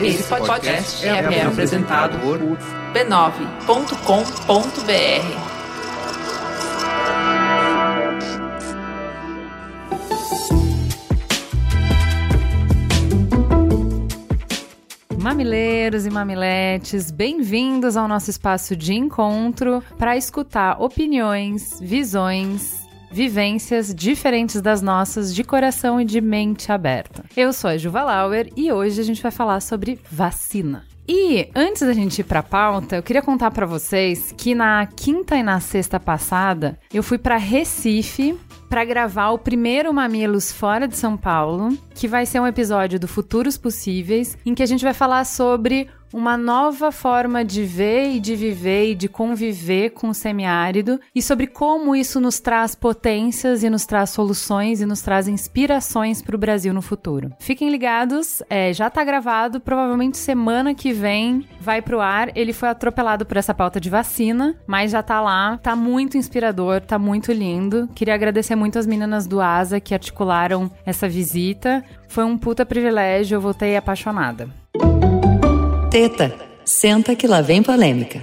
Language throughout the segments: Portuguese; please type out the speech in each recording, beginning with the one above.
Esse podcast é, é apresentado por b9.com.br. Mamileiros e mamiletes, bem-vindos ao nosso espaço de encontro para escutar opiniões, visões, vivências diferentes das nossas de coração e de mente aberta. Eu sou a Juva Lauer e hoje a gente vai falar sobre vacina. E antes da gente ir para a pauta, eu queria contar para vocês que na quinta e na sexta passada eu fui para Recife para gravar o primeiro Mamilos fora de São Paulo, que vai ser um episódio do Futuros Possíveis, em que a gente vai falar sobre uma nova forma de ver e de viver e de conviver com o semiárido e sobre como isso nos traz potências e nos traz soluções e nos traz inspirações para o Brasil no futuro. Fiquem ligados, é, já está gravado, provavelmente semana que vem vai para o ar. Ele foi atropelado por essa pauta de vacina, mas já está lá, tá muito inspirador, tá muito lindo. Queria agradecer muito as meninas do ASA que articularam essa visita. Foi um puta privilégio, eu voltei apaixonada. Teta, senta que lá vem polêmica.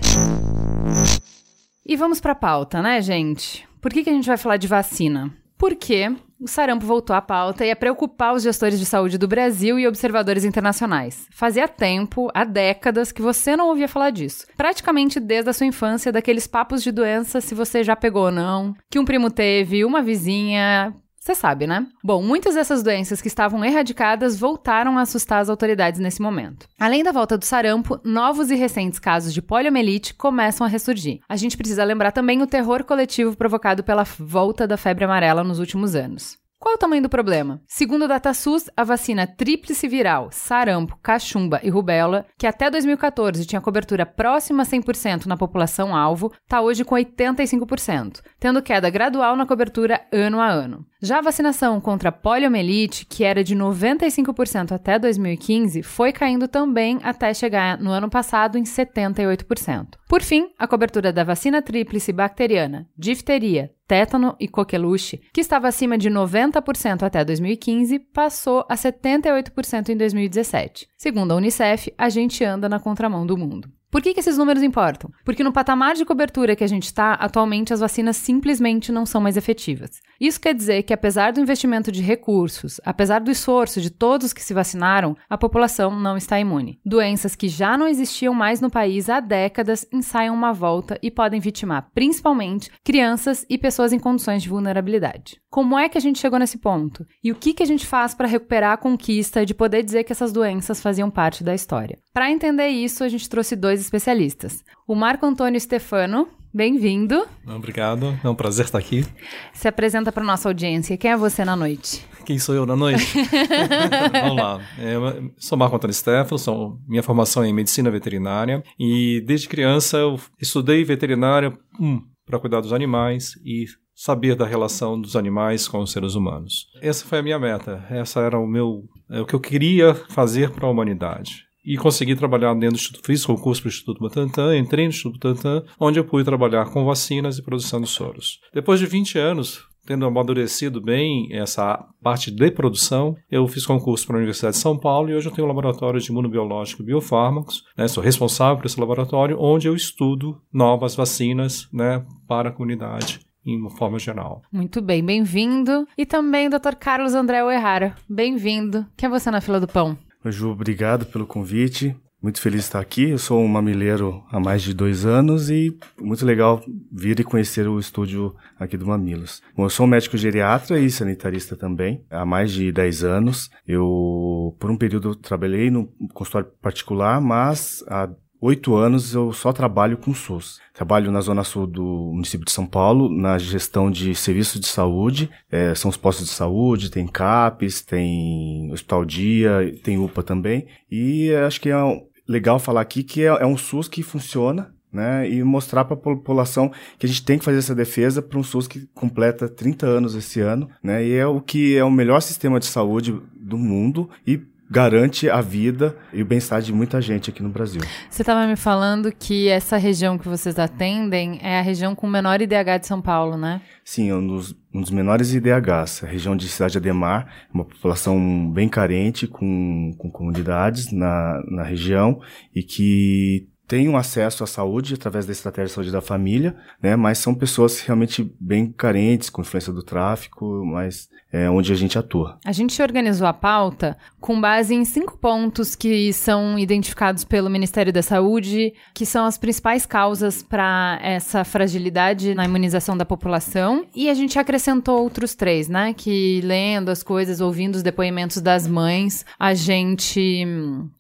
E vamos pra pauta, né, gente? Por que, que a gente vai falar de vacina? Porque o sarampo voltou à pauta e a preocupar os gestores de saúde do Brasil e observadores internacionais. Fazia tempo, há décadas, que você não ouvia falar disso. Praticamente desde a sua infância, daqueles papos de doença, se você já pegou ou não, que um primo teve, uma vizinha, você sabe, né? Bom, muitas dessas doenças que estavam erradicadas voltaram a assustar as autoridades nesse momento. Além da volta do sarampo, novos e recentes casos de poliomielite começam a ressurgir. A gente precisa lembrar também o terror coletivo provocado pela volta da febre amarela nos últimos anos. Qual o tamanho do problema? Segundo o DataSUS, a vacina tríplice viral, sarampo, cachumba e rubéola, que até 2014 tinha cobertura próxima a 100% na população alvo, está hoje com 85%, tendo queda gradual na cobertura ano a ano. Já a vacinação contra a poliomielite, que era de 95% até 2015, foi caindo também até chegar no ano passado em 78%. Por fim, a cobertura da vacina tríplice bacteriana, difteria, tétano e coqueluche, que estava acima de 90% até 2015, passou a 78% em 2017. Segundo a Unicef, a gente anda na contramão do mundo. Por que, que, esses números importam? Porque no patamar de cobertura que a gente está, atualmente as vacinas simplesmente não são mais efetivas. Isso quer dizer que, apesar do investimento de recursos, apesar do esforço de todos que se vacinaram, a população não está imune. Doenças que já não existiam mais no país há décadas ensaiam uma volta e podem vitimar principalmente crianças e pessoas em condições de vulnerabilidade. Como é que a gente chegou nesse ponto? E o que, que a gente faz para recuperar a conquista de poder dizer que essas doenças faziam parte da história? Para entender isso, a gente trouxe dois especialistas. O Marco Antônio Stefano, bem-vindo. Obrigado, é um prazer estar aqui. Se apresenta para nossa audiência. Quem é você na noite? Quem sou eu na noite? Vamos lá. Eu sou Marco Antônio Stefano, sou, minha formação é em medicina veterinária e desde criança eu estudei veterinária um, para cuidar dos animais e saber da relação dos animais com os seres humanos. Essa foi a minha meta, essa era o meu, é o que eu queria fazer para a humanidade. E consegui trabalhar dentro do Instituto, fiz concurso para o Instituto Butantan, entrei no Instituto Butantan, onde eu pude trabalhar com vacinas e produção de soros. Depois de 20 anos, tendo amadurecido bem essa parte de produção, eu fiz concurso para a Universidade de São Paulo e hoje eu tenho um laboratório de imunobiológico e biofármacos, né, sou responsável por esse laboratório, onde eu estudo novas vacinas né, para a comunidade em uma forma geral. Muito bem, bem-vindo. E também Dr. Carlos André Oerrara, bem-vindo. Quem é você na fila do pão? Ju, obrigado pelo convite. Muito feliz de estar aqui. Eu sou um mamileiro há mais de dois anos e muito legal vir e conhecer o estúdio aqui do Mamilos. Bom, eu sou um médico geriatra e sanitarista também, há mais de 10 anos. Eu, por um período, trabalhei no consultório particular, mas há oito anos eu só trabalho com SUS. Trabalho na zona sul do município de São Paulo, na gestão de serviços de saúde. É, são os postos de saúde, tem CAPES, tem Hospital Dia, tem UPA também. E acho que é legal falar aqui que é, é um SUS que funciona, né, e mostrar para a população que a gente tem que fazer essa defesa para um SUS que completa 30 anos esse ano, né, e é o que é o melhor sistema de saúde do mundo e garante a vida e o bem-estar de muita gente aqui no Brasil. Você estava me falando que essa região que vocês atendem é a região com menor IDH de São Paulo, né? Sim, é um dos, um dos menores IDHs. A região de Cidade Ademar, uma população bem carente, com, com comunidades na, na região e que têm um acesso à saúde através da estratégia de saúde da família, né? Mas são pessoas realmente bem carentes, com influência do tráfico, mas é onde a gente atua. A gente organizou a pauta com base em cinco pontos que são identificados pelo Ministério da Saúde, que são as principais causas para essa fragilidade na imunização da população. E a gente acrescentou outros três, né? Que lendo as coisas, ouvindo os depoimentos das mães, a gente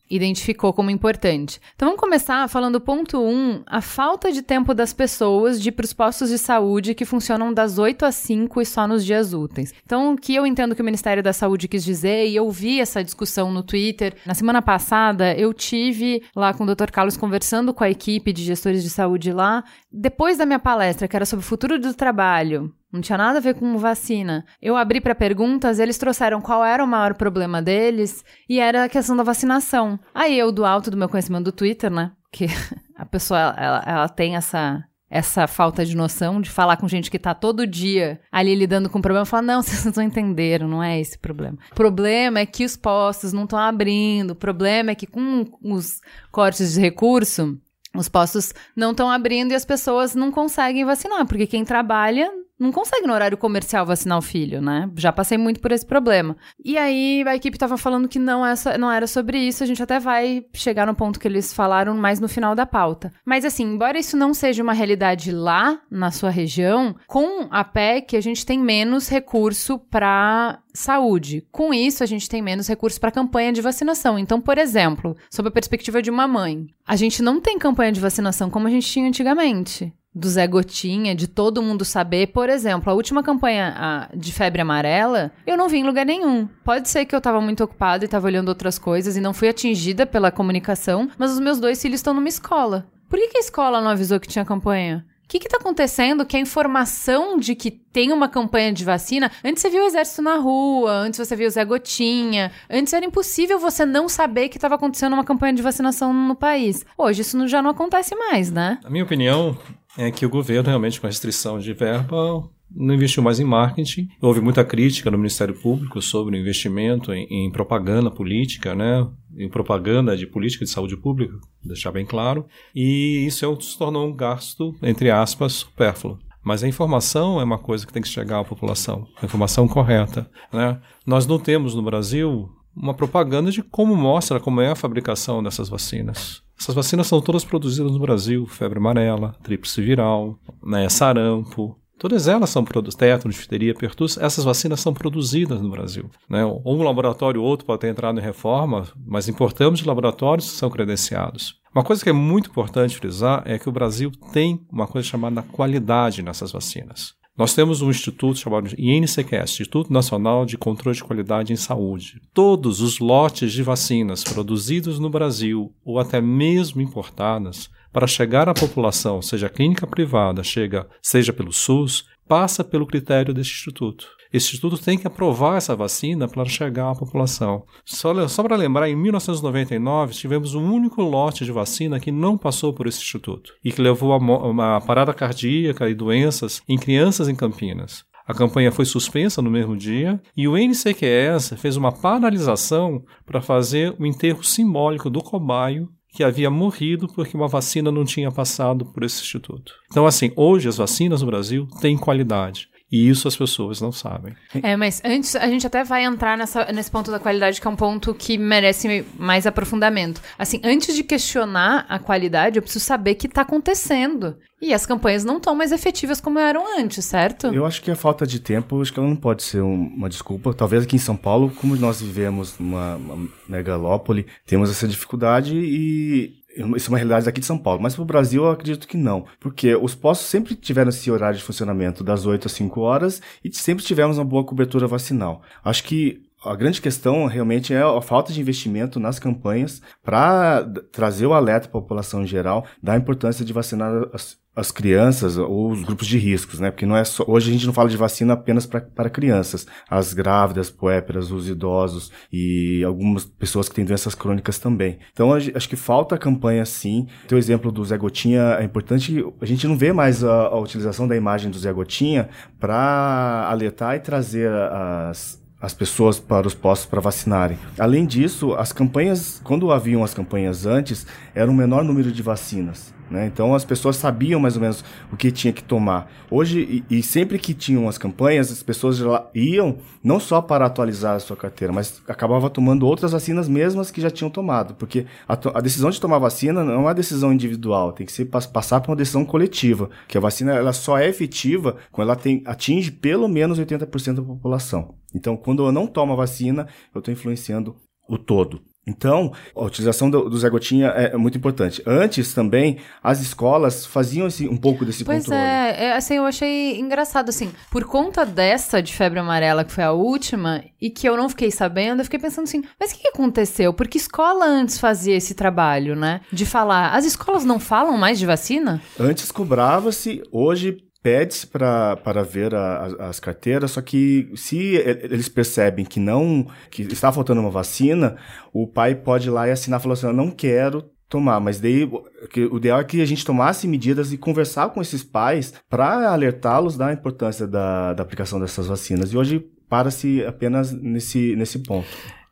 identificou como importante. Então vamos começar falando ponto 1, um, a falta de tempo das pessoas de ir para os postos de saúde que funcionam das 8 às 5 e só nos dias úteis. Então, o que eu entendo que o Ministério da Saúde quis dizer, e eu vi essa discussão no Twitter, na semana passada eu tive lá com o Dr. Carlos conversando com a equipe de gestores de saúde lá, depois da minha palestra, que era sobre o futuro do trabalho, não tinha nada a ver com vacina. Eu abri para perguntas, eles trouxeram qual era o maior problema deles e era a questão da vacinação. Aí eu, do alto do meu conhecimento do Twitter, né? Que a pessoa ela, ela tem essa essa falta de noção de falar com gente que tá todo dia ali lidando com o problema, falar, não, vocês não entenderam, não é esse o problema. O problema é que os postos não estão abrindo, o problema é que com os cortes de recurso, os postos não estão abrindo e as pessoas não conseguem vacinar, porque quem trabalha não consegue no horário comercial vacinar o filho, né? Já passei muito por esse problema. E aí a equipe tava falando que não, essa, não era sobre isso, a gente até vai chegar no ponto que eles falaram mais no final da pauta. Mas assim, embora isso não seja uma realidade lá na sua região, com a PEC a gente tem menos recurso para saúde. Com isso, a gente tem menos recursos para campanha de vacinação. Então, por exemplo, sob a perspectiva de uma mãe, a gente não tem campanha de vacinação como a gente tinha antigamente do Zé Gotinha, de todo mundo saber. Por exemplo, a última campanha de febre amarela, eu não vi em lugar nenhum. Pode ser que eu tava muito ocupada e tava olhando outras coisas e não fui atingida pela comunicação, mas os meus dois filhos estão numa escola. Por que, que a escola não avisou que tinha campanha? O que está acontecendo que a informação de que tem uma campanha de vacina. Antes você viu o exército na rua, antes você viu o Zé Gotinha, antes era impossível você não saber que estava acontecendo uma campanha de vacinação no país. Hoje isso já não acontece mais, né? A minha opinião é que o governo, realmente, com a restrição de verba, não investiu mais em marketing. Houve muita crítica no Ministério Público sobre o investimento em, em propaganda política, né? Em propaganda de política de saúde pública, deixar bem claro. E isso é se tornou um gasto, entre aspas, supérfluo. Mas a informação é uma coisa que tem que chegar à população, a informação correta. Né? Nós não temos no Brasil uma propaganda de como mostra como é a fabricação dessas vacinas. Essas vacinas são todas produzidas no Brasil, febre amarela, tríplice viral, né, sarampo, Todas elas são produzidas, tétano, difteria, pertus, essas vacinas são produzidas no Brasil. Né? Um laboratório ou outro pode ter entrado em reforma, mas importamos de laboratórios que são credenciados. Uma coisa que é muito importante frisar é que o Brasil tem uma coisa chamada qualidade nessas vacinas. Nós temos um instituto chamado INCQS, Instituto Nacional de Controle de Qualidade em Saúde. Todos os lotes de vacinas produzidos no Brasil ou até mesmo importadas para chegar à população, seja clínica privada, chega, seja pelo SUS, passa pelo critério desse instituto. Esse instituto tem que aprovar essa vacina para chegar à população. Só, só para lembrar, em 1999 tivemos um único lote de vacina que não passou por esse instituto e que levou a uma parada cardíaca e doenças em crianças em Campinas. A campanha foi suspensa no mesmo dia e o NCQS fez uma paralisação para fazer o enterro simbólico do cobaio que havia morrido porque uma vacina não tinha passado por esse instituto. Então, assim, hoje as vacinas no Brasil têm qualidade. E isso as pessoas não sabem. É, mas antes a gente até vai entrar nessa, nesse ponto da qualidade, que é um ponto que merece mais aprofundamento. Assim, antes de questionar a qualidade, eu preciso saber o que está acontecendo. E as campanhas não estão mais efetivas como eram antes, certo? Eu acho que a falta de tempo, acho que ela não pode ser uma desculpa. Talvez aqui em São Paulo, como nós vivemos numa megalópole, temos essa dificuldade e isso é uma realidade aqui de São Paulo, mas para o Brasil eu acredito que não, porque os postos sempre tiveram esse horário de funcionamento das 8 às 5 horas e sempre tivemos uma boa cobertura vacinal. Acho que a grande questão realmente é a falta de investimento nas campanhas para trazer o alerta à população em geral da importância de vacinar as, as crianças ou os grupos de riscos, né? Porque não é só, hoje a gente não fala de vacina apenas para crianças, as grávidas, puéperas, os idosos e algumas pessoas que têm doenças crônicas também. Então acho que falta a campanha sim. O exemplo do Zé Gotinha é importante. A gente não vê mais a, a utilização da imagem do Zé Gotinha para alertar e trazer as as pessoas para os postos para vacinarem. Além disso, as campanhas, quando haviam as campanhas antes, era um menor número de vacinas. Né? Então as pessoas sabiam mais ou menos o que tinha que tomar. Hoje, e, e sempre que tinham as campanhas, as pessoas iam não só para atualizar a sua carteira, mas acabava tomando outras vacinas mesmas que já tinham tomado. Porque a, a decisão de tomar vacina não é uma decisão individual, tem que ser passar por uma decisão coletiva. Que a vacina ela só é efetiva quando ela tem, atinge pelo menos 80% da população. Então, quando eu não tomo a vacina, eu estou influenciando o todo. Então, a utilização do, do Zé Gotinha é, é, muito importante. Antes também, as escolas faziam esse, um pouco desse pois controle. Pois é, é, assim, eu achei engraçado, assim, por conta dessa de febre amarela, que foi a última, e que eu não fiquei sabendo, eu fiquei pensando assim, mas o que aconteceu? Porque escola antes fazia esse trabalho, né? De falar, as escolas não falam mais de vacina? Antes cobrava-se, hoje pede-se para ver a, a, as carteiras, só que se eles percebem que não que está faltando uma vacina, o pai pode ir lá e assinar falando assim, eu não quero tomar, mas daí o ideal é que a gente tomasse medidas e conversar com esses pais para alertá-los da importância da, da aplicação dessas vacinas. E hoje para-se apenas nesse, nesse ponto.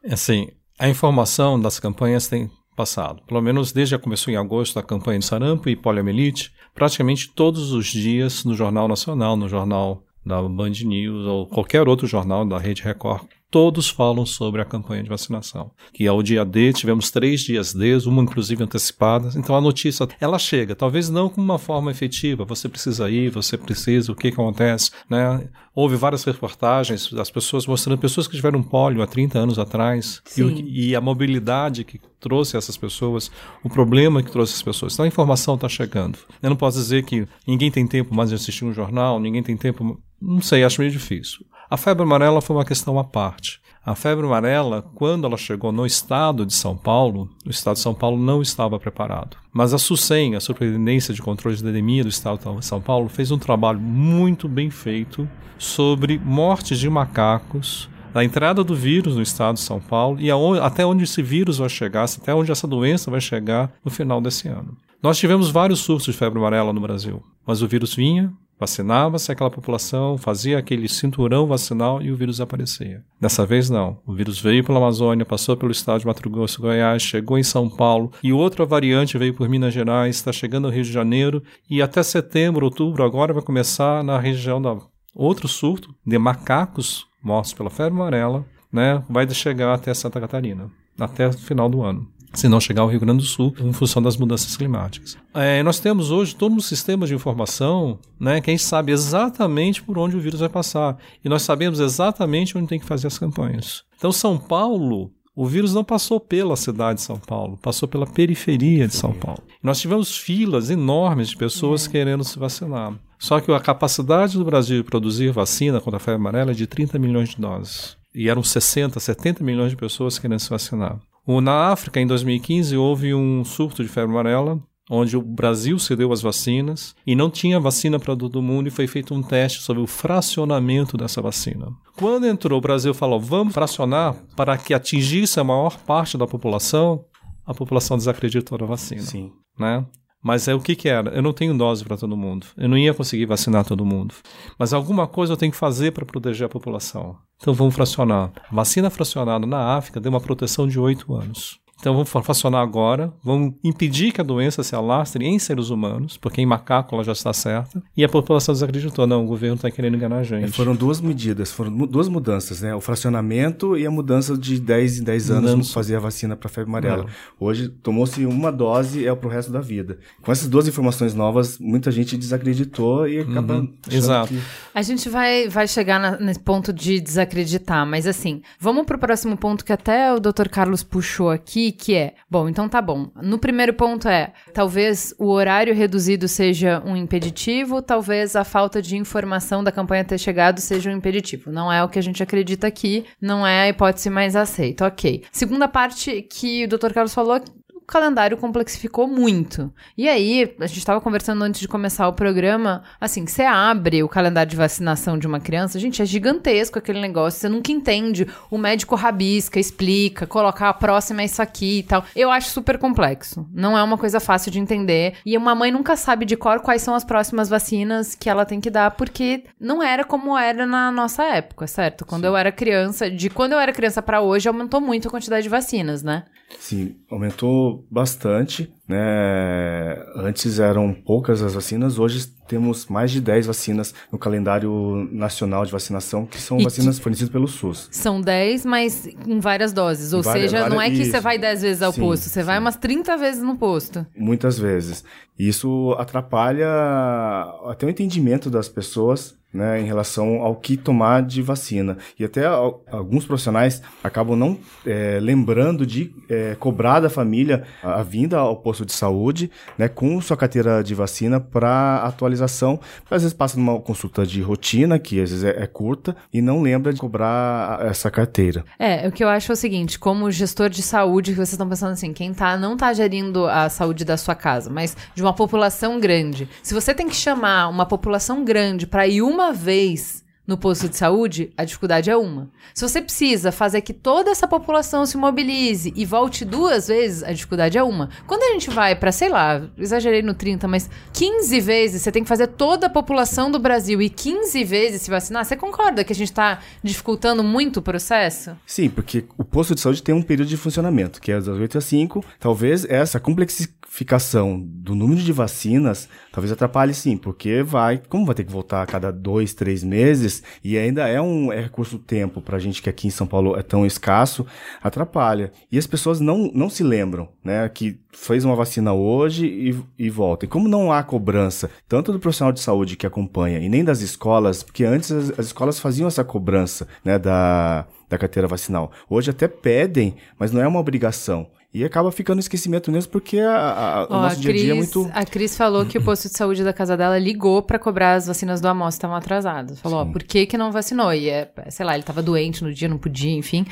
Assim, a informação das campanhas tem passado. Pelo menos desde que começou em agosto a campanha de sarampo e poliomielite, praticamente todos os dias no Jornal Nacional, no Jornal da Band News ou qualquer outro jornal da Rede Record, todos falam sobre a campanha de vacinação. Que ao dia D tivemos três dias D, uma inclusive antecipada. Então a notícia, ela chega, talvez não com uma forma efetiva. Você precisa ir, você precisa, o que, que acontece, né? Houve várias reportagens das pessoas mostrando pessoas que tiveram polio há 30 anos atrás e, e, a mobilidade que trouxe essas pessoas, o problema que trouxe essas pessoas. Então a informação está chegando. Eu não posso dizer que ninguém tem tempo mais de assistir um jornal, ninguém tem tempo. Não sei, acho meio difícil. A febre amarela foi uma questão à parte. A febre amarela, quando ela chegou no estado de São Paulo, o estado de São Paulo não estava preparado. Mas a SUSEM, a Superintendência de Controle de Epidemia do estado de São Paulo, fez um trabalho muito bem feito sobre mortes de macacos da entrada do vírus no estado de São Paulo e aonde, até onde esse vírus vai chegar, até onde essa doença vai chegar no final desse ano. Nós tivemos vários surtos de febre amarela no Brasil, mas o vírus vinha, Vacinava-se aquela população, fazia aquele cinturão vacinal e o vírus aparecia. Dessa vez não. O vírus veio pela Amazônia, passou pelo estado de Mato Grosso, Goiás, chegou em São Paulo e outra variante veio por Minas Gerais, está chegando ao Rio de Janeiro e até setembro, outubro agora vai começar na região da outro surto de macacos mortos pela febre amarela, né? Vai chegar até Santa Catarina, até o final do ano se não chegar ao Rio Grande do Sul, em função das mudanças climáticas. É, nós temos hoje todo um sistema de informação né, que a gente sabe exatamente por onde o vírus vai passar. E nós sabemos exatamente onde tem que fazer as campanhas. Então, São Paulo o vírus não passou pela cidade de São Paulo, passou pela periferia de São Paulo. Nós tivemos filas enormes de pessoas é. querendo se vacinar. Só que a capacidade do Brasil de produzir vacina contra a febre amarela é de 30 milhões de doses. E eram 60, 70 milhões de pessoas querendo se vacinar. Na África, em 2015, houve um surto de febre amarela, onde o Brasil cedeu as vacinas e não tinha vacina para todo mundo e foi feito um teste sobre o fracionamento dessa vacina. Quando entrou, o Brasil falou: vamos fracionar para que atingisse a maior parte da população. A população desacreditou da vacina. Sim. Né? Mas é o que, que era? Eu não tenho dose para todo mundo. Eu não ia conseguir vacinar todo mundo. Mas alguma coisa eu tenho que fazer para proteger a população. Então vamos fracionar. Vacina fracionada na África deu uma proteção de oito anos. Então vamos fracionar agora, vamos impedir que a doença se alastre em seres humanos, porque em macaco ela já está certa, e a população desacreditou. Não, o governo está querendo enganar a gente. É, foram duas medidas, foram duas mudanças, né? O fracionamento e a mudança de 10 em 10 anos Não. fazer a vacina para febre amarela. Não. Hoje tomou-se uma dose é para o resto da vida. Com essas duas informações novas, muita gente desacreditou e acaba. Uhum. Exato. Que... A gente vai, vai chegar na, nesse ponto de desacreditar, mas assim, vamos para o próximo ponto que até o Dr. Carlos puxou aqui que é, bom, então tá bom. No primeiro ponto é, talvez o horário reduzido seja um impeditivo, talvez a falta de informação da campanha ter chegado seja um impeditivo. Não é o que a gente acredita aqui, não é a hipótese mais aceita. Ok. Segunda parte que o Dr. Carlos falou calendário complexificou muito. E aí, a gente estava conversando antes de começar o programa, assim, você abre o calendário de vacinação de uma criança, gente, é gigantesco aquele negócio, você nunca entende. O médico rabisca, explica, colocar a próxima é isso aqui e tal. Eu acho super complexo. Não é uma coisa fácil de entender. E uma mãe nunca sabe de cor quais são as próximas vacinas que ela tem que dar, porque não era como era na nossa época, certo? Quando Sim. eu era criança, de quando eu era criança para hoje, aumentou muito a quantidade de vacinas, né? Sim, aumentou bastante. Né? Antes eram poucas as vacinas, hoje temos mais de 10 vacinas no calendário nacional de vacinação, que são e vacinas fornecidas pelo SUS. São 10, mas em várias doses. Ou várias, seja, várias... não é que isso. você vai 10 vezes ao sim, posto, você sim. vai umas 30 vezes no posto. Muitas vezes. Isso atrapalha até o entendimento das pessoas né, em relação ao que tomar de vacina. E até alguns profissionais acabam não é, lembrando de é, cobrar da família a, a, vinda ao posto de saúde né, com sua carteira de vacina para atualização. Às vezes passa numa consulta de rotina, que às vezes é, é, curta, e não lembra de cobrar essa carteira. É, o que eu acho é o seguinte, como gestor de saúde, que vocês estão pensando assim, quem tá, não está gerindo a saúde da sua casa, mas de uma população grande. Se você tem que chamar uma população grande para ir uma vez no posto de saúde, a dificuldade é uma. Se você precisa fazer que toda essa população se mobilize e volte duas vezes, a dificuldade é uma. Quando a gente vai para, sei lá, exagerei no 30, mas 15 vezes você tem que fazer toda a população do Brasil e 15 vezes se vacinar, você concorda que a gente está dificultando muito o processo? Sim, porque o posto de saúde tem um período de funcionamento, que é das 8 às 5. Talvez essa complexificação do número de vacinas talvez atrapalhe sim, porque vai, como vai ter que voltar a cada dois, três meses, e ainda é um é recurso tempo para a gente que aqui em São Paulo é tão escasso, atrapalha. E as pessoas não, não se lembram, né, que fez uma vacina hoje e, e volta. E como não há cobrança, tanto do profissional de saúde que acompanha e nem das escolas, porque antes as, as escolas faziam essa cobrança, né, da, da carteira vacinal. Hoje até pedem, mas não é uma obrigação. E acaba ficando esquecimento mesmo porque a, a, o nosso a dia a dia é muito. A Cris falou que o posto de saúde da casa dela ligou para cobrar as vacinas do Amos estavam atrasadas. Falou, ó, por que, que não vacinou? E é, sei lá, ele estava doente no dia, não podia, enfim.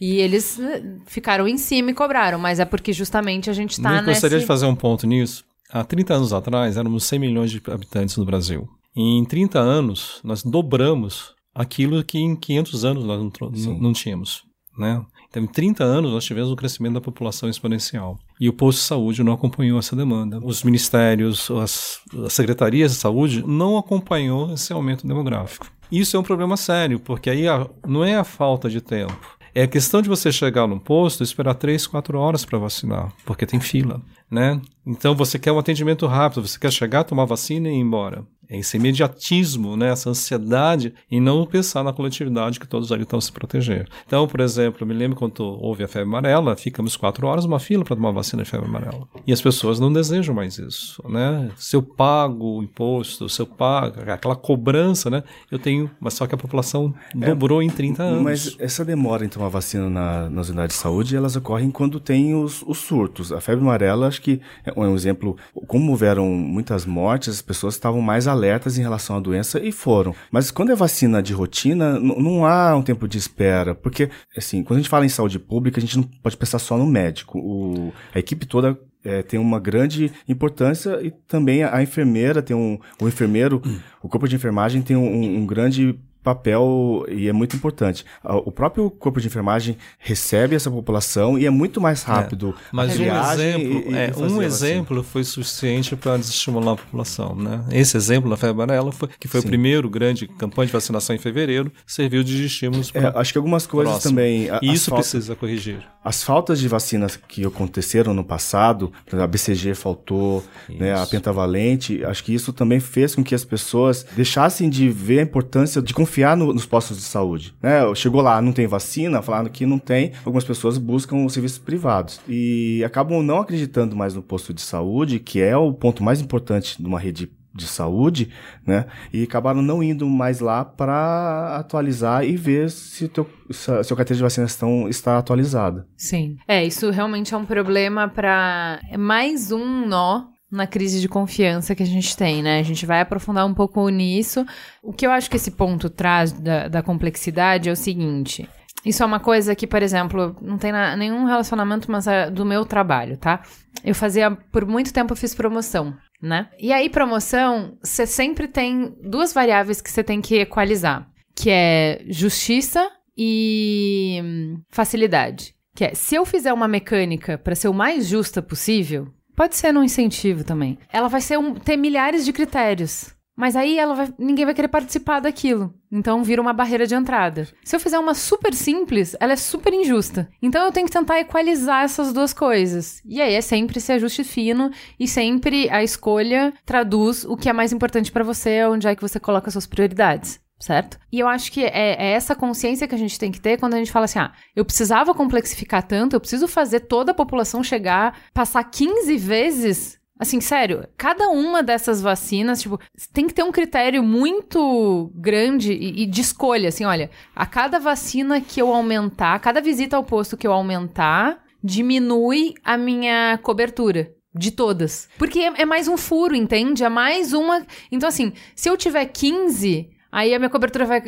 E eles eh, ficaram em cima e cobraram, mas é porque justamente a gente está nesse... gostaria de fazer um ponto nisso. Há 30 anos atrás, éramos 100 milhões de habitantes no Brasil. E em 30 anos, nós dobramos aquilo que em 500 anos nós não, não tínhamos. Né? Então, em 30 anos, nós tivemos um crescimento da população exponencial. E o posto de saúde não acompanhou essa demanda. Os ministérios, as, as secretarias de saúde não acompanhou esse aumento demográfico. Isso é um problema sério, porque aí a, não é a falta de tempo. É a questão de você chegar no posto e esperar 3, 4 horas para vacinar, porque tem fila, né? Então você quer um atendimento rápido, você quer chegar, tomar vacina e ir embora. É esse imediatismo, né, essa ansiedade em não pensar na coletividade que todos ali estão se proteger. Então, por exemplo, me lembro quando houve a febre amarela, ficamos quatro horas numa fila para tomar vacina de febre amarela. E as pessoas não desejam mais isso, né? Se eu pago o imposto, se eu pago aquela cobrança, né? Eu tenho, mas só que a população é, dobrou em 30 anos. Mas essa demora em tomar vacina na, nas unidades de saúde, elas ocorrem quando tem os, os surtos. A febre amarela, acho que é um exemplo, como houveram muitas mortes, as pessoas estavam mais alertas em relação à doença e foram. Mas quando é vacina de rotina, não há um tempo de espera, porque, assim, quando a gente fala em saúde pública, a gente não pode pensar só no médico. O, a equipe toda é, tem uma grande importância e também a, enfermeira tem um, o enfermeiro, hum. o corpo de enfermagem tem um, um grande papel e é muito importante. O próprio corpo de enfermagem recebe essa população e é muito mais é, rápido. É. Mas um exemplo, e, é, um exemplo foi suficiente para desestimular a população, né? Esse exemplo da febre amarela foi que foi Sim. o primeiro grande campanha de vacinação em fevereiro, serviu de estímulos é, acho que algumas coisas próximo. também. A, isso precisa corrigir. As faltas de vacinas que aconteceram no passado, a BCG faltou, né, a pentavalente, acho que isso também fez com que as pessoas deixassem de ver a importância de confiar no, nos postos de saúde. Né? Chegou lá, não tem vacina, falaram que não tem, algumas pessoas buscam os serviços privados e acabam não acreditando mais no posto de saúde, que é o ponto mais importante de uma rede de saúde, né? E acabaram não indo mais lá para atualizar e ver se teu, se a, se a carteira de vacinação está atualizada. Sim. É, isso realmente é um problema para mais um nó na crise de confiança que a gente tem, né? A gente vai aprofundar um pouco nisso. O que eu acho que esse ponto traz da, da complexidade é o seguinte. Isso é uma coisa que, por exemplo, não tem na, nenhum relacionamento, mas é do meu trabalho, tá? Eu fazia, por muito tempo, eu fiz promoção, né? E aí, promoção, você sempre tem duas variáveis que você tem que equalizar, que é justiça e hum, facilidade. Que é, se eu fizer uma mecânica para ser o mais justa possível, pode ser num incentivo também. Ela vai um, ter milhares de critérios. Mas aí ela vai, ninguém vai querer participar daquilo. Então vira uma barreira de entrada. Se eu fizer uma super simples, ela é super injusta. Então eu tenho que tentar equalizar essas duas coisas. E aí é sempre esse ajuste fino e sempre a escolha traduz o que é mais importante para você, onde é que você coloca suas prioridades certo? E eu acho que é, é, essa consciência que a gente tem que ter quando a gente fala assim: ah, eu precisava complexificar tanto, eu preciso fazer toda a população chegar, passar 15 vezes. Assim, sério, cada uma dessas vacinas, tipo, tem que ter um critério muito grande e, e de escolha, assim, olha, a cada vacina que eu aumentar, a cada visita ao posto que eu aumentar, diminui a minha cobertura de todas. Porque é, é, mais um furo, entende? É mais uma. Então, assim, se eu tiver 15, Aí a minha cobertura vai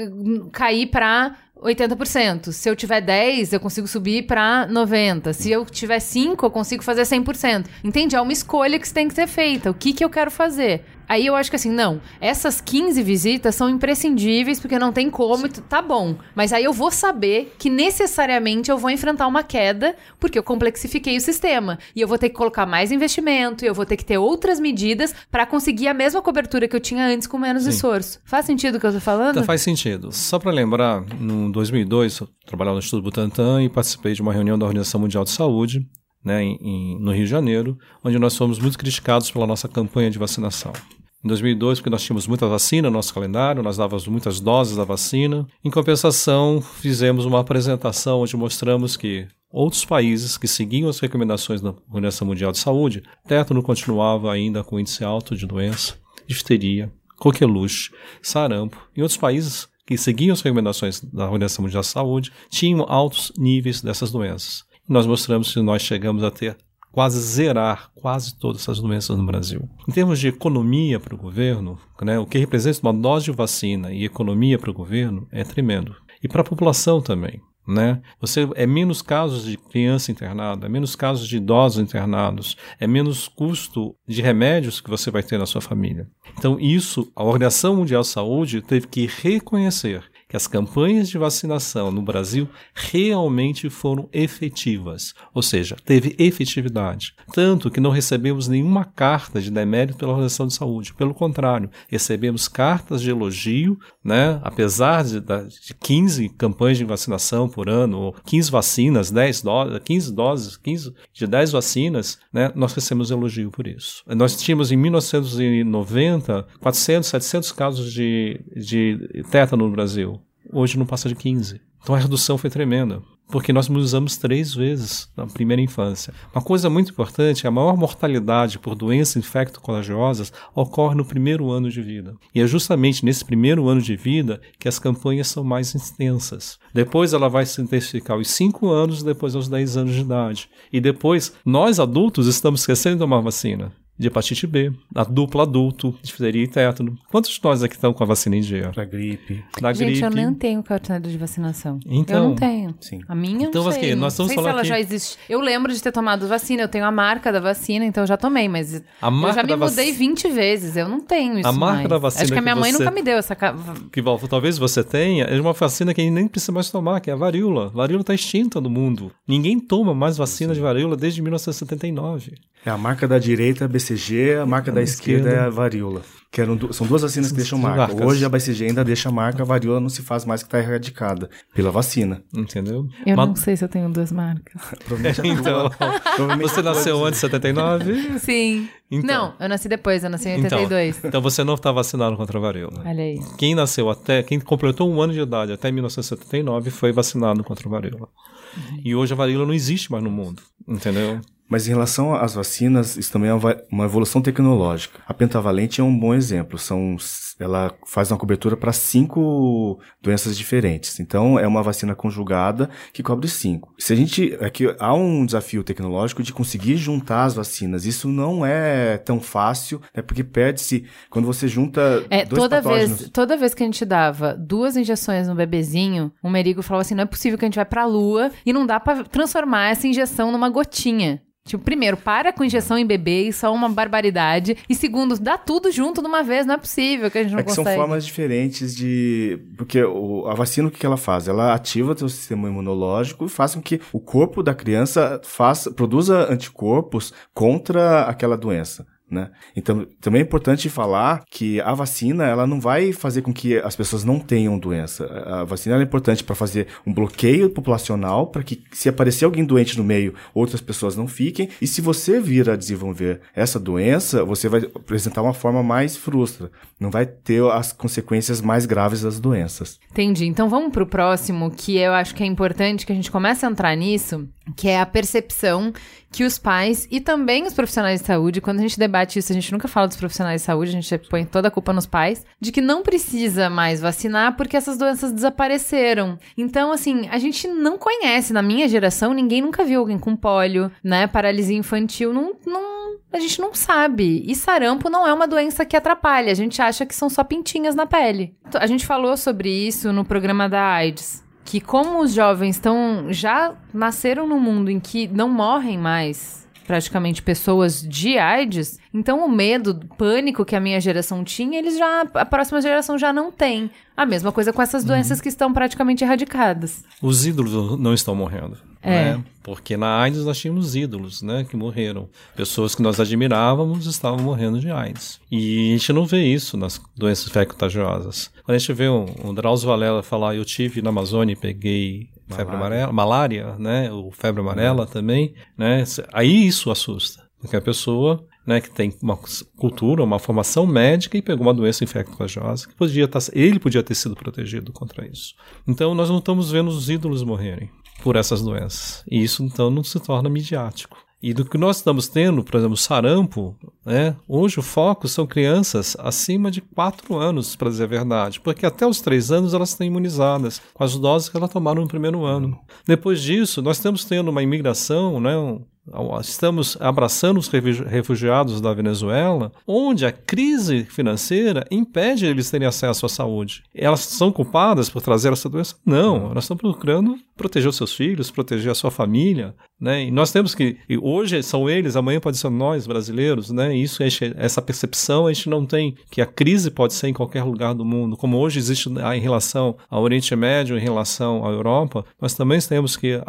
cair para 80%. Se eu tiver 10, eu consigo subir para 90. Se eu tiver 5, eu consigo fazer 100%. Entende? É uma escolha que tem que ser feita. O que que eu quero fazer? Aí eu acho que assim, não, essas 15 visitas são imprescindíveis porque não tem como, tá bom. Mas aí eu vou saber que necessariamente eu vou enfrentar uma queda porque eu complexifiquei o sistema. E eu vou ter que colocar mais investimento, e eu vou ter que ter outras medidas para conseguir a mesma cobertura que eu tinha antes com menos Sim. esforço. Faz sentido o que eu tô falando? Então, faz sentido. Só para lembrar, no 2002, eu trabalhava no Instituto Butantan e participei de uma reunião da Organização Mundial de Saúde, né, em, em, no Rio de Janeiro, onde nós fomos muito criticados pela nossa campanha de vacinação. Em 2002, porque nós tínhamos muita vacina no nosso calendário, nós dávamos muitas doses da vacina. Em compensação, fizemos uma apresentação onde mostramos que outros países que seguiam as recomendações da Organização Mundial de Saúde, tétano continuava ainda com índice alto de doença, difteria, coqueluche, sarampo. Em outros países que seguiam as recomendações da Organização Mundial de Saúde, tinham altos níveis dessas doenças. nós mostramos que nós chegamos a ter quase zerar quase todas essas doenças no Brasil. Em termos de economia para o governo, né, o que representa uma dose de vacina e economia para o governo é tremendo. E para a população também. Né? Você é menos casos de criança internada, é menos casos de idosos internados, é menos custo de remédios que você vai ter na sua família. Então isso a Organização Mundial de Saúde teve que reconhecer que as campanhas de vacinação no Brasil realmente foram efetivas, ou seja, teve efetividade. Tanto que não recebemos nenhuma carta de demérito pela Organização de Saúde. Pelo contrário, recebemos cartas de elogio, né? apesar de, de 15 campanhas de vacinação por ano, ou 15 vacinas, 10 doses, 15 doses, 15 de 10 vacinas, né? nós recebemos elogio por isso. Nós tínhamos em 1990 400, 700 casos de, de tétano no Brasil hoje não passa de 15. Então a redução foi tremenda, porque nós usamos três vezes na primeira infância. Uma coisa muito importante é a maior mortalidade por doenças infecto-contagiosas ocorre no primeiro ano de vida. E é justamente nesse primeiro ano de vida que as campanhas são mais intensas. Depois ela vai se intensificar aos 5 anos, depois aos 10 anos de idade. E depois, nós adultos estamos esquecendo de tomar vacina de hepatite B, a dupla adulto, difteria e tétano. Quantos de nós aqui estão com a vacina em dia? Pra gripe. Da Gente, gripe. eu não tenho cartão de vacinação. Então, eu não tenho. Sim. A minha então, não sei. nós estamos não sei se ela aqui... já existe. Eu lembro de ter tomado vacina, eu tenho a marca da vacina, então eu já tomei, mas a marca eu já me mudei vac... 20 vezes, eu não tenho isso A marca mais. da vacina Acho que a minha mãe você... nunca me deu essa... Que talvez você tenha, é uma vacina que nem precisa mais tomar, que é a varíola. A varíola está extinta no mundo. Ninguém toma mais vacina Sim. de varíola desde 1979. É a marca da direita, a BCG, a marca da esquerda, esquerda é a varíola. Que eram, são duas vacinas que deixam marca. Marcas. Hoje a BCG ainda deixa marca, a varíola não se faz mais que está erradicada pela vacina. Entendeu? Eu Mas... não sei se eu tenho duas marcas. então, você nasceu antes de 79? Sim. Então. Não, eu nasci depois, eu nasci em 82. Então, então você não está vacinado contra a varíola. Olha aí. Quem nasceu até, quem completou um ano de idade até 1979 foi vacinado contra a varíola. Uhum. E hoje a varíola não existe mais no mundo, entendeu? Mas em relação às vacinas, isso também é uma evolução tecnológica. A pentavalente é um bom exemplo. São, ela faz uma cobertura para cinco doenças diferentes. Então, é uma vacina conjugada que cobre cinco. Se a gente, aqui é há um desafio tecnológico de conseguir juntar as vacinas. Isso não é tão fácil, né? Porque perde-se quando você junta é, dois toda patógenos. vez, toda vez que a gente dava duas injeções no bebezinho, o Merigo falava assim: não é possível que a gente vai pra lua e não dá para transformar essa injeção numa gotinha. Tipo, primeiro, para com injeção em bebê, isso é uma barbaridade. E segundo, dá tudo junto de uma vez, não é possível que a gente não é que consegue. são formas diferentes de... Porque o, a vacina, o que ela faz? Ela ativa o teu sistema imunológico e faz com que o corpo da criança faça, produza anticorpos contra aquela doença. Né? Então, também é importante falar que a vacina ela não vai fazer com que as pessoas não tenham doença. A vacina é importante para fazer um bloqueio populacional, para que se aparecer alguém doente no meio, outras pessoas não fiquem. E se você vir a desenvolver essa doença, você vai apresentar uma forma mais frustra. Não vai ter as consequências mais graves das doenças. Entendi. Então vamos para o próximo, que eu acho que é importante que a gente comece a entrar nisso, que é a percepção que os pais e também os profissionais de saúde, quando a gente debate isso, a gente nunca fala dos profissionais de saúde, a gente põe toda a culpa nos pais, de que não precisa mais vacinar porque essas doenças desapareceram. Então, assim, a gente não conhece, na minha geração, ninguém nunca viu alguém com pólio, né, paralisia infantil, não, não a gente não sabe. E sarampo não é uma doença que atrapalha. A gente acha que são só pintinhas na pele. A gente falou sobre isso no programa da AIDS que como os jovens estão já nasceram num mundo em que não morrem mais praticamente pessoas de AIDS, então o medo, o pânico que a minha geração tinha, eles já a próxima geração já não tem. A mesma coisa com essas doenças uhum. que estão praticamente erradicadas. Os ídolos não estão morrendo. É. Né? Porque na AIDS nós tínhamos ídolos, né, que morreram. Pessoas que nós admirávamos estavam morrendo de AIDS. E a gente não vê isso nas doenças infecto-contagiosas. Quando a gente vê um, um Drauzio Valela falar, eu tive na Amazônia e peguei febre amarela, malária, né, ou febre amarela também, né, aí isso assusta. Porque a pessoa né, que tem uma cultura, uma formação médica e pegou uma doença infecto-contagiosa, que podia estar, tá, ele podia ter sido protegido contra isso. Então nós não estamos vendo os ídolos morrerem por essas doenças. E isso então não se torna midiático. E do que nós estamos tendo, por exemplo, sarampo, né? hoje o foco são crianças acima de 4 anos, para dizer a verdade, porque até os 3 anos elas estão imunizadas com as doses que elas tomaram no primeiro ano. Depois disso, nós estamos tendo uma imigração, né? Estamos abraçando os refugiados da Venezuela, onde a crise financeira impede eles terem acesso à saúde. Elas são culpadas por trazer essa doença? Não, elas estão procurando proteger os seus filhos, proteger a sua família, né? E nós temos que, hoje são eles, amanhã pode ser nós brasileiros, né? Isso, essa percepção a gente não tem que a crise pode ser em qualquer lugar do mundo, como hoje existe em relação ao Oriente Médio, em relação à Europa, nós também temos que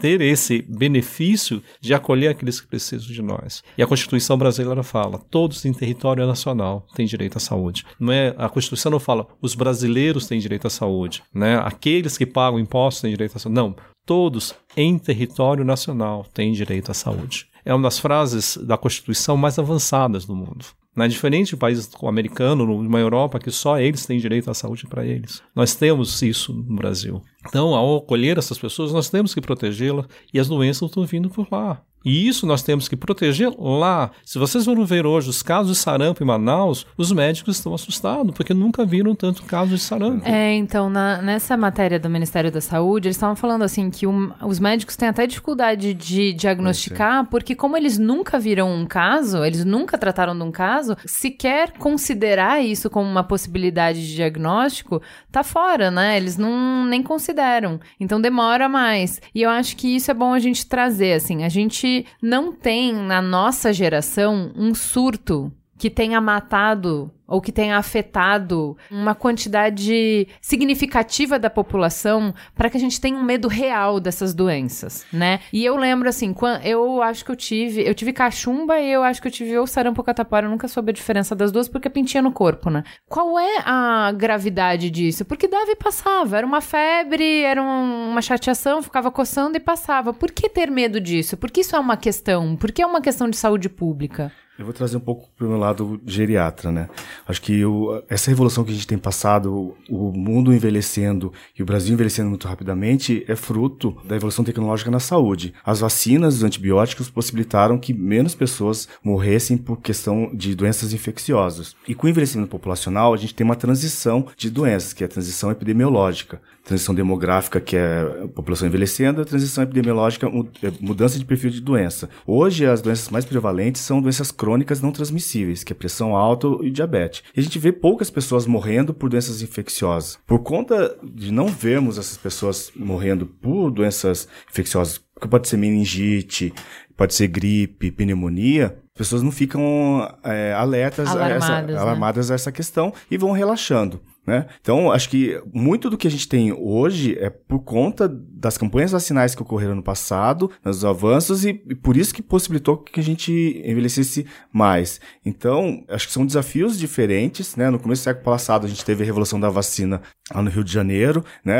ter esse benefício de acolher aqueles que precisam de nós. E a Constituição brasileira fala: todos em território nacional têm direito à saúde. Não é a Constituição não fala os brasileiros têm direito à saúde, né? Aqueles que pagam impostos têm direito à saúde. Não, todos em território nacional têm direito à saúde. É uma das frases da Constituição mais avançadas do mundo. Né? Diferente de países como americano, numa Europa, que só eles têm direito à saúde para eles. Nós temos isso no Brasil. Então, ao acolher essas pessoas, nós temos que protegê-las e as doenças estão vindo por lá. E isso nós temos que proteger lá. Se vocês vão ver hoje os casos de sarampo em Manaus, os médicos estão assustados, porque nunca viram tanto caso de sarampo. É, então, na, nessa matéria do Ministério da Saúde, eles estavam falando assim que um, os médicos têm até dificuldade de diagnosticar, porque como eles nunca viram um caso, eles nunca trataram de um caso, sequer considerar isso como uma possibilidade de diagnóstico, tá fora, né? Eles não nem consideram. Então demora mais. E eu acho que isso é bom a gente trazer, assim, a gente não tem na nossa geração um surto que tenha matado ou que tenha afetado uma quantidade significativa da população para que a gente tenha um medo real dessas doenças, né? E eu lembro assim, eu acho que eu tive, eu tive cachumba e eu acho que eu tive ou sarampo catapora, eu nunca soube a diferença das duas porque pintinha no corpo, né? Qual é a gravidade disso? Porque dava e passava, era uma febre, era uma chateação, ficava coçando e passava. Por que ter medo disso? Porque isso é uma questão, porque é uma questão de saúde pública. Eu vou trazer um pouco para o meu lado geriatra, né? Acho que o, essa revolução que a gente tem passado, o mundo envelhecendo e o Brasil envelhecendo muito rapidamente, é fruto da evolução tecnológica na saúde. As vacinas, os antibióticos possibilitaram que menos pessoas morressem por questão de doenças infecciosas. E com o envelhecimento populacional, a gente tem uma transição de doenças, que é a transição epidemiológica transição demográfica, que é a população envelhecendo, a transição epidemiológica, é, mudança de perfil de doença. Hoje, as doenças mais prevalentes são doenças crônicas não transmissíveis, que é pressão alta e diabetes. E a gente vê poucas pessoas morrendo por doenças infecciosas. Por conta de não vermos essas pessoas morrendo por doenças infecciosas, que pode ser meningite, pode ser gripe, pneumonia, as pessoas não ficam é, alertas, alarmadas, a essa, né? alarmadas a essa questão e vão relaxando. Né? Então, acho que muito do que a gente tem hoje é por conta das campanhas vacinais que ocorreram no passado, dos avanços, e, e, por isso que possibilitou que a gente envelhecesse mais. Então, acho que são desafios diferentes. Né? No começo do século passado, a gente teve a revolução da vacina lá no Rio de Janeiro. Né?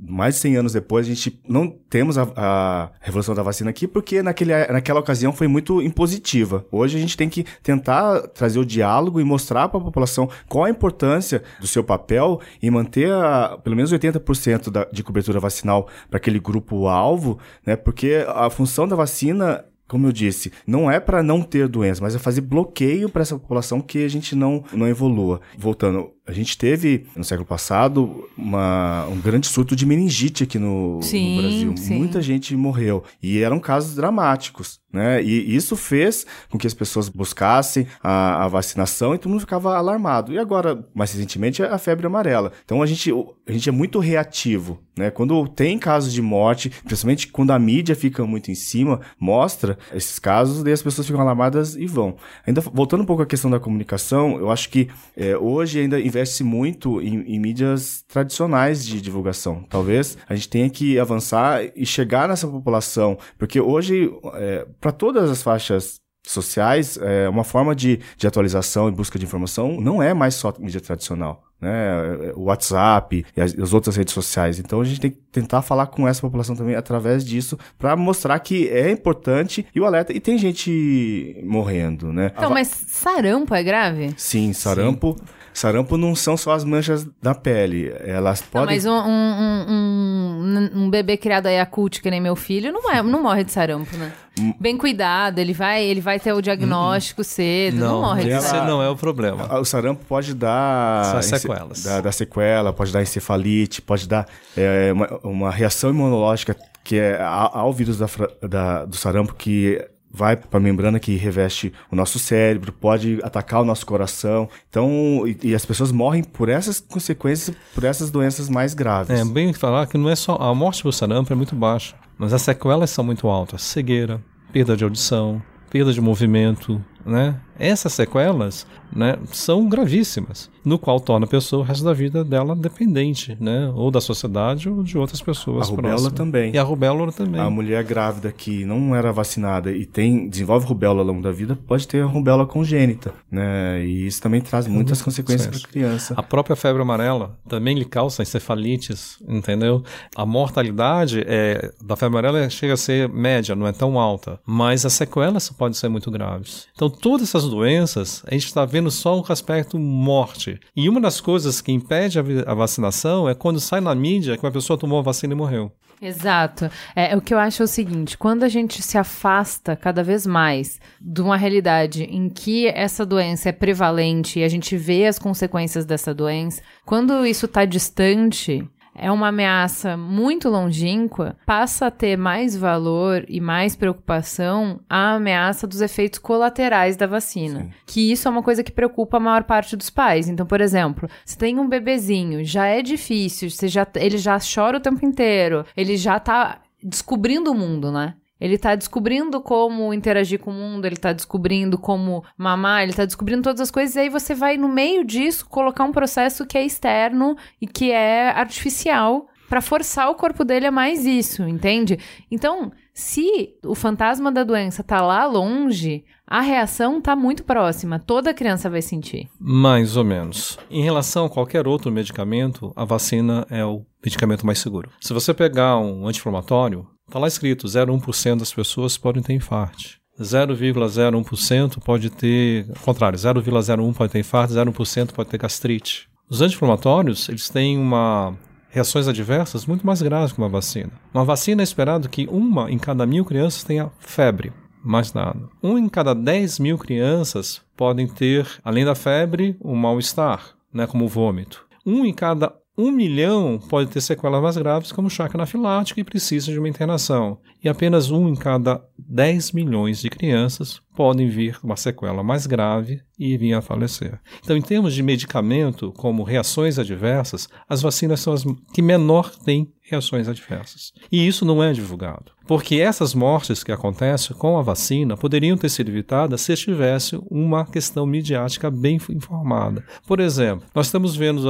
Mais de 100 anos depois, a gente não temos a, a revolução da vacina aqui, porque naquele, naquela ocasião foi muito impositiva. Hoje, a gente tem que tentar trazer o diálogo e mostrar para a população qual a importância do seu papel em manter a, pelo menos 80% da, de cobertura vacinal para aquele grupo-alvo, né? Porque a função da vacina como eu disse, não é para não ter doença, mas é fazer bloqueio para essa população que a gente não, não evolua. Voltando, a gente teve, no século passado, uma, um grande surto de meningite aqui no, sim, no Brasil. Sim. Muita gente morreu. E eram casos dramáticos. Né? E isso fez com que as pessoas buscassem a, a, vacinação e todo mundo ficava alarmado. E agora, mais recentemente, a febre amarela. Então a gente, a gente é muito reativo. Né? Quando tem casos de morte, principalmente quando a mídia fica muito em cima, mostra esses casos, daí as pessoas ficam alarmadas e vão. Ainda voltando um pouco à questão da comunicação, eu acho que é, hoje ainda investe muito em, em mídias tradicionais de divulgação. Talvez a gente tenha que avançar e chegar nessa população, porque hoje é, para todas as faixas sociais, é, uma forma de, de atualização e busca de informação não é mais só mídia tradicional. Né, o WhatsApp e as, as, outras redes sociais. Então a gente tem que tentar falar com essa população também através disso para mostrar que é importante e o alerta. E tem gente morrendo, né? Então, mas sarampo é grave? Sim, sarampo. Sim. Sarampo não são só as manchas da pele. Elas podem. Não, mas um, um, um, um, bebê criado aí a cult, que nem meu filho, não, é, não morre de sarampo, né? Hum. Bem cuidado, ele vai, ele vai ter o diagnóstico hum. cedo, não, não morre de sarampo. Esse não é o problema. O sarampo pode dar. Só sequelas. Dar, dar sequela, pode dar encefalite, pode dar é, uma, uma reação imunológica que é ao vírus da, da, do sarampo que vai para a membrana que reveste o nosso cérebro, pode atacar o nosso coração. Então, e, e, as pessoas morrem por essas consequências, por essas doenças mais graves. É bem falar que não é só a morte por sarampo é muito baixa, mas as sequelas são muito altas: cegueira, perda de audição, perda de movimento, né? Essas sequelas, né, são gravíssimas no qual torna a pessoa o resto da vida dela dependente, né? Ou da sociedade ou de outras pessoas. A rubéola próximas. também. E a rubéola também. A mulher grávida que não era vacinada e tem desenvolve rubéola ao longo da vida pode ter a rubéola congênita, né? E isso também traz muitas é consequências para a criança. A própria febre amarela também lhe causa encefalites, entendeu? A mortalidade é, da febre amarela chega a ser média, não é tão alta, mas as sequelas podem ser muito graves. Então todas essas doenças a gente está vendo só o aspecto morte e uma das coisas que impede a, vacinação é quando sai na mídia que uma pessoa tomou a vacina e morreu. Exato. É, o que eu acho é o seguinte: quando a gente se afasta cada vez mais de uma realidade em que essa doença é prevalente e a gente vê as consequências dessa doença, quando isso está distante, é uma ameaça muito longínqua, passa a ter mais valor e mais preocupação a ameaça dos efeitos colaterais da vacina. Sim. Que isso é uma coisa que preocupa a maior parte dos pais. Então, por exemplo, se tem um bebezinho, já é difícil, você já, ele já chora o tempo inteiro, ele já tá descobrindo o mundo, né? Ele tá descobrindo como interagir com o mundo, ele tá descobrindo como mamar, ele tá descobrindo todas as coisas, e aí você vai, no meio disso, colocar um processo que é externo e que é artificial para forçar o corpo dele a mais isso, entende? Então, se o fantasma da doença tá lá longe, a reação tá muito próxima, toda criança vai sentir. Mais ou menos. Em relação a qualquer outro medicamento, a vacina é o medicamento mais seguro. Se você pegar um anti-inflamatório, Está lá escrito: 0,1% das pessoas podem ter infarto. 0,01% pode ter, ao contrário, 0,01 pode ter infarto, 0,1% pode ter gastrite. Os anti-inflamatórios, eles têm uma reações adversas muito mais graves que uma vacina. Uma vacina é esperado que uma em cada mil crianças tenha febre, mais nada. Um em cada 10 mil crianças podem ter, além da febre, um mal-estar, né, como vômito. Um em cada um milhão pode ter sequelas mais graves, como choque anafilático, e precisa de uma internação. E apenas um em cada 10 milhões de crianças podem vir uma sequela mais grave e vir a falecer. Então, em termos de medicamento, como reações adversas, as vacinas são as que menor têm reações adversas. E isso não é divulgado. Porque essas mortes que acontecem com a vacina poderiam ter sido evitadas se tivesse uma questão midiática bem informada. Por exemplo, nós estamos vendo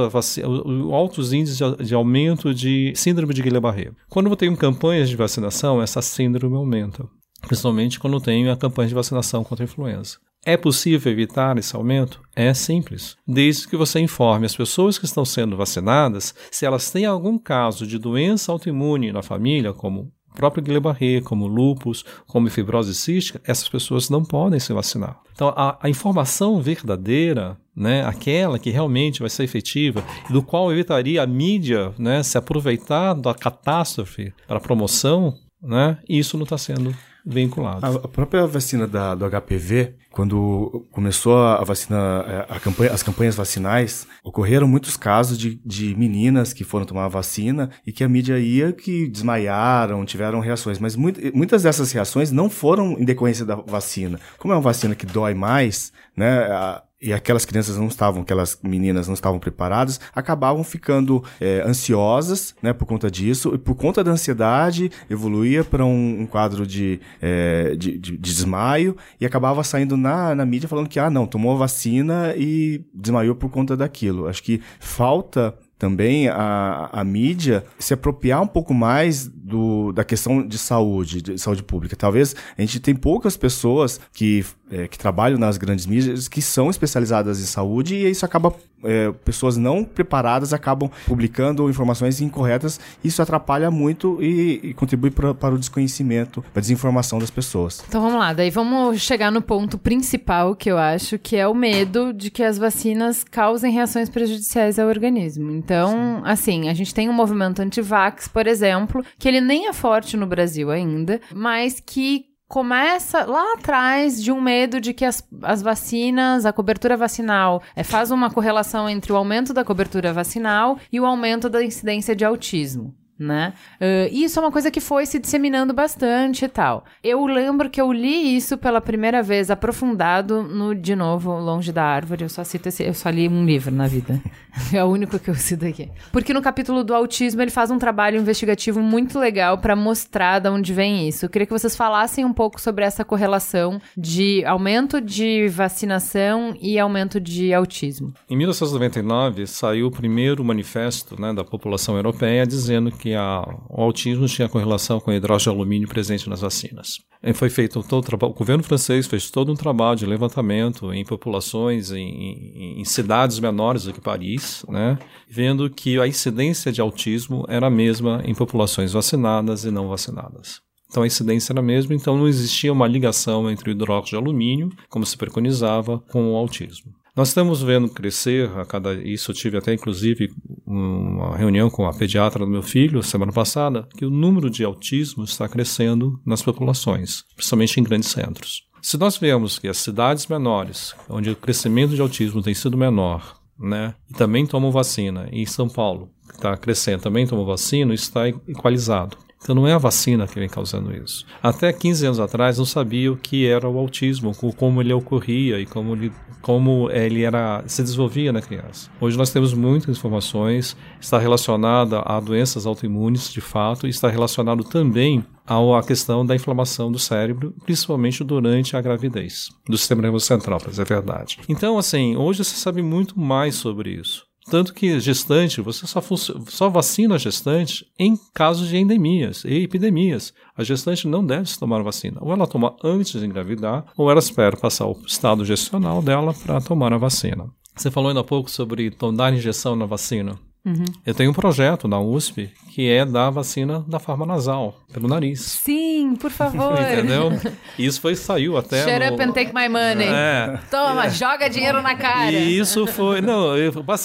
altos índices de aumento de síndrome de Guillain-Barré. Quando tem campanhas de vacinação, essa síndrome aumenta principalmente quando tem a campanha de vacinação contra a influenza. É possível evitar esse aumento? É simples, desde que você informe as pessoas que estão sendo vacinadas se elas têm algum caso de doença autoimune na família, como próprio Guillain-Barré, como lúpus, como fibrose cística, essas pessoas não podem se vacinar. Então, a, a, informação verdadeira, né, aquela que realmente vai ser efetiva, do qual evitaria a mídia né, se aproveitar da catástrofe para promoção, né, isso não está sendo vinculados. A, própria vacina da, do HPV, quando começou a vacina, é, a campanha, as campanhas vacinais, ocorreram muitos casos de, de meninas que foram tomar vacina e que a mídia ia que desmaiaram, tiveram reações. Mas muito, muitas dessas reações não foram em decorrência da vacina. Como é uma vacina que dói mais, né? A, e aquelas crianças não estavam, aquelas meninas não estavam preparadas, acabavam ficando é, ansiosas, né, por conta disso, e por conta da ansiedade evoluía para um, um, quadro de, é, de, de, de, desmaio e acabava saindo na, na mídia falando que, ah, não, tomou a vacina e desmaiou por conta daquilo. Acho que falta também a, a mídia se apropriar um pouco mais do, da questão de saúde, de saúde pública. Talvez a gente tem poucas pessoas que, é, que trabalham nas grandes mídias que são especializadas em saúde e isso acaba é, pessoas não preparadas acabam publicando informações incorretas. Isso atrapalha muito e, e contribui pra, para o desconhecimento, para a desinformação das pessoas. Então vamos lá, daí vamos chegar no ponto principal que eu acho que é o medo de que as vacinas causem reações prejudiciais ao organismo. Então, Sim. assim, a gente tem um movimento anti-vax, por exemplo, que ele nem é forte no Brasil ainda, mas que começa lá atrás de um medo de que as, as vacinas, a cobertura vacinal, é, faz uma correlação entre o aumento da cobertura vacinal e o aumento da incidência de autismo né? Uh, isso é uma coisa que foi se disseminando bastante e tal. Eu lembro que eu li isso pela primeira vez aprofundado no De Novo, Longe da Árvore. Eu só cito esse, eu só li um livro na vida. é o único que eu cito aqui. Porque no capítulo do autismo ele faz um trabalho investigativo muito legal para mostrar de onde vem isso. Eu queria que vocês falassem um pouco sobre essa correlação de aumento de vacinação e aumento de autismo. Em 1999 saiu o primeiro manifesto né, da população europeia dizendo que que a, o autismo tinha correlação com hidrógeno de alumínio presente nas vacinas. E foi feito todo o, o governo francês fez todo um trabalho de levantamento em populações, em, em, em cidades menores do que Paris, né, vendo que a incidência de autismo era a mesma em populações vacinadas e não vacinadas. Então a incidência era a mesma, então não existia uma ligação entre o hidróxido de alumínio, como se preconizava, com o autismo. Nós estamos vendo crescer a cada isso eu tive até inclusive uma reunião com a pediatra do meu filho semana passada que o número de autismo está crescendo nas populações, principalmente em grandes centros. Se nós vemos que as cidades menores, onde o crescimento de autismo tem sido menor, né, e também tomam vacina, e em São Paulo, que está crescendo, também tomam vacina, está equalizado. Então não é a vacina que vem causando isso. Até 15 anos atrás não sabia o que era o autismo, como ele ocorria e como ele, como ele era, se desenvolvia na criança. Hoje nós temos muitas informações, está relacionada a doenças autoimunes de fato e está relacionado também à questão da inflamação do cérebro, principalmente durante a gravidez, do sistema nervoso central, para a verdade. Então, assim, hoje você sabe muito mais sobre isso. Tanto que gestante, você só, só vacina a gestante em casos de endemias e epidemias. A gestante não deve se tomar vacina. Ou ela toma antes de engravidar, ou ela espera passar o estado gestional dela para tomar a vacina. Você falou ainda há pouco sobre dar injeção na vacina. Uhum. Eu tenho um projeto na USP que é dar vacina da forma nasal, pelo nariz. Sim, por favor. Entendeu? Isso foi, saiu até. Shut no... up and take my money. É. Toma, joga dinheiro na cara. E isso foi. Não,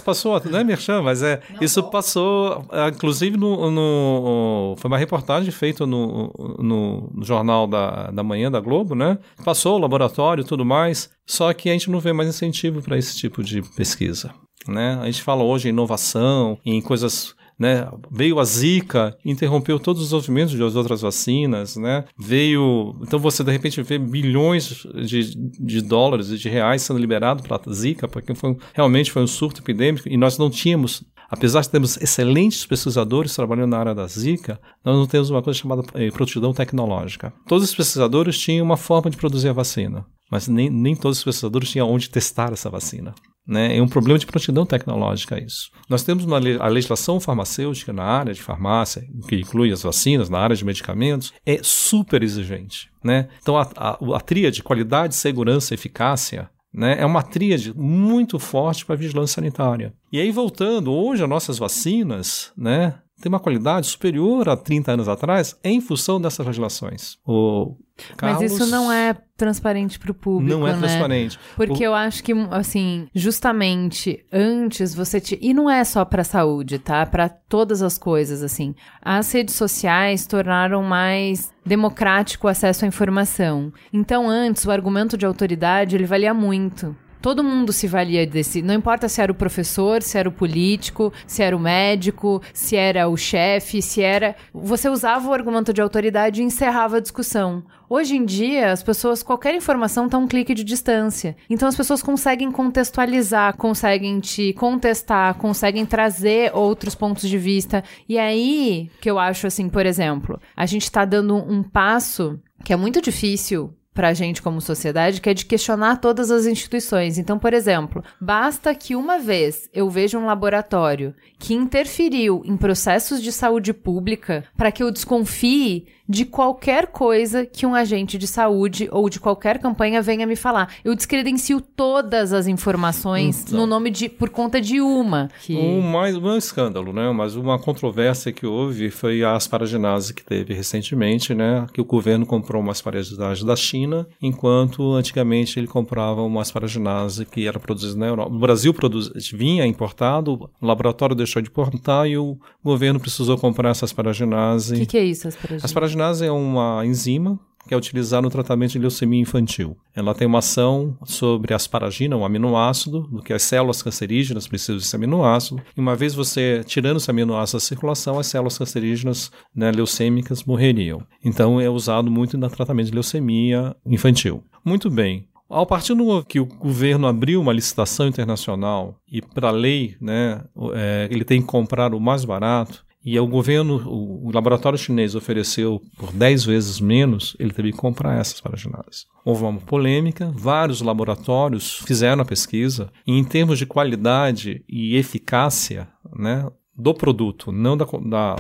passou, não é merchan, mas é. isso passou, ah, inclusive, no, no- Foi uma reportagem feita no, no, no Jornal da, da Manhã da Globo, né? Passou o laboratório e tudo mais, só que a gente não vê mais incentivo para esse tipo de pesquisa. Né? A gente fala hoje em inovação, em coisas né? Veio a Zika, interrompeu todos os desenvolvimentos das outras vacinas, né? Veio, então você de repente vê bilhões de, de dólares e de reais sendo liberados para a Zika, porque foi, realmente foi um surto epidêmico e nós não tínhamos Apesar de termos excelentes pesquisadores trabalhando na área da Zika, nós não temos uma coisa chamada eh, prontidão tecnológica. Todos os pesquisadores tinham uma forma de produzir a vacina, mas nem, nem todos os pesquisadores tinham onde testar essa vacina. Né? É um problema de prontidão tecnológica isso. Nós temos uma le- a legislação farmacêutica na área de farmácia, que inclui as vacinas, na área de medicamentos, é super exigente. Né? Então a, a, a tríade qualidade, segurança eficácia né, é uma tríade muito forte para a vigilância sanitária. E aí, voltando, hoje as nossas vacinas né, têm uma qualidade superior a 30 anos atrás em função dessas legislações. O Mas Carlos isso não é transparente para o público, não é né? transparente. Porque O- eu acho que, assim, justamente antes você te... E não é só pra saúde, tá? Pra todas as coisas, assim. As redes sociais tornaram mais democrático o acesso à informação. Então, antes, o argumento de autoridade, ele valia muito. Todo mundo se valia desse. Não importa se era o professor, se era o político, se era o médico, se era o chefe, se era. Você usava o argumento de autoridade e encerrava a discussão. Hoje em dia, as pessoas, qualquer informação está um clique de distância. Então as pessoas conseguem contextualizar, conseguem te contestar, conseguem trazer outros pontos de vista. E aí, que eu acho assim, por exemplo, a gente está dando um passo que é muito difícil pra gente como sociedade, que é de questionar todas as instituições. Então, por exemplo, basta que uma vez eu veja um laboratório que interferiu em processos de saúde pública para que eu desconfie de qualquer coisa que um agente de saúde ou de qualquer campanha venha me falar. Eu descredencio todas as informações Então. no nome de por conta de uma. Que... Um mais um escândalo, né? Mas uma controvérsia que houve foi a asparaginase que teve recentemente, né? Que o governo comprou uma asparaginase da China, enquanto antigamente ele comprava uma asparaginase que era produzida na Europa. No Brasil produz, vinha importado, o laboratório deixou de importar e o governo precisou comprar essa O asparaginase. que, que é isso, asparagina? Asparaginase é uma enzima que é utilizada no tratamento de leucemia infantil. Ela tem uma ação sobre asparagina, um aminoácido, do que as células cancerígenas precisam desse aminoácido. E uma vez você tirando esse aminoácido da circulação, as células cancerígenas né, leucêmicas morreriam. Então é usado muito no tratamento de leucemia infantil. Muito bem. Ao partir do momento que o governo abriu uma licitação internacional e para a lei, né, é, ele tem que comprar o mais barato, e o governo, o, laboratório chinês ofereceu por 10 vezes menos, ele teve que comprar essas paraginases. Houve uma polêmica, vários laboratórios fizeram a pesquisa, e em termos de qualidade e eficácia, né, do produto, não da, da,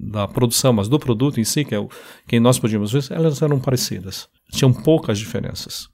da produção, mas do produto em si, que é o que nós podíamos ver, elas eram parecidas. Tinham poucas diferenças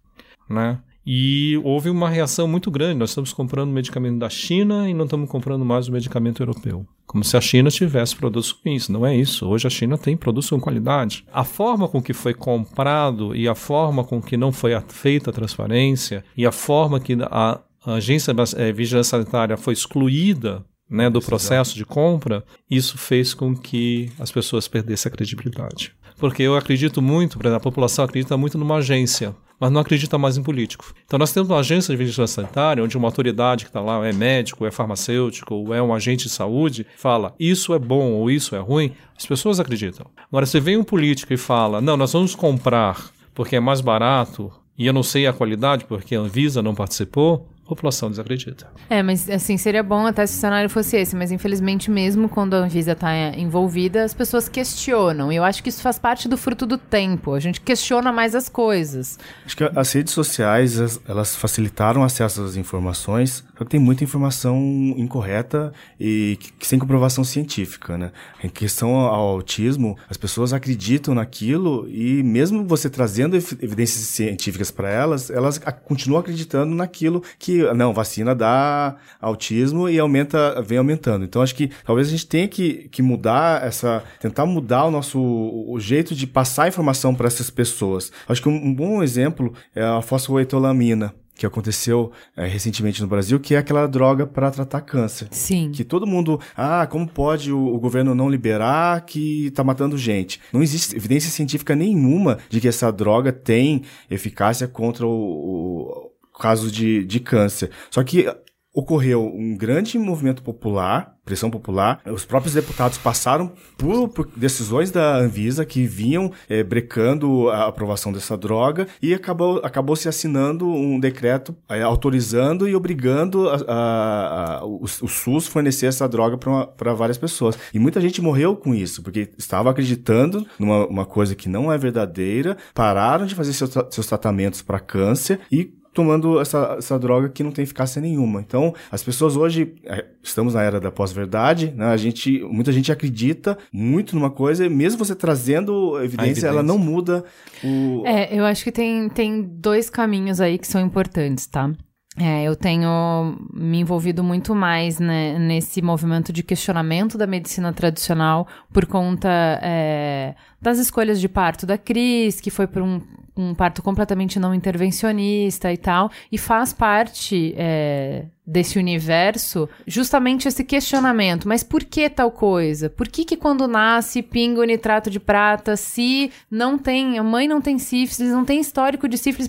né? E houve uma reação muito grande. Nós estamos comprando medicamento da China e não estamos comprando mais o medicamento europeu. Como se a China tivesse produtos ruins. Não é isso. Hoje a China tem produtos com qualidade. A forma com que foi comprado e a forma com que não foi feita a transparência e a forma que a, agência de eh, vigilância sanitária foi excluída né, do processo de compra, isso fez com que as pessoas perdessem a credibilidade. Porque eu acredito muito, a população acredita muito numa agência, mas não acredita mais em político. Então nós temos uma agência de vigilância sanitária, onde uma autoridade que está lá é médico, é farmacêutico, ou é um agente de saúde, fala isso é bom ou isso é ruim, as pessoas acreditam. Agora, se vem um político e fala, não, nós vamos comprar porque é mais barato e eu não sei a qualidade porque a Anvisa não participou, a população desacredita. É, mas assim, seria bom até se o cenário fosse esse, mas infelizmente mesmo quando a Anvisa tá é, envolvida, as pessoas questionam. E eu acho que isso faz parte do fruto do tempo. A gente questiona mais as coisas. Acho que as redes sociais, as- elas facilitaram o acesso às informações, só que tem muita informação incorreta e que- sem comprovação científica, né? Em questão ao autismo, as pessoas acreditam naquilo e mesmo você trazendo ev- evidências científicas para elas, elas continuam acreditando naquilo que não, vacina dá autismo e aumenta, vem aumentando. Então acho que talvez a gente tenha que, que mudar essa, tentar mudar o nosso o jeito de passar informação para essas pessoas. Acho que um, um bom exemplo é a fosfoetolamina que aconteceu é, recentemente no Brasil, que é aquela droga para tratar câncer. Sim. Que todo mundo, ah, como pode o, o governo não liberar que está matando gente? Não existe evidência científica nenhuma de que essa droga tem eficácia contra o, o caso de, de câncer. Só que ocorreu um grande movimento popular, pressão popular. Os próprios deputados passaram por, por decisões da Anvisa que vinham é, brecando a aprovação dessa droga e acabou, acabou se assinando um decreto é, autorizando e obrigando a, a, a, o, o, SUS fornecer essa droga para várias pessoas. E muita gente morreu com isso, porque estava acreditando numa uma coisa que não é verdadeira, pararam de fazer seus, seus tratamentos para câncer e tomando essa, essa droga que não tem eficácia nenhuma. Então, as pessoas hoje, é, estamos na era da pós-verdade, né? A gente, muita gente acredita muito numa coisa, e mesmo você trazendo evidência, evidência, ela não muda o... É, eu acho que tem, tem dois caminhos aí que são importantes, tá? É, eu tenho me envolvido muito mais né, nesse movimento de questionamento da medicina tradicional por conta é, das escolhas de parto da Cris, que foi por um, um parto completamente não intervencionista e tal, e faz parte é, desse universo justamente esse questionamento. Mas por que tal coisa? Por que que quando nasce pinga o nitrato de prata se não tem, a mãe não tem sífilis, não tem histórico de sífilis,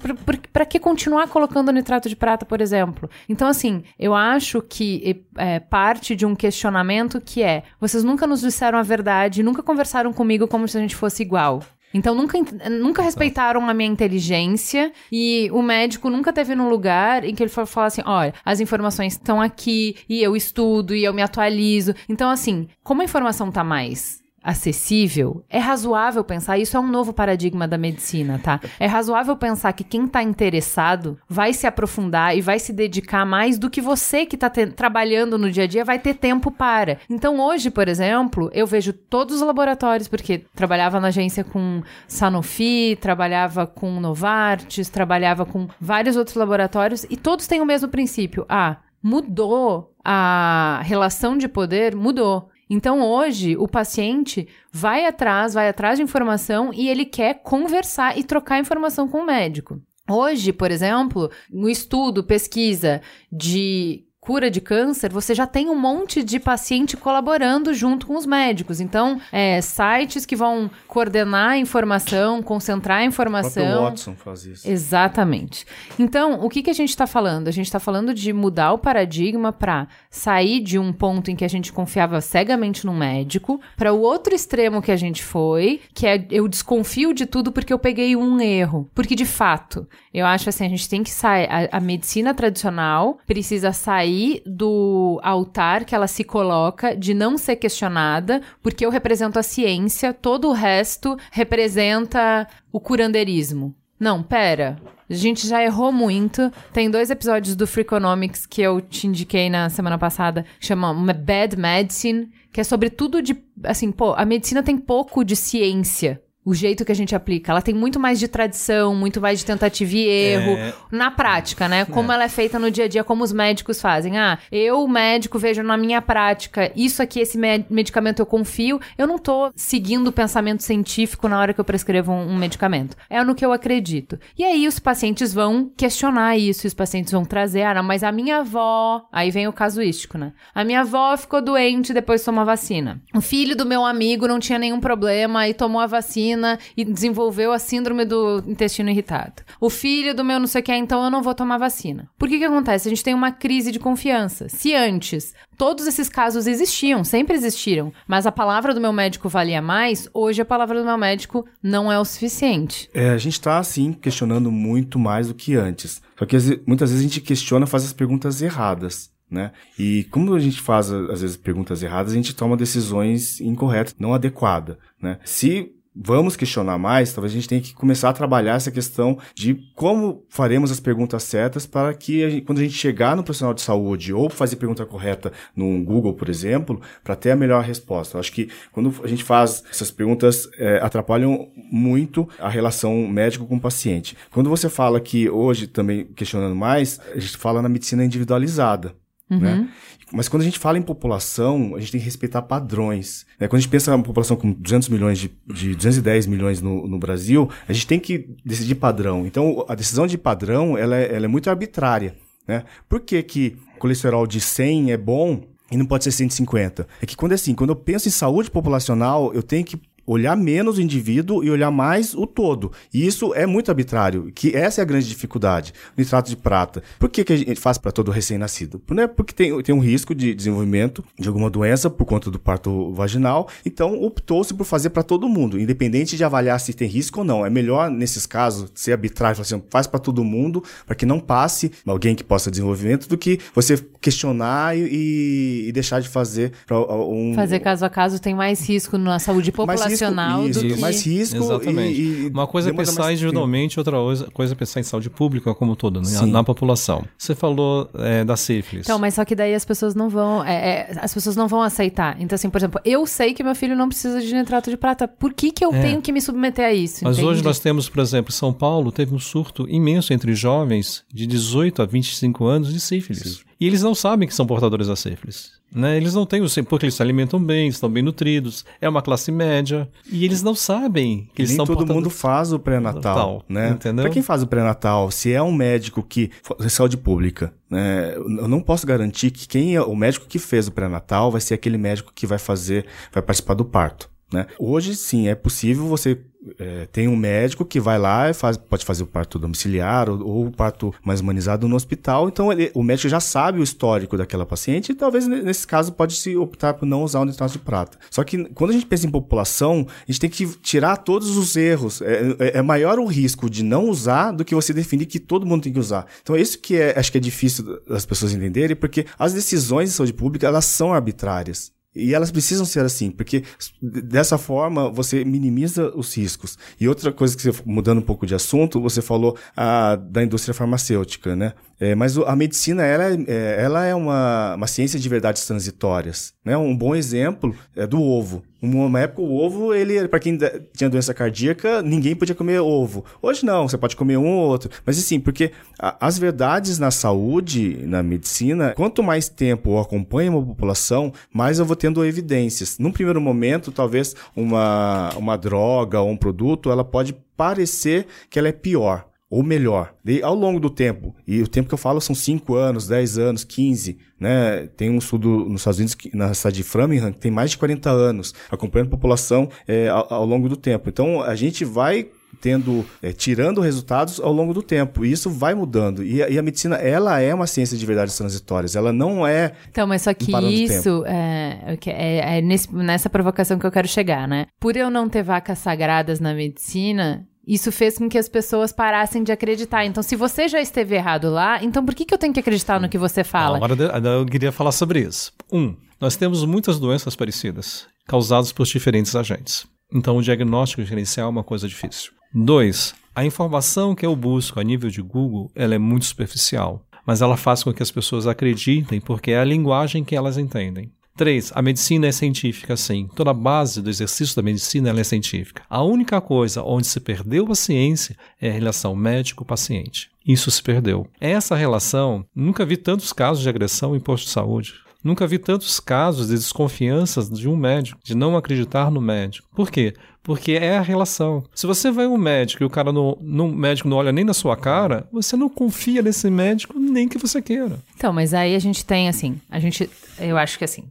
para que continuar colocando nitrato de prata, por exemplo? Então, assim, eu acho que é parte de um questionamento que é, vocês nunca nos disseram a verdade, nunca conversaram comigo como se a gente fosse igual. Então nunca, nunca respeitaram a minha inteligência e o médico nunca teve num lugar em que ele falou assim: olha, as informações estão aqui e eu estudo e eu me atualizo. Então, assim, como a informação tá mais acessível, é razoável pensar, isso é um novo paradigma da medicina, tá? É razoável pensar que quem está interessado vai se aprofundar e vai se dedicar mais do que você que está trabalhando no dia a dia vai ter tempo para. Então hoje, por exemplo, eu vejo todos os laboratórios, porque trabalhava na agência com Sanofi, trabalhava com Novartis, trabalhava com vários outros laboratórios e todos têm o mesmo princípio. Ah, mudou a relação de poder, mudou. Então hoje o paciente vai atrás, vai atrás de informação e ele quer conversar e trocar informação com o médico. Hoje, por exemplo, no estudo, pesquisa de cura de câncer, você já tem um monte de paciente colaborando junto com os médicos. Então, é, sites que vão coordenar a informação, concentrar a informação. O Watson faz isso. Exatamente. Então, o que, que a gente está falando? A gente está falando de mudar o paradigma para sair de um ponto em que a gente confiava cegamente no médico para o outro extremo que a gente foi, que é eu desconfio de tudo porque eu peguei um erro. Porque, de fato, eu acho assim, a gente tem que sair. A, a medicina tradicional precisa sair sair do altar que ela se coloca de não ser questionada, porque eu represento a ciência, todo o resto representa o curandeirismo. Não, pera. A gente já errou muito. Tem dois episódios do Freakonomics que eu te indiquei na semana passada, que chama Bad Medicine, que é sobre tudo de. Assim, pô, a medicina tem pouco de ciência o jeito que a gente aplica. Ela tem muito mais de tradição, muito mais de tentativa e erro. É... Na prática, né? Como é. ela é feita no dia a dia, como os médicos fazem. Ah, eu, médico, vejo na minha prática, isso aqui, esse medicamento eu confio. Eu não tô seguindo o pensamento científico na hora que eu prescrevo um, um medicamento. É no que eu acredito. E aí os pacientes vão questionar isso, os pacientes vão trazer, ah, não, mas a minha avó. Aí vem o casuístico, né? A minha avó ficou doente depois tomou a vacina. O filho do meu amigo não tinha nenhum problema e tomou a vacina e desenvolveu a síndrome do intestino irritado. O filho do meu não sei o que, então eu não vou tomar vacina. Por que que acontece? A gente tem uma crise de confiança. Se antes todos esses casos existiam, sempre existiram, mas a palavra do meu médico valia mais, hoje a palavra do meu médico não é o suficiente. É, a gente está, assim, questionando muito mais do que antes. Só que muitas vezes a gente questiona, faz as perguntas erradas. Né? E como a gente faz, às vezes, perguntas erradas, a gente toma decisões incorretas, não adequadas. Né? Se vamos questionar mais, talvez a gente tenha que começar a trabalhar essa questão de como faremos as perguntas certas para que a gente, quando a gente chegar no profissional de saúde ou fazer pergunta correta no Google, por exemplo, para ter a melhor resposta. Eu acho que quando a gente faz essas perguntas, é, atrapalham muito a relação médico com o paciente. Quando você fala que hoje, também questionando mais, a gente fala na medicina individualizada. Uhum. Né? Mas quando a gente fala em população, a gente tem que respeitar padrões. Né? Quando a gente pensa em uma população com 200 milhões, de, de 210 milhões no, no Brasil, a gente tem que decidir padrão. Então, a decisão de padrão, ela é, ela é muito arbitrária. Né? Por que, que colesterol de 100 é bom e não pode ser 150? É que quando é assim, quando eu penso em saúde populacional, eu tenho que olhar menos o indivíduo e olhar mais o todo. E isso é muito arbitrário, que essa é a grande dificuldade. Nitrato de prata. Por que, que a gente faz para todo recém-nascido? Não é porque tem, tem um risco de desenvolvimento de alguma doença por conta do parto vaginal, então optou-se por fazer para todo mundo, independente de avaliar se tem risco ou não. É melhor, nesses casos, ser arbitrário, assim, faz para todo mundo, para que não passe alguém que possa desenvolvimento, do que você questionar e, e deixar de fazer um... Fazer caso a caso tem mais risco na saúde populacional isso, do que... mais risco. Exatamente. E, e Uma coisa é pensar individualmente, outra coisa é pensar em saúde pública como todo, né? Sim. na população. Você falou é, da sífilis. Então, mas só que daí as pessoas não vão, é, é, as pessoas não vão aceitar. Então, assim, por exemplo, eu sei que meu filho não precisa de nitrato de prata. Por que que eu É. tenho que me submeter a isso? Mas entende? hoje nós temos, por exemplo, São Paulo teve um surto imenso entre jovens de 18 a 25 anos de sífilis. E eles não sabem que são portadores da sífilis. Né? Eles não têm o porque eles se alimentam bem, estão bem nutridos, é uma classe média, e eles não sabem que eles Nem são todo portadores- mundo faz o pré-natal, Natal, né? entendeu? Pra quem faz o pré-natal, se é um médico que é saúde pública, né? Eu não posso garantir que quem é o médico que fez o pré-natal vai ser aquele médico que vai fazer, vai participar do parto, né? Hoje sim é possível você é, tem um médico que vai lá e faz, pode fazer o parto domiciliar ou, ou o parto mais humanizado no hospital. Então, ele- o médico já sabe o histórico daquela paciente e talvez ne- nesse caso pode se optar por não usar o nitrato de prata. Só que quando a gente pensa em população, a gente tem que tirar todos os erros. É, é- é maior o risco de não usar do que você definir que todo mundo tem que usar. Então, é isso que é, acho que é difícil das pessoas entenderem, porque as decisões de saúde pública, elas são arbitrárias. E elas precisam ser assim, porque dessa forma você minimiza os riscos. E outra coisa que você, mudando um pouco de assunto, você falou ah, da indústria farmacêutica, né? É, mas a medicina, ela é, é, ela é uma, uma ciência de verdades transitórias, né? Um bom exemplo é do ovo. Uma época o ovo, ele, para quem tinha doença cardíaca, ninguém podia comer ovo. Hoje não, você pode comer um ou outro. Mas assim, porque a- as verdades na saúde, na medicina, quanto mais tempo eu acompanho uma população, mais eu vou tendo evidências. Num primeiro momento, talvez uma, uma droga ou um produto, ela pode parecer que ela é pior ou melhor. E ao longo do tempo, e o tempo que eu falo são 5 anos, 10 anos, 15, né? Tem um estudo nos Estados Unidos, na cidade de Framingham, que tem mais de 40 anos, acompanhando a população é, ao, ao longo do tempo. Então, a gente vai tendo, é, tirando resultados ao longo do tempo, e isso vai mudando. E a, e a medicina, ela é uma ciência de verdades transitórias, ela não é... Então, mas só que isso é, que- é- é nesse- nessa provocação que eu quero chegar, né? Por eu não ter vacas sagradas na medicina, isso fez com que as pessoas parassem de acreditar. Então, se você já esteve errado lá, então por que, que eu tenho que acreditar no que você fala? Agora eu queria falar sobre isso. Um, nós temos muitas doenças parecidas, causadas por diferentes agentes. Então, o diagnóstico diferencial é uma coisa difícil. Dois, a informação que eu busco a nível de Google, ela é muito superficial, mas ela faz com que as pessoas acreditem porque é a linguagem que elas entendem. Três, a medicina é científica, sim. Toda a base do exercício da medicina é científica. A única coisa onde se perdeu a ciência é a relação médico-paciente. Isso se perdeu. Essa relação, nunca vi tantos casos de agressão em posto de saúde. Nunca vi tantos casos de desconfianças de um médico, de não acreditar no médico. Por quê? Porque é a relação. Se você vai um médico e o cara não, não, médico não olha nem na sua cara, você não confia nesse médico nem que você queira. Então, mas aí a gente tem, assim, a gente, eu acho que assim.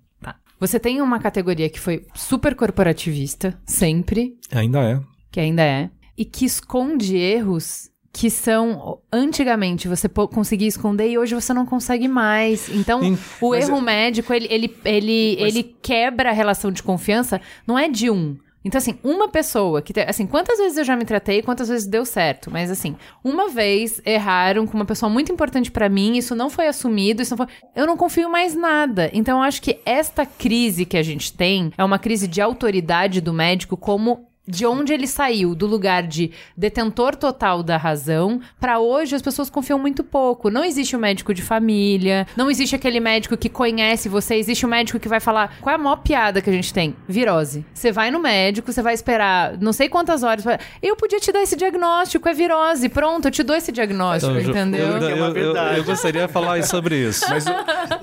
Você tem uma categoria que foi super corporativista, sempre, Ainda é. que ainda é, e que esconde erros que são antigamente você conseguia esconder e hoje você não consegue mais. Então, Sim, o mas erro médico, ele, ele, ele, ele quebra a relação de confiança, não é de um. Então, assim, uma pessoa que. te- Assim, quantas vezes eu já me tratei, quantas vezes deu certo. Mas, assim, uma vez erraram com uma pessoa muito importante pra mim, isso não foi assumido, isso não foi. Eu não confio mais nada. Então, eu acho que esta crise que a gente tem é uma crise de autoridade do médico como de onde ele saiu, do lugar de detentor total da razão, para hoje as pessoas confiam muito pouco. Não existe o um médico de família, não existe aquele médico que conhece você, existe o um médico que vai falar. Qual é a maior piada que a gente tem? Virose. Você vai no médico, você vai esperar não sei quantas horas. Eu podia te dar esse diagnóstico, é virose. Pronto, eu te dou esse diagnóstico, Então, entendeu? Eu, eu- eu- eu- eu gostaria de falar sobre isso. Mas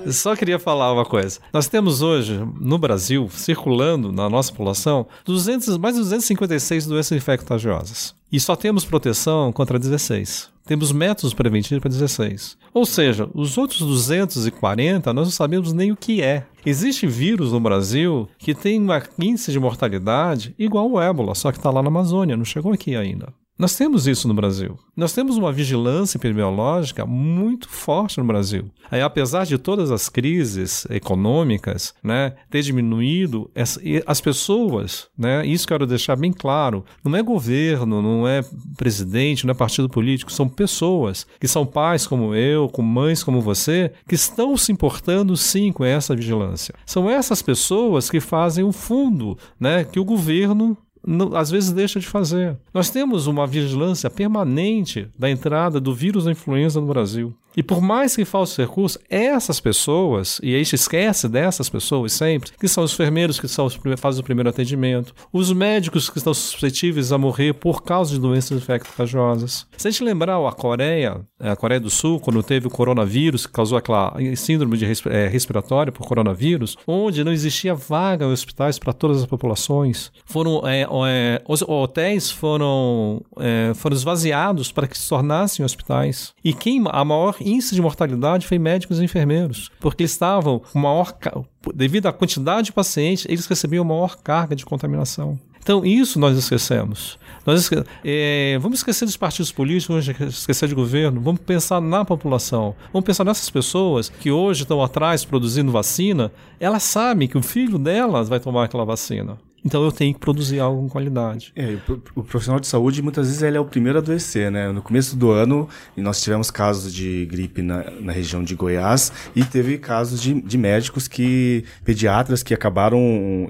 eu só queria falar uma coisa. Nós temos hoje, no Brasil, circulando na nossa população, 200, mais de 256 doenças infecto-contagiosas. E só temos proteção contra 16. Temos métodos preventivos para 16. Ou seja, os outros 240 nós não sabemos nem o que é. Existe vírus no Brasil que tem um índice de mortalidade igual ao ébola, só que está lá na Amazônia, não chegou aqui ainda. Nós temos isso no Brasil. Nós temos uma vigilância epidemiológica muito forte no Brasil. Aí, apesar de todas as crises econômicas, né, ter diminuído, as pessoas, né, isso quero deixar bem claro, não é governo, não é presidente, não é partido político, são pessoas que são pais como eu, com mães como você, que estão se importando sim com essa vigilância. São essas pessoas que fazem o fundo, né, que o governo às vezes deixa de fazer. Nós temos uma vigilância permanente da entrada do vírus da influenza no Brasil. E por mais que falte recursos, essas pessoas, e a gente esquece dessas pessoas sempre, que são os enfermeiros que são os fazem o primeiro atendimento, os médicos que estão suscetíveis a morrer por causa de doenças infecto-contagiosas. Se a gente lembrar a Coreia, a Coreia do Sul, quando teve o coronavírus, que causou aquela síndrome de eh, respiratória por coronavírus, onde não existia vaga em hospitais para todas as populações, foram o- eh, os hotéis foram eh, foram esvaziados para que se tornassem hospitais. E quem a maior índice de mortalidade foi médicos e enfermeiros, porque eles estavam com maior devido à quantidade de pacientes, eles recebiam maior carga de contaminação. Então, isso nós esquecemos. Nós esque- eh, vamos esquecer dos partidos políticos, vamos esquecer de governo, vamos pensar na população. Vamos pensar nessas pessoas que hoje estão atrás produzindo vacina, elas sabem que o filho delas vai tomar aquela vacina. Então eu tenho que produzir algo com qualidade. É, o o profissional de saúde, muitas vezes, ele é o primeiro a adoecer, né? No começo do ano, nós tivemos casos de gripe na, na região de Goiás e teve casos de, de médicos que, pediatras que acabaram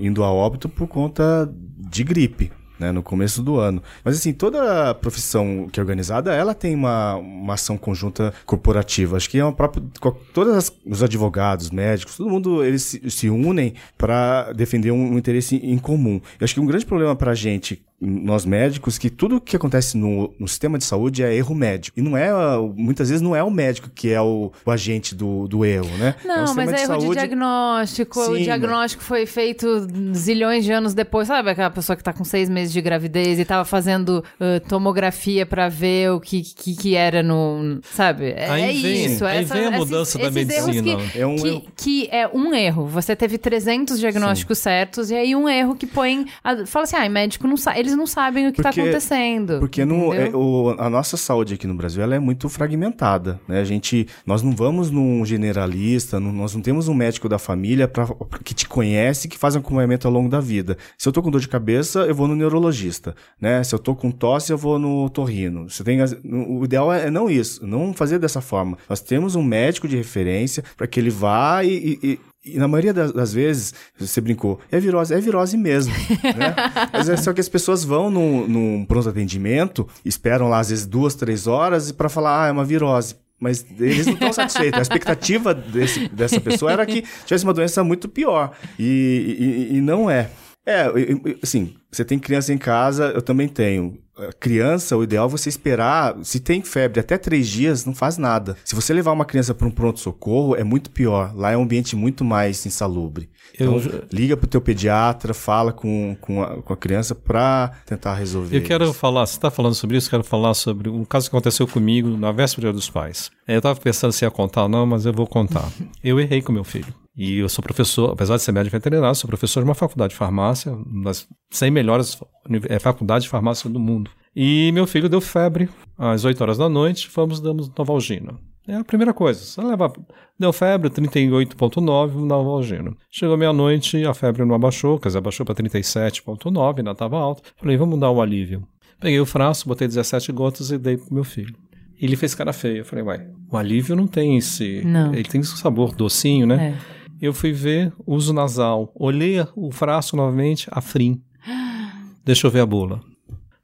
indo a óbito por conta de gripe. Né, no começo do ano. Mas assim, toda profissão que é organizada, ela tem uma, uma ação conjunta corporativa. Acho que é uma própria. co- Todos as- os advogados, médicos, todo mundo eles se, se unem para defender um, um interesse em comum. Eu acho que um grande problema para a gente, nós médicos, que tudo que acontece no, no sistema de saúde é erro médico. E não é, muitas vezes não é o médico que é o, o agente do, do erro, né? é Não, o mas é erro de diagnóstico. o Sim, diagnóstico foi feito zilhões de anos depois. Sabe aquela pessoa que tá com seis meses de gravidez e tava fazendo uh, tomografia pra ver o que, que, que era no. Sabe? É, Aí é vem- isso. aí essa- vem a esses- mudança da esses medicina. Que, É um que, erro. que é um erro. Você teve 300 diagnósticos certos e aí um erro que põe. a- fala assim, ah, médico não sabe. Eles não sabem o que Porque- tá acontecendo. Porque no, é, o- a nossa saúde aqui no Brasil ela é muito fragmentada, né? A gente, nós não vamos num generalista, não- nós não temos um médico da família pra, que te conhece, que faz um acompanhamento ao longo da vida. Se eu tô com dor de cabeça, eu vou no neurologista, né? Se eu tô com tosse, eu vou no torrino. Se tem, o ideal é não isso, não fazer dessa forma. Nós temos um médico de referência para que ele vá e, e- e- e na maioria das, das vezes, você brincou, é virose, é virose mesmo, né? Mas é só que as pessoas vão num, num pronto atendimento, esperam lá às vezes duas, três horas para falar, ah, é uma virose. Mas eles não estão satisfeitos. A expectativa desse- dessa pessoa era que tivesse uma doença muito pior. E, e- e não é. É, assim, você tem criança em casa, eu também tenho. A Criança, o ideal é você esperar. Se tem febre até três dias, não faz nada. Se você levar uma criança para um pronto-socorro, é muito pior. Lá é um ambiente muito mais insalubre. Eu- Então, liga pro teu pediatra, fala com, com, a, com a criança para tentar resolver. Eu quero isso. falar, você está falando sobre isso, eu quero falar sobre um caso que aconteceu comigo na véspera dos pais. É, Eu estava pensando se ia contar ou não, mas eu vou contar. Eu errei com meu filho. E eu sou professor, apesar de ser médico veterinário, sou professor de uma faculdade de farmácia, uma das 100 melhores eh, faculdades de farmácia do mundo. E meu filho deu febre às 8 horas da noite, fomos damos Novalgina. É a primeira coisa. Você leva, deu febre, 38,9, Novalgina. Chegou meia-noite, a febre não abaixou, quer dizer, abaixou para 37,9, ainda estava alto. Falei, vamos dar um alívio. Peguei o frasco, botei 17 gotas e dei pro meu filho. E ele fez cara feia. Eu falei, uai, o alívio não tem esse. Não. Ele tem esse sabor docinho, né? Eu fui ver uso nasal. Olhei o frasco novamente, Afrim. Deixa eu ver a bula.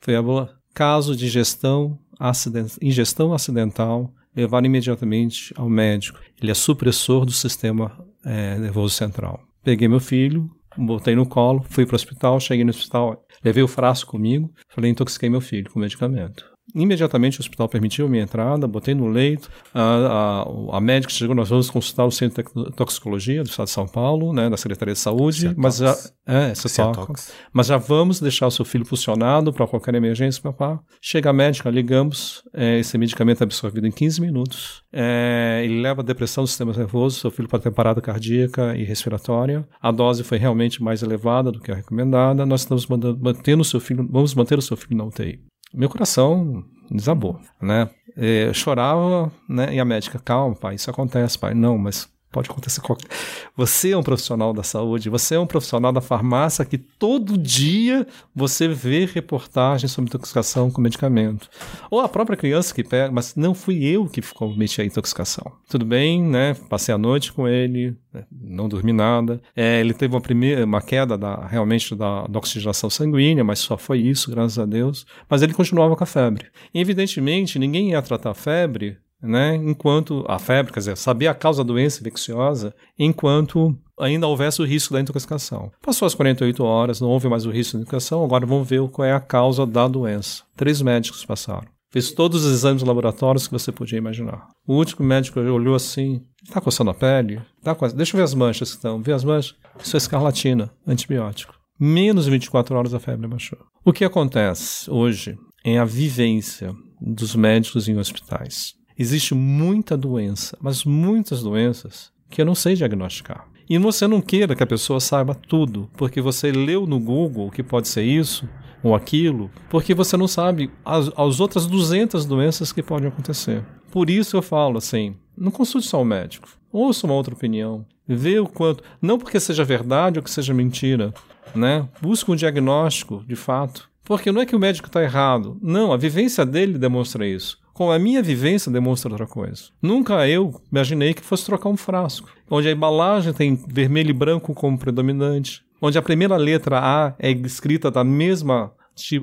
Foi a bula. Caso de ingestão, acident... ingestão acidental, levar imediatamente ao médico. Ele é supressor do sistema é, nervoso central. Peguei meu filho, botei no colo, fui para o hospital, cheguei no hospital, levei o frasco comigo, falei, intoxiquei meu filho com medicamento. Imediatamente o hospital permitiu a minha entrada, botei no leito. A, a, a médica chegou, nós vamos consultar o Centro de Toxicologia do Estado de São Paulo, né, da Secretaria de Saúde. Ciatox. mas já, é, Ciatox. Mas já vamos deixar o seu filho funcionado para qualquer emergência, papá. Chega a médica, ligamos, é, esse medicamento é absorvido em 15 minutos. É, ele leva a depressão do sistema nervoso, seu filho pode ter parada cardíaca e respiratória. A dose foi realmente mais elevada do que a recomendada. Nós estamos mandando, mantendo o seu filho, vamos manter o seu filho na UTI meu coração desabou, né? Eu chorava, né? E a médica, calma, pai, isso acontece, pai. Não, mas pode acontecer qualquer. Você é um profissional da saúde, você é um profissional da farmácia que todo dia você vê reportagens sobre intoxicação com medicamento. Ou a própria criança que pega, mas não fui eu que cometi a intoxicação. Tudo bem, né? Passei a noite com ele, né? não dormi nada. É, ele teve uma primeira, uma queda da, realmente da, da oxigenação sanguínea, mas só foi isso, graças a Deus. Mas ele continuava com a febre. E, evidentemente, ninguém ia tratar a febre né? Enquanto a febre, quer dizer, saber a causa da doença infecciosa, enquanto ainda houvesse o risco da intoxicação. Passou as 48 horas, não houve mais o risco da intoxicação, agora vamos ver qual é a causa da doença. Três médicos passaram. Fez todos os exames laboratórios que você podia imaginar. O último médico olhou assim: tá coçando a pele? Tá co... Deixa eu ver as manchas que estão. Vê as manchas? Isso é escarlatina, antibiótico. Menos de 24 horas a febre baixou. O que acontece hoje é a vivência dos médicos em hospitais. Existe muita doença, mas muitas doenças que eu não sei diagnosticar. E você não queira que a pessoa saiba tudo, porque você leu no Google que pode ser isso ou aquilo, porque você não sabe as, as outras 200 doenças que podem acontecer. Por isso eu falo assim, não consulte só o médico, ouça uma outra opinião, vê o quanto, não porque seja verdade ou que seja mentira, né? Busque um diagnóstico de fato. Porque não é que o médico está errado, não, a vivência dele demonstra isso com a minha vivência demonstra outra coisa. Nunca eu imaginei que fosse trocar um frasco, onde a embalagem tem vermelho e branco como predominante, onde a primeira letra A é escrita da mesma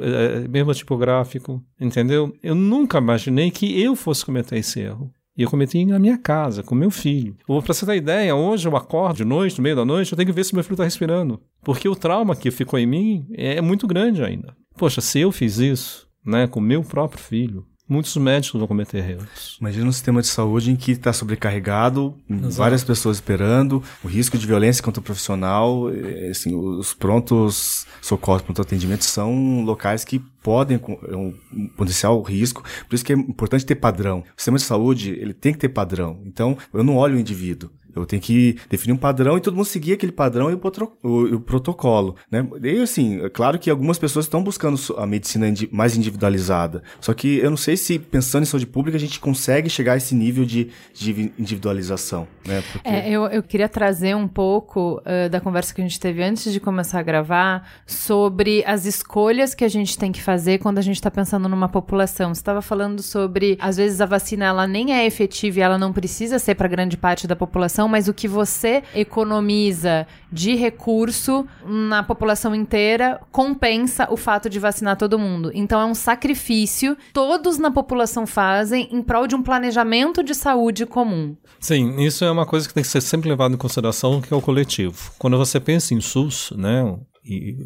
é, mesmo tipográfico, entendeu? Eu nunca imaginei que eu fosse cometer esse erro. E eu cometi na minha casa, com meu filho. Para você ter ideia, hoje eu acordo de noite, no meio da noite, eu tenho que ver se meu filho está respirando. Porque o trauma que ficou em mim é muito grande ainda. Poxa, se eu fiz isso, né, com meu próprio filho, muitos médicos vão cometer erros. Imagina um sistema de saúde em que está sobrecarregado, Exato. várias pessoas esperando, o risco de violência contra o profissional, eh, assim, os prontos socorros, pronto atendimento são locais que podem é um potencial risco, por isso que é importante ter padrão. O sistema de saúde, ele tem que ter padrão. Então, eu não olho o indivíduo, eu tenho que definir um padrão e todo mundo seguir aquele padrão e o, o, o protocolo, né? E assim, é claro que algumas pessoas estão buscando a medicina mais individualizada. Só que eu não sei se pensando em saúde pública a gente consegue chegar a esse nível de, de individualização, né? Porque... É, eu, eu queria trazer um pouco uh, da conversa que a gente teve antes de começar a gravar sobre as escolhas que a gente tem que fazer quando a gente está pensando numa população. Você estava falando sobre, às vezes a vacina ela nem é efetiva e ela não precisa ser para grande parte da população, mas o que você economiza de recurso na população inteira compensa o fato de vacinar todo mundo. Então é um sacrifício todos na população fazem em prol de um planejamento de saúde comum. Sim, isso é uma coisa que tem que ser sempre levado em consideração, que é o coletivo. Quando você pensa em SUS, né, e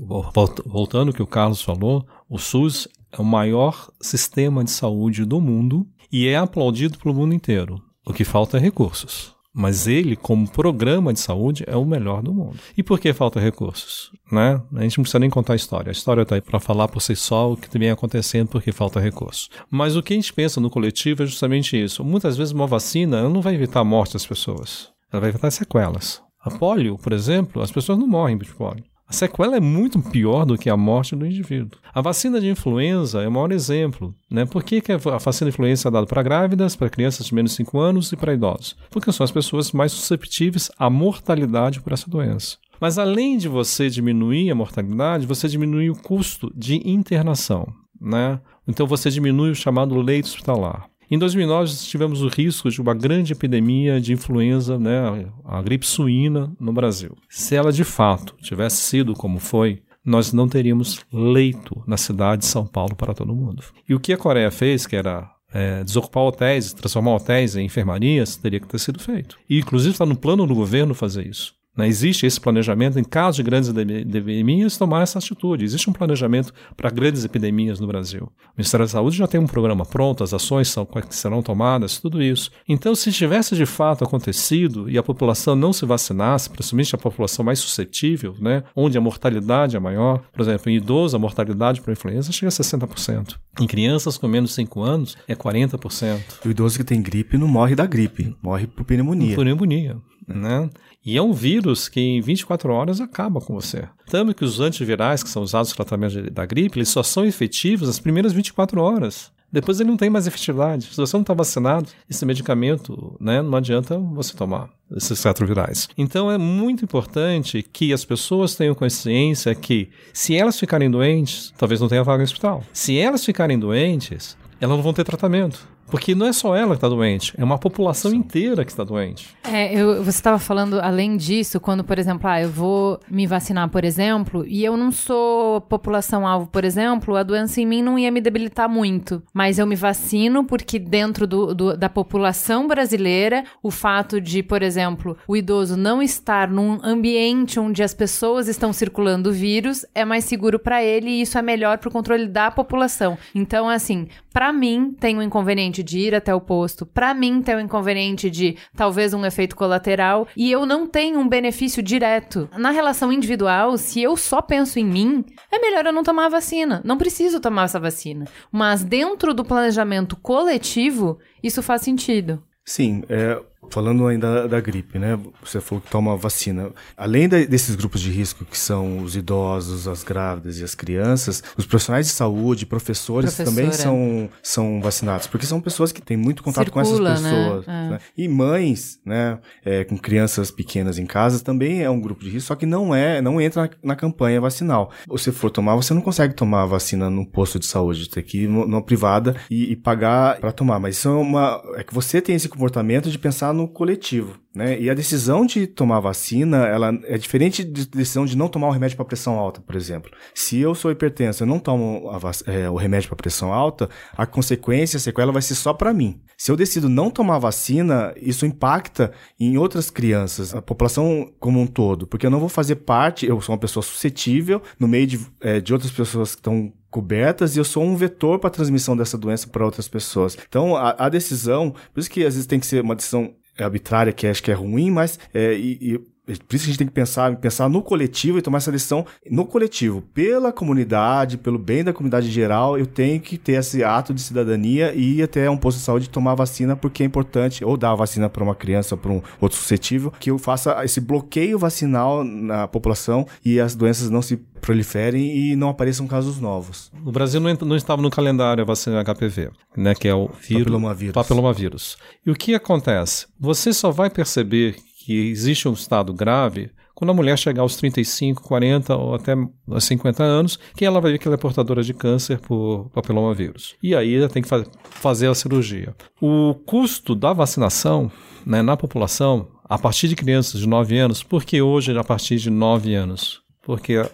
voltando ao que o Carlos falou, o SUS é o maior sistema de saúde do mundo e é aplaudido pelo mundo inteiro. O que falta é recursos. Mas ele, como programa de saúde, é o melhor do mundo. E por que falta recursos? Né? A gente não precisa nem contar a história. A história está aí para falar por si só o que vem acontecendo porque falta recursos. Mas o que a gente pensa no coletivo é justamente isso. Muitas vezes uma vacina não vai evitar a morte das pessoas. Ela vai evitar sequelas. A polio, por exemplo, as pessoas não morrem de polio. A sequela é muito pior do que a morte do indivíduo. A vacina de influenza é o maior exemplo. Né? Por que, que a vacina de influenza é dada para grávidas, para crianças de menos de 5 anos e para idosos? Porque são as pessoas mais susceptíveis à mortalidade por essa doença. Mas além de você diminuir a mortalidade, você diminui o custo de internação. Né? Então você diminui o chamado leito hospitalar. Em 2009, tivemos o risco de uma grande epidemia de influenza, né, a gripe suína no Brasil. Se ela de fato tivesse sido como foi, nós não teríamos leito na cidade de São Paulo para todo mundo. E o que a Coreia fez, que era é, desocupar hotéis, transformar hotéis em enfermarias, teria que ter sido feito. E, inclusive, está no plano do governo fazer isso. Né? Existe esse planejamento, em caso de grandes epidemias, tomar essa atitude. Existe um planejamento para grandes epidemias no Brasil. O Ministério da Saúde já tem um programa pronto, as ações são, serão tomadas, tudo isso. Então, se tivesse de fato acontecido e a população não se vacinasse, principalmente a população mais suscetível, né, onde a mortalidade é maior, por exemplo, em idoso, a mortalidade por influenza chega a 60%. Em crianças com menos de 5 anos, é 40%. O idoso que tem gripe não morre da gripe, morre por pneumonia. Por pneumonia. Né? E é um vírus que em 24 horas acaba com você. Tanto que os antivirais que são usados no tratamento da gripe, eles só são efetivos nas primeiras 24 horas. Depois ele não tem mais efetividade. Se você não está vacinado, esse medicamento né, não adianta você tomar esses retrovirais. Então é muito importante que as pessoas tenham consciência que se elas ficarem doentes, talvez não tenha vaga no hospital. Se elas ficarem doentes, elas não vão ter tratamento. Porque não é só ela que está doente, é uma população Sim. inteira que está doente. É, eu, você estava falando, além disso, quando, por exemplo, ah, eu vou me vacinar, por exemplo, e eu não sou população-alvo, por exemplo, a doença em mim não ia me debilitar muito. Mas eu me vacino porque dentro do, do, da população brasileira, o fato de, por exemplo, o idoso não estar num ambiente onde as pessoas estão circulando o vírus é mais seguro para ele e isso é melhor para o controle da população. Então, assim, para mim, tem um inconveniente de ir até o posto. Para mim, tem o um inconveniente de talvez um efeito colateral. E eu não tenho um benefício direto. Na relação individual, se eu só penso em mim, é melhor eu não tomar a vacina. Não preciso tomar essa vacina. Mas dentro do planejamento coletivo, isso faz sentido. Sim, é, Falando ainda da gripe, né? Você falou que toma vacina. Além de, desses grupos de risco, que são os idosos, as grávidas e as crianças, os profissionais de saúde, professores Professora. também são, são vacinados, porque são pessoas que têm muito contato Circula, com essas né? pessoas. Né? Né? E mães, né, é, com crianças pequenas em casa, também é um grupo de risco, só que não é, não entra na, na campanha vacinal. Se for tomar, você não consegue tomar a vacina no posto de saúde, tem que ir numa privada e, e pagar para tomar. Mas isso é uma. É que você tem esse comportamento de pensar no coletivo, né? E a decisão de tomar vacina, ela é diferente de decisão de não tomar o remédio para pressão alta, por exemplo. Se eu sou hipertenso, eu não tomo é, o remédio para pressão alta, a consequência, a sequela vai ser só para mim. Se eu decido não tomar vacina, isso impacta em outras crianças, a população como um todo, porque eu não vou fazer parte, eu sou uma pessoa suscetível no meio de, é, de outras pessoas que estão cobertas e eu sou um vetor para a transmissão dessa doença para outras pessoas. Então, a, a, decisão, por isso que às vezes tem que ser uma decisão arbitrária, que acho que é ruim, mas é, e, e por isso que a gente tem que pensar, pensar no coletivo e tomar essa decisão no coletivo. Pela comunidade, pelo bem da comunidade geral, eu tenho que ter esse ato de cidadania e ir até um posto de saúde tomar vacina, porque é importante, ou dar a vacina para uma criança, para um outro suscetível, que eu faça esse bloqueio vacinal na população e as doenças não se proliferem e não apareçam casos novos. O Brasil não, não estava no calendário a vacina HPV, né, que é o vírus, papilomavírus. papilomavírus. E o que acontece? Você só vai perceber que existe um estado grave quando a mulher chegar aos 35, 40 ou até 50 anos, que ela vai ver que ela é portadora de câncer por papilomavírus. E aí ela tem que fa fazer a cirurgia. O custo da vacinação né, na população, a partir de crianças de 9 anos, por que hoje a partir de 9 anos? Porque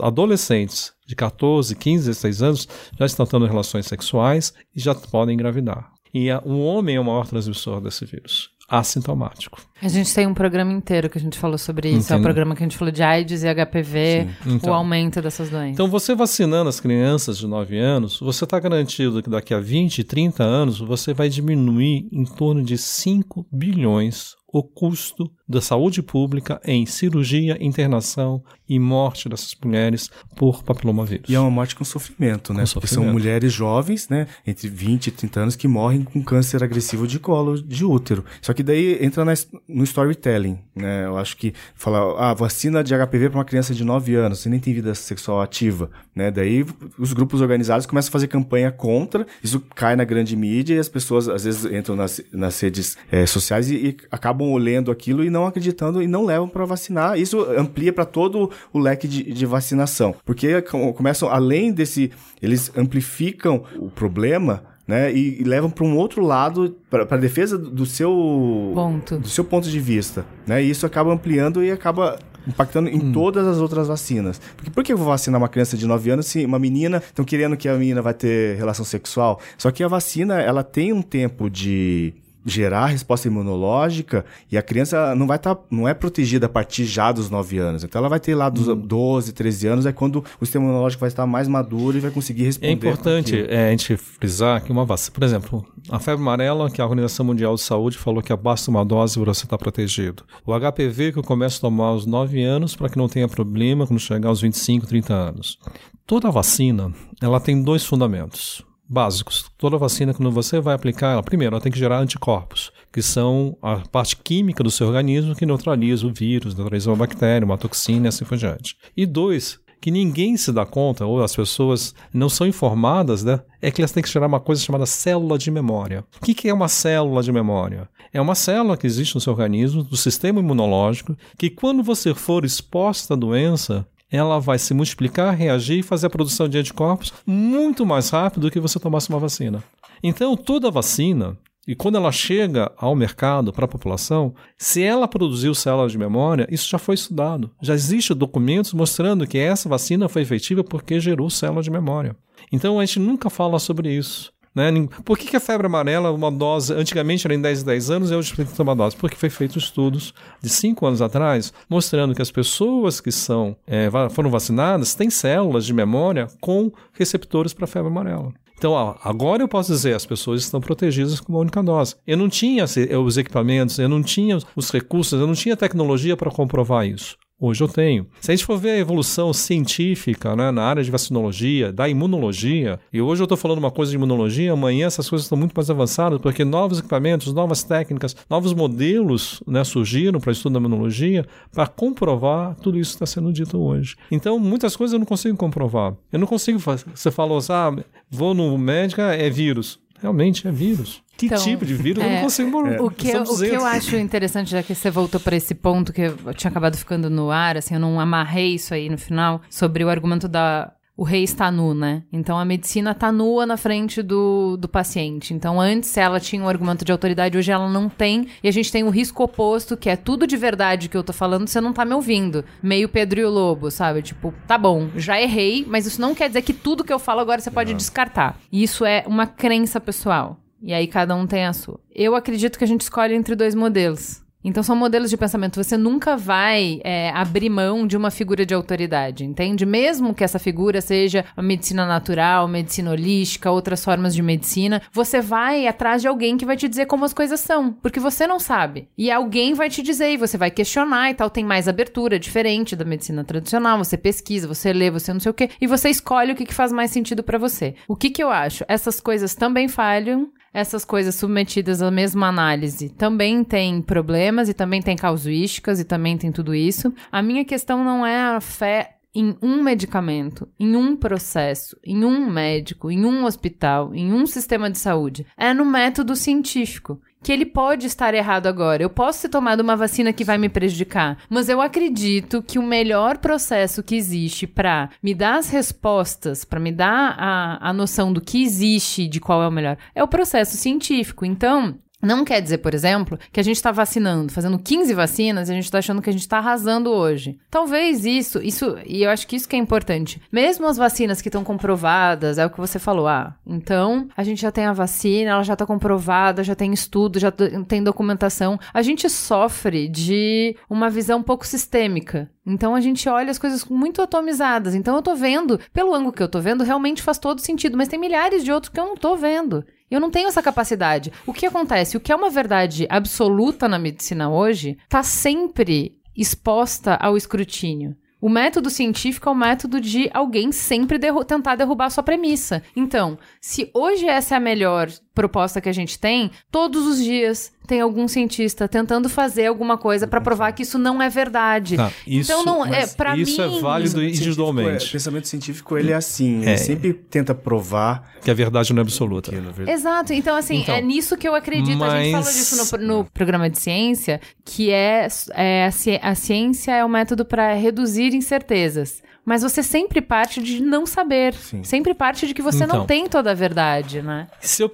adolescentes de 14, 15, 16 anos já estão tendo relações sexuais e já podem engravidar. E a, o homem é o maior transmissor desse vírus assintomático. A gente tem um programa inteiro que a gente falou sobre isso. Entendo. É o programa que a gente falou de AIDS e HPV, então, o aumento dessas doenças. Então, você vacinando as crianças de 9 anos, você está garantido que daqui a 20, 30 anos, você vai diminuir em torno de 5 bilhões o custo da saúde pública em cirurgia, internação e morte dessas mulheres por papilomavírus. E é uma morte com sofrimento, né? Com Porque são mulheres jovens, né, entre 20 e 30 anos, que morrem com câncer agressivo de colo de útero. Só que daí entra na, no storytelling, né? Eu acho que fala, ah, vacina de HPV para uma criança de 9 anos, você nem tem vida sexual ativa, né? Daí os grupos organizados começam a fazer campanha contra, isso cai na grande mídia e as pessoas às vezes entram nas, nas redes é, sociais e, e acabam olhando aquilo e não acreditando e não levam para vacinar. Isso amplia para todo o leque de, de vacinação. Porque começam, além desse, eles amplificam o problema né, e, e levam para um outro lado, para a defesa do seu ponto. do seu ponto de vista, né? E isso acaba ampliando e acaba impactando em hum. todas as outras vacinas. Porque por que eu vou vacinar uma criança de 9 anos se uma menina estão querendo que a menina vai ter relação sexual? Só que a vacina, ela tem um tempo de gerar resposta imunológica e a criança não vai estar, tá, não é protegida a partir já dos 9 anos. Então ela vai ter lá dos uhum. 12, 13 anos, é quando o sistema imunológico vai estar mais maduro e vai conseguir responder. É importante é, a gente frisar que uma vacina, por exemplo, a febre amarela, que a Organização Mundial de Saúde falou que basta uma dose para você estar protegido. O HPV, que eu começo a tomar aos 9 anos para que não tenha problema quando chegar aos 25, 30 anos. Toda vacina, ela tem dois fundamentos básicos. Toda vacina, quando você vai aplicar, ela, primeiro, ela tem que gerar anticorpos, que são a parte química do seu organismo que neutraliza o vírus, neutraliza uma bactéria, uma toxina e assim por diante. E dois, que ninguém se dá conta, ou as pessoas não são informadas, né? É que elas têm que gerar uma coisa chamada célula de memória. O que é uma célula de memória? É uma célula que existe no seu organismo, do sistema imunológico, que quando você for exposta à doença, ela vai se multiplicar, reagir e fazer a produção de anticorpos muito mais rápido do que você tomasse uma vacina. Então, toda vacina, e quando ela chega ao mercado para a população, se ela produziu células de memória, isso já foi estudado. Já existem documentos mostrando que essa vacina foi efetiva porque gerou células de memória. Então a gente nunca fala sobre isso. Né? Por que, que, a febre amarela, uma dose, antigamente era em 10 10 anos e hoje tem que tomar dose? Porque foi feito estudos de 5 anos atrás mostrando que as pessoas que são, é, foram vacinadas têm células de memória com receptores para febre amarela. Então, agora eu posso dizer, as pessoas estão protegidas com uma única dose. Eu não tinha os equipamentos, eu não tinha os recursos, eu não tinha tecnologia para comprovar isso. Hoje eu tenho. Se a gente for ver a evolução científica né, na área de vacinologia, da imunologia, e hoje eu estou falando uma coisa de imunologia, amanhã essas coisas estão muito mais avançadas, porque novos equipamentos, novas técnicas, novos modelos né, surgiram para estudo da imunologia para comprovar tudo isso que está sendo dito hoje. Então, muitas coisas eu não consigo comprovar. Eu não consigo. Você falou assim, ah, vou no médico, é vírus. Realmente é vírus. Que então, tipo de vírus? É, eu não é, consigo morrer. O, que eu, o que eu acho interessante, já que você voltou para esse ponto que eu tinha acabado ficando no ar, assim, eu não amarrei isso aí no final, sobre o argumento da o rei está nu, né? Então a medicina está nua na frente do, do paciente. Então antes ela tinha um argumento de autoridade, hoje ela não tem. E a gente tem o risco oposto, que é tudo de verdade que eu tô falando, você não tá me ouvindo. Meio Pedro e o Lobo, sabe? Tipo, tá bom, já errei, mas isso não quer dizer que tudo que eu falo agora você pode não. descartar. E isso é uma crença pessoal. E aí cada um tem a sua. Eu acredito que a gente escolhe entre dois modelos. Então são modelos de pensamento. Você nunca vai é, abrir mão de uma figura de autoridade, entende? Mesmo que essa figura seja a medicina natural, medicina holística, outras formas de medicina, você vai atrás de alguém que vai te dizer como as coisas são, porque você não sabe. E alguém vai te dizer e você vai questionar e tal. Tem mais abertura, diferente da medicina tradicional. Você pesquisa, você lê, você não sei o quê, e você escolhe o que, que faz mais sentido para você. O que, que eu acho? Essas coisas também falham essas coisas submetidas à mesma análise também tem problemas e também tem causuísticas e também tem tudo isso. A minha questão não é a fé em um medicamento, em um processo, em um médico, em um hospital, em um sistema de saúde. É no método científico que ele pode estar errado agora. Eu posso ter tomado uma vacina que vai me prejudicar, mas eu acredito que o melhor processo que existe para me dar as respostas, para me dar a, a noção do que existe, de qual é o melhor, é o processo científico. Então, não quer dizer, por exemplo, que a gente está vacinando, fazendo 15 vacinas e a gente está achando que a gente está arrasando hoje. Talvez isso, isso, e eu acho que isso que é importante. Mesmo as vacinas que estão comprovadas, é o que você falou, ah, então a gente já tem a vacina, ela já está comprovada, já tem estudo, já tem documentação. A gente sofre de uma visão pouco sistêmica. Então a gente olha as coisas muito atomizadas. Então eu tô vendo, pelo ângulo que eu tô vendo, realmente faz todo sentido, mas tem milhares de outros que eu não tô vendo. Eu não tenho essa capacidade. O que acontece? O que é uma verdade absoluta na medicina hoje está sempre exposta ao escrutínio. O método científico é o método de alguém sempre derru tentar derrubar sua premissa. Então, se hoje essa é a melhor proposta que a gente tem, todos os dias tem algum cientista tentando fazer alguma coisa para provar que isso não é verdade. Tá, isso, então não é para mim isso é válido individualmente. É, o pensamento científico ele é assim, é. ele sempre tenta provar que a verdade não é absoluta. É Exato. Então assim, então, é nisso que eu acredito. Mas... A gente falou disso no, no programa de ciência, que é, é a ciência é o método para reduzir incertezas. Mas você sempre parte de não saber. Sim. Sempre parte de que você então, não tem toda a verdade, né? Se eu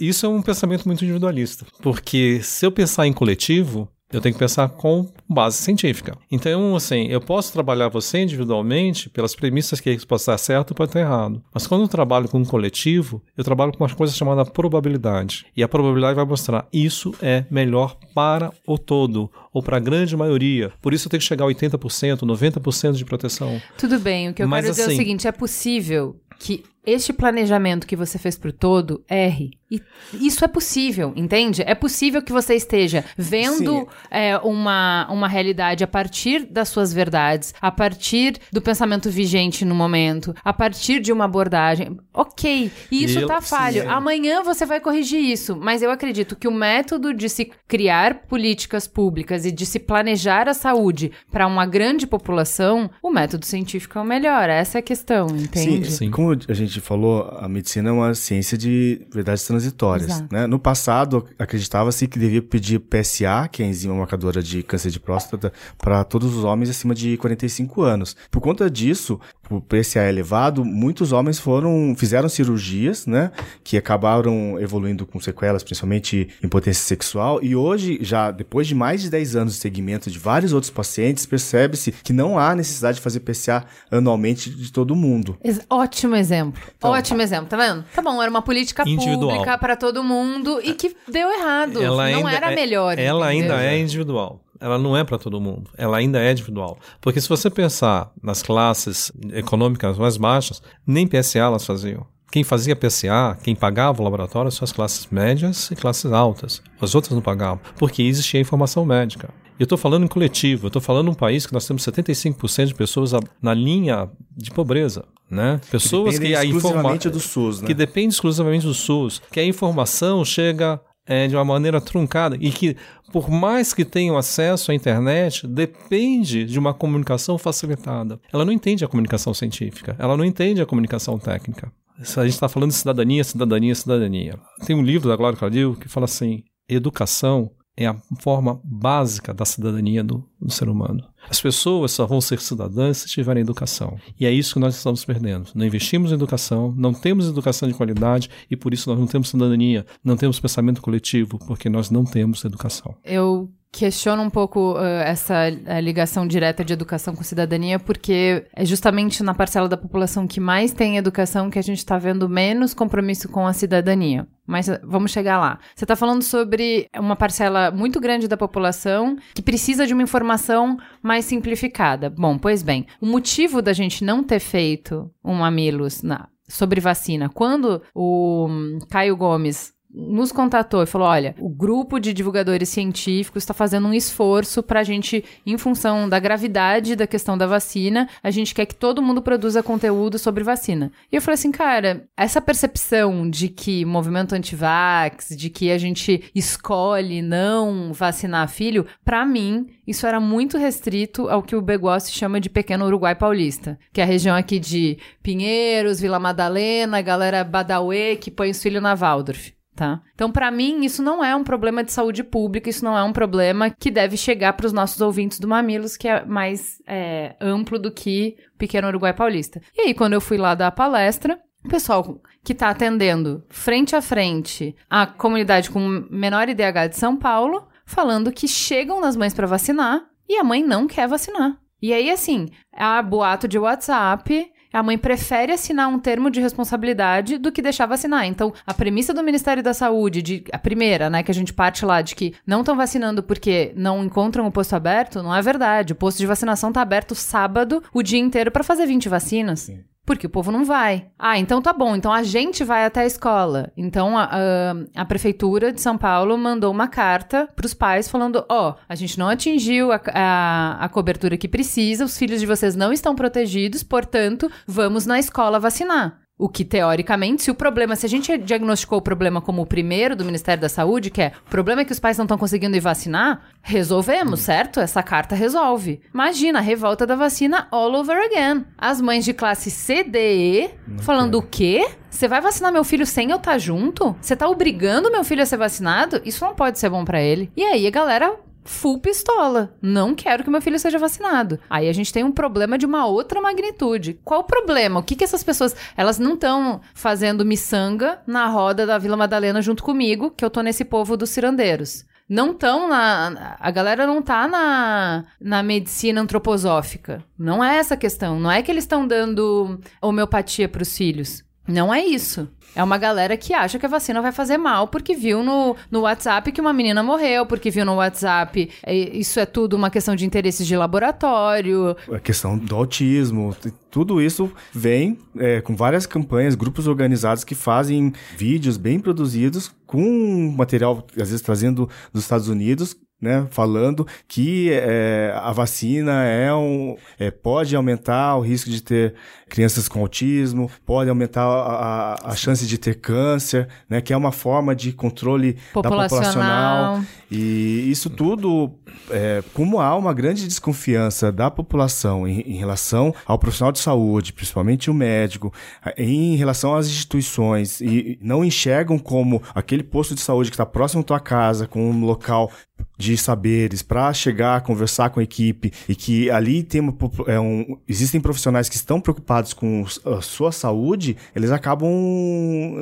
isso é um pensamento muito individualista. Porque se eu pensar em coletivo, Eu tenho que pensar com base científica. Então, assim, eu posso trabalhar você individualmente pelas premissas que isso pode estar certo ou pode estar errado. Mas quando eu trabalho com um coletivo, eu trabalho com uma coisa chamada probabilidade. E a probabilidade vai mostrar isso é melhor para o todo ou para a grande maioria. Por isso eu tenho que chegar a 80%, 90% de proteção. Tudo bem, o que eu Mas, quero dizer é o assim- seguinte: é possível que este planejamento que você fez pro todo erre. E isso é possível, entende? É possível que você esteja vendo Sim. é, uma, uma realidade a partir das suas verdades, a partir do pensamento vigente no momento, a partir de uma abordagem. Ok, e isso Eu- tá falho. sim. Amanhã você vai corrigir isso, mas eu acredito que o método de se criar políticas públicas e de se planejar a saúde para uma grande população, o método científico é o melhor. Essa é a questão, entende? Sim. Como a gente falou, a medicina é uma ciência de verdades transitórias. Né? No passado, acreditava-se que devia pedir PSA, que é a enzima marcadora de câncer de próstata, para todos os homens acima de 45 anos. Por conta disso, o PSA elevado, muitos homens foram fizeram cirurgias, né, que acabaram evoluindo com sequelas, principalmente impotência sexual, e hoje, já depois de mais de 10 anos de segmento de vários outros pacientes, percebe-se que não há necessidade de fazer PSA anualmente de todo mundo. Ótimo exemplo. Então. Ótimo exemplo, tá vendo? Tá bom, era uma política Individual. pública para todo mundo e que deu errado. Ela não era é- melhor. Ela entendeu? ainda é individual. Ela não é para todo mundo. Ela ainda é individual. Porque se você pensar nas classes econômicas mais baixas, nem PSA elas faziam. Quem fazia PSA, quem pagava o laboratório, são as classes médias e classes altas. As outras não pagavam, porque existia informação médica. Eu estou falando em coletivo, eu estou falando em um país que nós temos 75% de pessoas a- na linha de pobreza. Né? Pessoas que, Dependem a informa... exclusivamente do SUS, né? que depende exclusivamente do SUS, que a informação chega é, de uma maneira truncada e que, por mais que tenham acesso à internet, depende de uma comunicação facilitada. Ela não entende a comunicação científica, ela não entende a comunicação técnica. A gente está falando de cidadania, cidadania, cidadania. Tem um livro da Glória Calil que fala assim: educação é a forma básica da cidadania do, do ser humano. As pessoas só vão ser cidadãs se tiverem educação. E é isso que nós estamos perdendo. Não investimos em educação, não temos educação de qualidade e por isso nós não temos cidadania, não temos pensamento coletivo, porque nós não temos educação. Eu questiono um pouco uh, essa uh, ligação direta de educação com cidadania, porque é justamente na parcela da população que mais tem educação que a gente está vendo menos compromisso com a cidadania. Mas uh, vamos chegar lá. Você está falando sobre uma parcela muito grande da população que precisa de uma informação mais simplificada. Bom, pois bem, o motivo da gente não ter feito um Mamilos na, sobre vacina, quando o hum, Caio Gomes nos contatou e falou: olha, o grupo de divulgadores científicos está fazendo um esforço para a gente, em função da gravidade da questão da vacina, a gente quer que todo mundo produza conteúdo sobre vacina. E eu falei assim, cara, essa percepção de que movimento antivax, de que a gente escolhe não vacinar filho, para mim, isso era muito restrito ao que o Begossi chama de pequeno Uruguai paulista, que é a região aqui de Pinheiros, Vila Madalena, galera Badauê, que põe os filhos na Waldorf. Tá? Então, para mim, isso não é um problema de saúde pública, isso não é um problema que deve chegar para os nossos ouvintes do Mamilos, que é mais é, amplo do que o Pequeno Uruguai Paulista. E aí, quando eu fui lá dar a palestra, o pessoal que está atendendo frente a frente a comunidade com menor IDH de São Paulo, falando que chegam nas mães para vacinar e a mãe não quer vacinar. E aí, assim, há boato de WhatsApp, a mãe prefere assinar um termo de responsabilidade do que deixar vacinar. Então, a premissa do Ministério da Saúde, de, a primeira, né, que a gente parte lá de que não estão vacinando porque não encontram o posto aberto, não é verdade. O posto de vacinação está aberto sábado, o dia inteiro, para fazer 20 vacinas. Porque o povo não vai. Ah, então tá bom. Então a gente vai até a escola. Então a, a, a prefeitura de São Paulo mandou uma carta pros pais falando: ó, a gente não atingiu a, a, a cobertura que precisa, os filhos de vocês não estão protegidos, portanto, vamos na escola vacinar. O que, teoricamente, se o problema, se a gente diagnosticou o problema como o primeiro do Ministério da Saúde, que é o problema é que os pais não estão conseguindo ir vacinar, resolvemos, certo? Essa carta resolve. Imagina, a revolta da vacina all over again. As mães de classe C, D, E, falando o quê? Você vai vacinar meu filho sem eu estar junto? Você tá obrigando meu filho a ser vacinado? Isso não pode ser bom para ele. E aí a galera full pistola. Não quero que meu filho seja vacinado. Aí a gente tem um problema de uma outra magnitude. Qual o problema? O que que essas pessoas, elas não estão fazendo miçanga na roda da Vila Madalena junto comigo, que eu tô nesse povo dos cirandeiros. não estão na. A galera não tá na, na medicina antroposófica. Não é essa a questão. Não é que eles estão dando homeopatia para os filhos. Não é isso. É uma galera que acha que a vacina vai fazer mal porque viu no, no WhatsApp que uma menina morreu, porque viu no WhatsApp. é, Isso é tudo uma questão de interesses de laboratório. A questão do autismo, tudo isso vem é, com várias campanhas, grupos organizados que fazem vídeos bem produzidos com material, às vezes trazendo dos Estados Unidos, né, falando que é, a vacina é um, é, pode aumentar o risco de ter crianças com autismo, pode aumentar a, a, a chance de ter câncer, né, que é uma forma de controle da Populacional. populacional. E isso tudo, é, como há uma grande desconfiança da população em, em relação ao profissional de saúde, principalmente o médico, em relação às instituições, e não enxergam como aquele posto de saúde que está próximo à tua casa, com um local de saberes para chegar, conversar com a equipe e que ali tem uma, é um, existem profissionais que estão preocupados com s- a sua saúde, eles acabam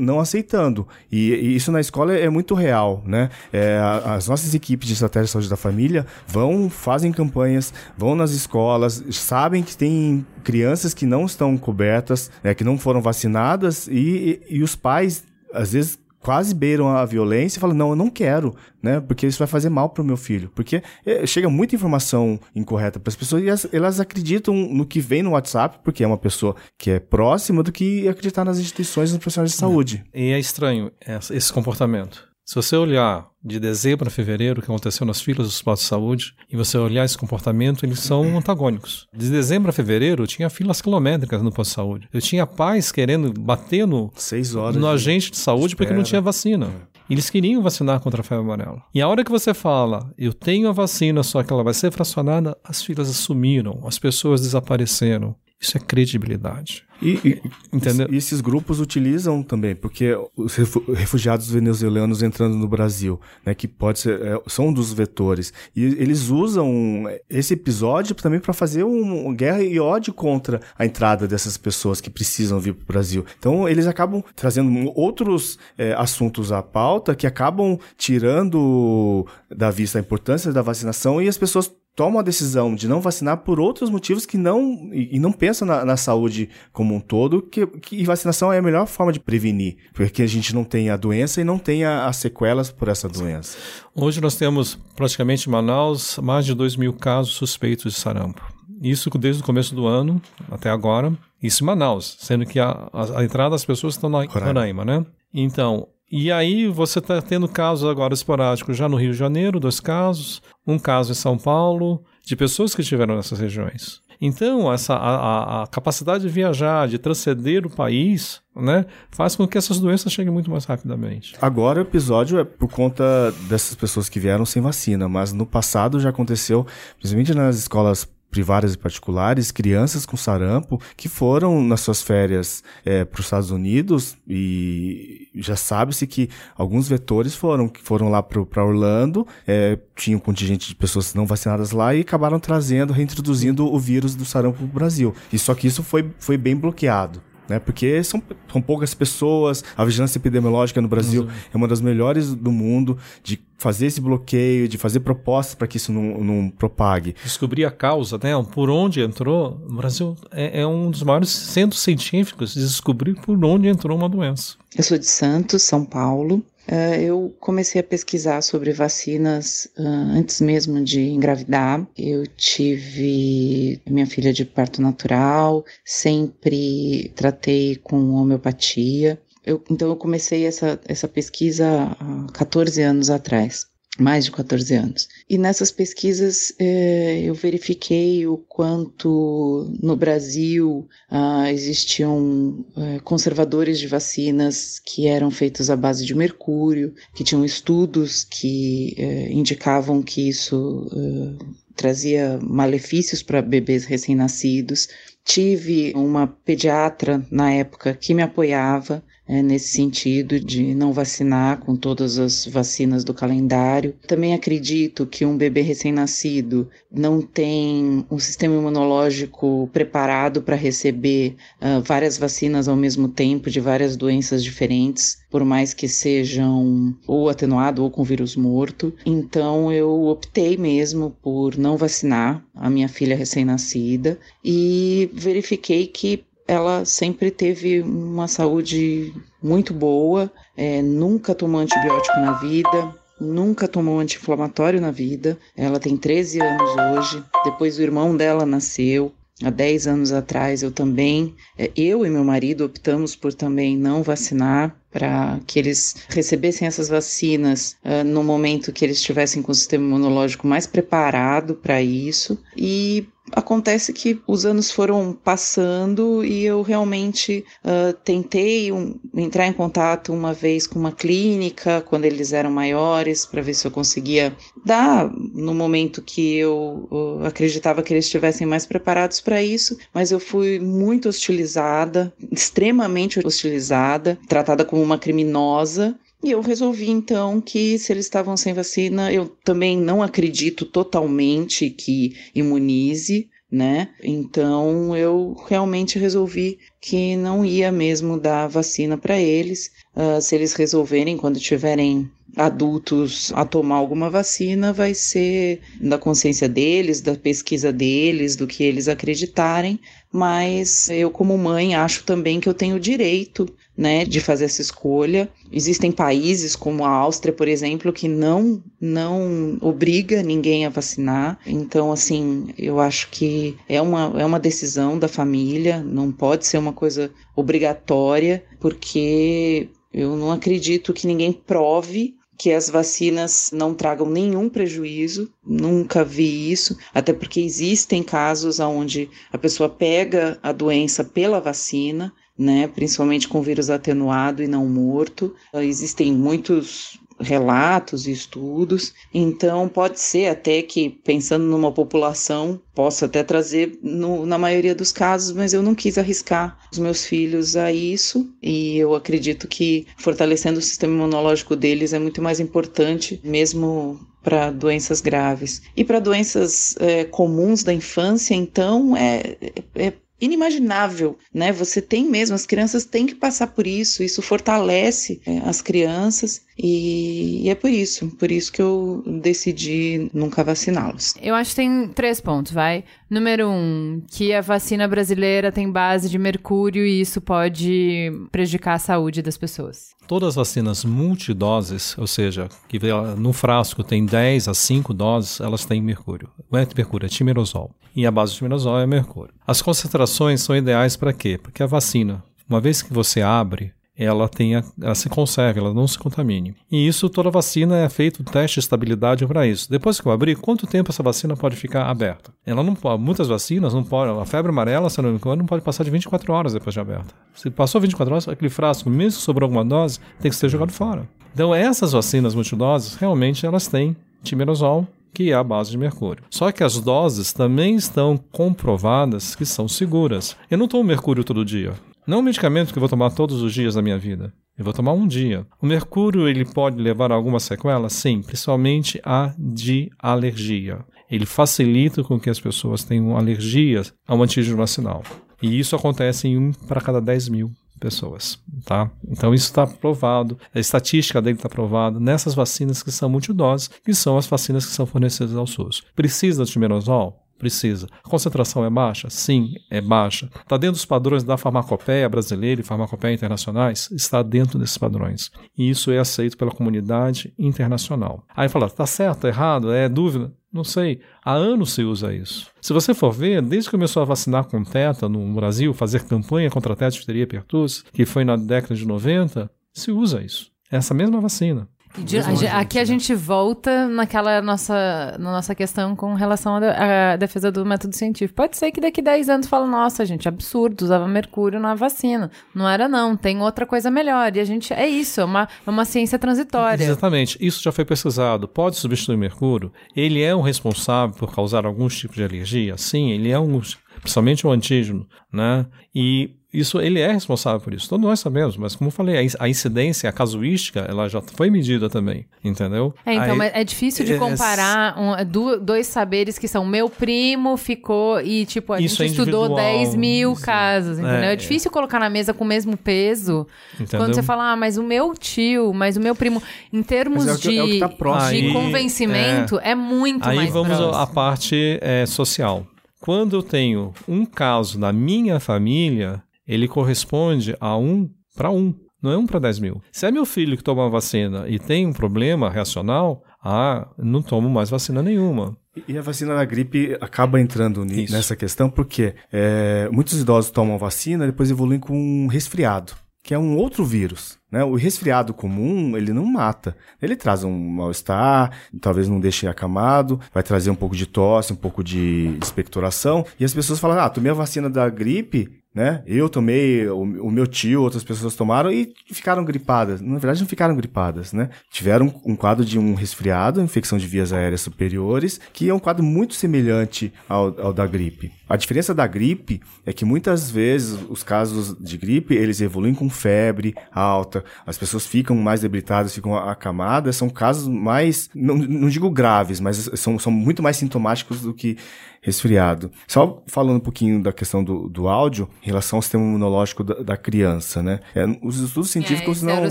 não aceitando. E, e isso na escola é muito real, né? É, as nossas equipes de estratégia de saúde da família vão, fazem campanhas, vão nas escolas, sabem que tem crianças que não estão cobertas, né, que não foram vacinadas e, e, e os pais, às vezes, quase beiram a violência e falam, não, eu não quero, né? Porque isso vai fazer mal pro meu filho. Porque eh, chega muita informação incorreta para as pessoas e as- elas acreditam no que vem no WhatsApp, porque é uma pessoa que é próxima do que acreditar nas instituições e nos profissionais de saúde. E é estranho esse comportamento. Se você olhar de dezembro a fevereiro o que aconteceu nas filas dos postos de saúde e você olhar esse comportamento, eles são antagônicos. De dezembro a fevereiro tinha filas quilométricas no posto de saúde. Eu tinha pais querendo bater no, Seis horas. no agente de saúde porque não espera. tinha vacina. Eles queriam vacinar contra a febre amarela. E a hora que você fala, eu tenho a vacina, só que ela vai ser fracionada, as filas sumiram, as pessoas desapareceram. Isso é credibilidade. E, e- esses grupos utilizam também, porque os refu- refugiados venezuelanos entrando no Brasil, né, que pode ser, é, são um dos vetores, e eles usam esse episódio também para fazer um, uma guerra e ódio contra a entrada dessas pessoas que precisam vir para o Brasil. Então eles acabam trazendo outros é, assuntos à pauta que acabam tirando da vista a importância da vacinação e as pessoas tomam a decisão de não vacinar por outros motivos que não e, não pensam na, na saúde como um todo, que, que vacinação é a melhor forma de prevenir, porque a gente não tem a doença e não tem a- as sequelas por essa doença. Hoje nós temos praticamente em Manaus mais de 2 mil casos suspeitos de sarampo. Isso desde o começo do ano até agora. Isso em Manaus, sendo que a, a- a entrada das pessoas estão na. Roraima, né? Então, e aí você está tendo casos agora esporádicos já no Rio de Janeiro, dois casos, um caso em São Paulo, de pessoas que estiveram nessas regiões. Então, essa, a, a- capacidade de viajar, de transcender o país, né, faz com que essas doenças cheguem muito mais rapidamente. Agora o episódio é por conta dessas pessoas que vieram sem vacina, mas no passado já aconteceu, principalmente nas escolas privadas e particulares, crianças com sarampo que foram nas suas férias para os Estados Unidos e já sabe-se que alguns vetores foram que foram lá para Orlando, é, tinha um contingente de pessoas não vacinadas lá e acabaram trazendo, reintroduzindo o vírus do sarampo para o Brasil. E só que isso foi, foi bem bloqueado. Né, porque são, são poucas pessoas, a vigilância epidemiológica no Brasil é uma das melhores do mundo, de fazer esse bloqueio, de fazer propostas para que isso não, não propague. descobrir a causa, né? Por onde entrou. O Brasil é, é um dos maiores centros científicos de descobrir por onde entrou uma doença. Eu sou de Santos, São Paulo. Eh, Eu comecei a pesquisar sobre vacinas ah, antes mesmo de engravidar. Eu tive minha filha de parto natural, sempre tratei com homeopatia. Eu- então eu comecei essa, essa pesquisa há 14 anos atrás. Mais de 14 anos. E nessas pesquisas eh, eu verifiquei o quanto no Brasil ah, existiam eh, conservadores de vacinas que eram feitos à base de mercúrio, que tinham estudos que eh, indicavam que isso eh, trazia malefícios para bebês recém-nascidos. Tive uma pediatra na época que me apoiava, é, nesse sentido de não vacinar com todas as vacinas do calendário. Também acredito que um bebê recém-nascido não tem um sistema imunológico preparado para receber uh, várias vacinas ao mesmo tempo de várias doenças diferentes, por mais que sejam ou atenuado ou com vírus morto. Então eu optei mesmo por não vacinar a minha filha recém-nascida e verifiquei que ela sempre teve uma saúde muito boa, é, nunca tomou antibiótico na vida, nunca tomou anti-inflamatório na vida. Ela tem 13 anos hoje. Depois o irmão dela nasceu. Há 10 anos atrás eu também, é, eu e meu marido optamos por também não vacinar para que eles recebessem essas vacinas uh, no momento que eles estivessem com o sistema imunológico mais preparado para isso. E acontece que os anos foram passando e eu realmente uh, tentei um, entrar em contato uma vez com uma clínica quando eles eram maiores para ver se eu conseguia dar no momento que eu uh, acreditava que eles estivessem mais preparados para isso, mas eu fui muito hostilizada, extremamente hostilizada, tratada como uma criminosa e eu resolvi então que se eles estavam sem vacina, eu também não acredito totalmente que imunize, né? Então eu realmente resolvi que não ia mesmo dar vacina para eles. Uh, se eles resolverem quando tiverem adultos a tomar alguma vacina vai ser da consciência deles, da pesquisa deles, do que eles acreditarem, mas eu como mãe acho também que eu tenho direito, né, de fazer essa escolha. Existem países como a Áustria, por exemplo, que não não obriga ninguém a vacinar. Então, assim, eu acho que é uma é uma decisão da família, não pode ser uma coisa obrigatória, porque eu não acredito que ninguém prove que as vacinas não tragam nenhum prejuízo, nunca vi isso, até porque existem casos onde a pessoa pega a doença pela vacina, né, principalmente com vírus atenuado e não morto. Existem muitos relatos e estudos. Então, pode ser até que, pensando numa população, possa até trazer no, na maioria dos casos, mas eu não quis arriscar os meus filhos a isso. E eu acredito que fortalecendo o sistema imunológico deles é muito mais importante, mesmo para doenças graves. E para doenças é, comuns da infância, então, é, é inimaginável, né? Você tem mesmo, as crianças têm que passar por isso, isso fortalece é, as crianças e, e, é por isso, por isso que eu decidi nunca vaciná-los. Eu acho que tem três pontos, vai. Número um, que a vacina brasileira tem base de mercúrio e isso pode prejudicar a saúde das pessoas. Todas as vacinas multidoses, ou seja, que no frasco tem 10 a 5 doses, elas têm mercúrio. Não é mercúrio, é timerosol. E a base de timerosol é mercúrio. As concentrações são ideais para quê? Porque a vacina, uma vez que você abre, ela tenha, ela se conserve, ela não se contamine. E isso, toda vacina é feito um teste de estabilidade para isso. Depois que eu abrir, quanto tempo essa vacina pode ficar aberta? Ela não muitas vacinas não podem, a febre amarela, se não me engano, não pode passar de 24 horas depois de aberta. Se passou 24 horas, aquele frasco, mesmo que sobrou alguma dose, tem que ser jogado fora. Então, essas vacinas multidoses, realmente, elas têm timerosol, que é a base de mercúrio. Só que as doses também estão comprovadas que são seguras. Eu não tomo mercúrio todo dia. Não um medicamento que eu vou tomar todos os dias da minha vida. Eu vou tomar um dia. O mercúrio ele pode levar a alguma sequela? Sim, principalmente a de alergia. Ele facilita com que as pessoas tenham alergias ao antígeno vacinal. E isso acontece em um para cada 10 mil pessoas, tá? Então isso está provado, a estatística dele está provada nessas vacinas que são multidoses, que são as vacinas que são fornecidas ao SUS. Precisa de timerosol? Precisa. A concentração é baixa? Sim, é baixa. Está dentro dos padrões da farmacopeia brasileira e farmacopeia internacionais? Está dentro desses padrões. E isso é aceito pela comunidade internacional. Aí fala, está certo, tá errado, é dúvida? Não sei. Há anos se usa isso. Se você for ver, desde que começou a vacinar com teta no Brasil, fazer campanha contra a teta, difteria e que foi na década de 90, se usa isso. Essa mesma vacina. De, a, aqui a gente volta naquela nossa, na nossa questão com relação à defesa do método científico. Pode ser que daqui 10 anos fale, nossa, gente, absurdo, usava mercúrio na vacina. Não era, não, tem outra coisa melhor. E a gente, é isso, é uma, é uma ciência transitória. Exatamente, isso já foi pesquisado. Pode substituir mercúrio? Ele é um responsável por causar alguns tipos de alergia? Sim, ele é um, principalmente o antígeno, né? E isso ele é responsável por isso. Todos nós sabemos, mas como eu falei, a incidência, a casuística, ela já foi medida também, entendeu? É, então, Aí, é difícil de é, comparar um, do- dois saberes que são meu primo ficou e, tipo, a Isso gente é estudou individual, 10 mil isso. casos, entendeu? É, É. difícil colocar na mesa com o mesmo peso. Entendeu? Quando você fala, ah, mas o meu tio, mas o meu primo, em termos é que- de, é tá de Aí, convencimento, é, muito Aí mais vamos próximo. à parte é, social. Quando eu tenho um caso na minha família, ele corresponde a um para um. Não é um para 10 mil. Se é meu filho que toma a vacina e tem um problema reacional, ah, não tomo mais vacina nenhuma. E a vacina da gripe acaba entrando Isso. nessa questão porque é, muitos idosos tomam vacina e depois evoluem com um resfriado, que é um outro vírus. Né? O resfriado comum, ele não mata. Ele traz um mal-estar, talvez não deixe acamado, vai trazer um pouco de tosse, um pouco de expectoração. E as pessoas falam, ah, tomei a vacina da gripe, né? Eu tomei, o, o meu tio, outras pessoas tomaram e ficaram gripadas. Na verdade, não ficaram gripadas, né? Tiveram um quadro de um resfriado, infecção de vias aéreas superiores, que é um quadro muito semelhante ao, ao da gripe. A diferença da gripe é que muitas vezes os casos de gripe, eles evoluem com febre alta, as pessoas ficam mais debilitadas, ficam acamadas, são casos mais, não, não digo graves, mas são, são muito mais sintomáticos do que resfriado. Só falando um pouquinho da questão do, do áudio, em relação ao sistema imunológico da, da criança, né? É, os estudos É, científicos esse não... era o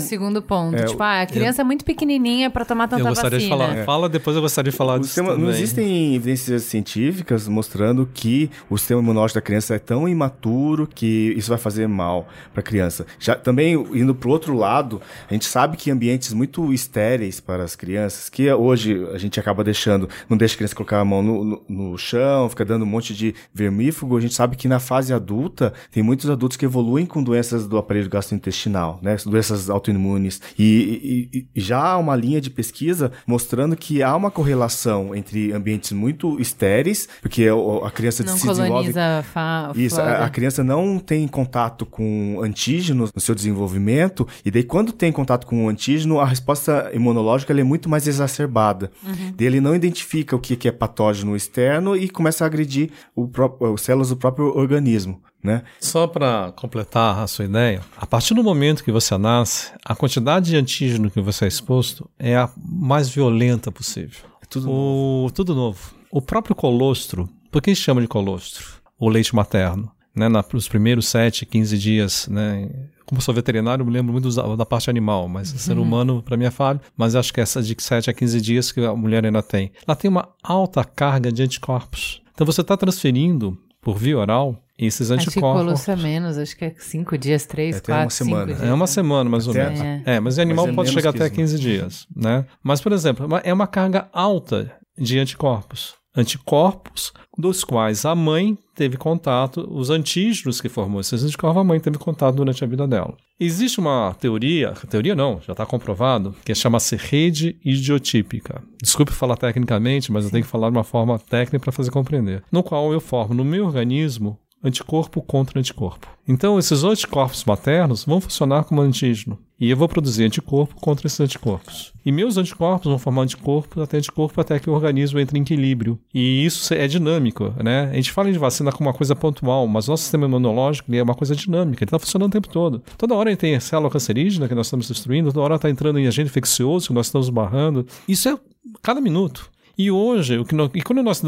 segundo ponto. É, tipo, ah, a criança é muito pequenininha pra tomar tanta eu gostaria vacina. de falar. Fala, depois eu gostaria de falar O disso sistema- não existem evidências científicas mostrando que o sistema imunológico da criança é tão imaturo que isso vai fazer mal para a criança. Já também indo para o outro lado, a gente sabe que ambientes muito estéreis para as crianças, que hoje a gente acaba deixando, não deixa a criança colocar a mão no, no- no chão, fica dando um monte de vermífugo, a gente sabe que na fase adulta tem muitos adultos que evoluem com doenças do aparelho gastrointestinal, né, doenças autoimunes. E, e- e já há uma linha de pesquisa mostrando que há uma correlação entre ambientes muito estéreis, porque a criança Não se desenvolve fa isso, a, criança não tem contato com antígenos no seu desenvolvimento, e daí quando tem contato com o antígeno, a resposta imunológica é muito mais exacerbada. Daí ele não identifica o que é patógeno externo e começa a agredir o pró- as células do próprio organismo. Né? Só para completar a sua ideia, a partir do momento que você nasce, a quantidade de antígeno que você é exposto é a mais violenta possível. É tudo o, tudo novo. O próprio colostro, por que chama de colostro? O leite materno, né? Na, nos primeiros 7, 15 dias, né? Como sou veterinário, eu me lembro muito da, da parte animal, mas ser humano, para mim, é falho. Mas acho que essa de 7 a 15 dias que a mulher ainda tem. Ela tem uma alta carga de anticorpos. Então você está transferindo por via oral esses Acho que anticorpos. é menos, acho que é cinco dias, três, É até uma dias. É uma semana, mais ou menos. É. É, mas em animal Mas é pode chegar até isso, 15 dias, né? Mas, por exemplo, é uma- é uma carga alta de anticorpos. Anticorpos dos quais a mãe teve contato, os antígenos que formou esses anticorpos, a mãe teve contato durante a vida dela. Existe uma teoria, teoria não, já está comprovado, que chama-se rede idiotípica. Desculpe falar tecnicamente, mas eu tenho que falar de uma forma técnica para fazer compreender. No qual eu formo no meu organismo anticorpo contra anticorpo. Então, esses anticorpos maternos vão funcionar como antígeno. E eu vou produzir anticorpo contra esses anticorpos. E meus anticorpos vão formar anticorpo até anticorpo até que o organismo entre em equilíbrio. E isso é dinâmico, né? A gente fala de vacina como uma coisa pontual, mas nosso sistema imunológico é uma coisa dinâmica, ele está funcionando o tempo todo. Toda hora ele tem célula cancerígena que nós estamos destruindo, toda hora está entrando em agente infeccioso que nós estamos barrando. Isso é cada minuto. E hoje, o que nós- e quando nós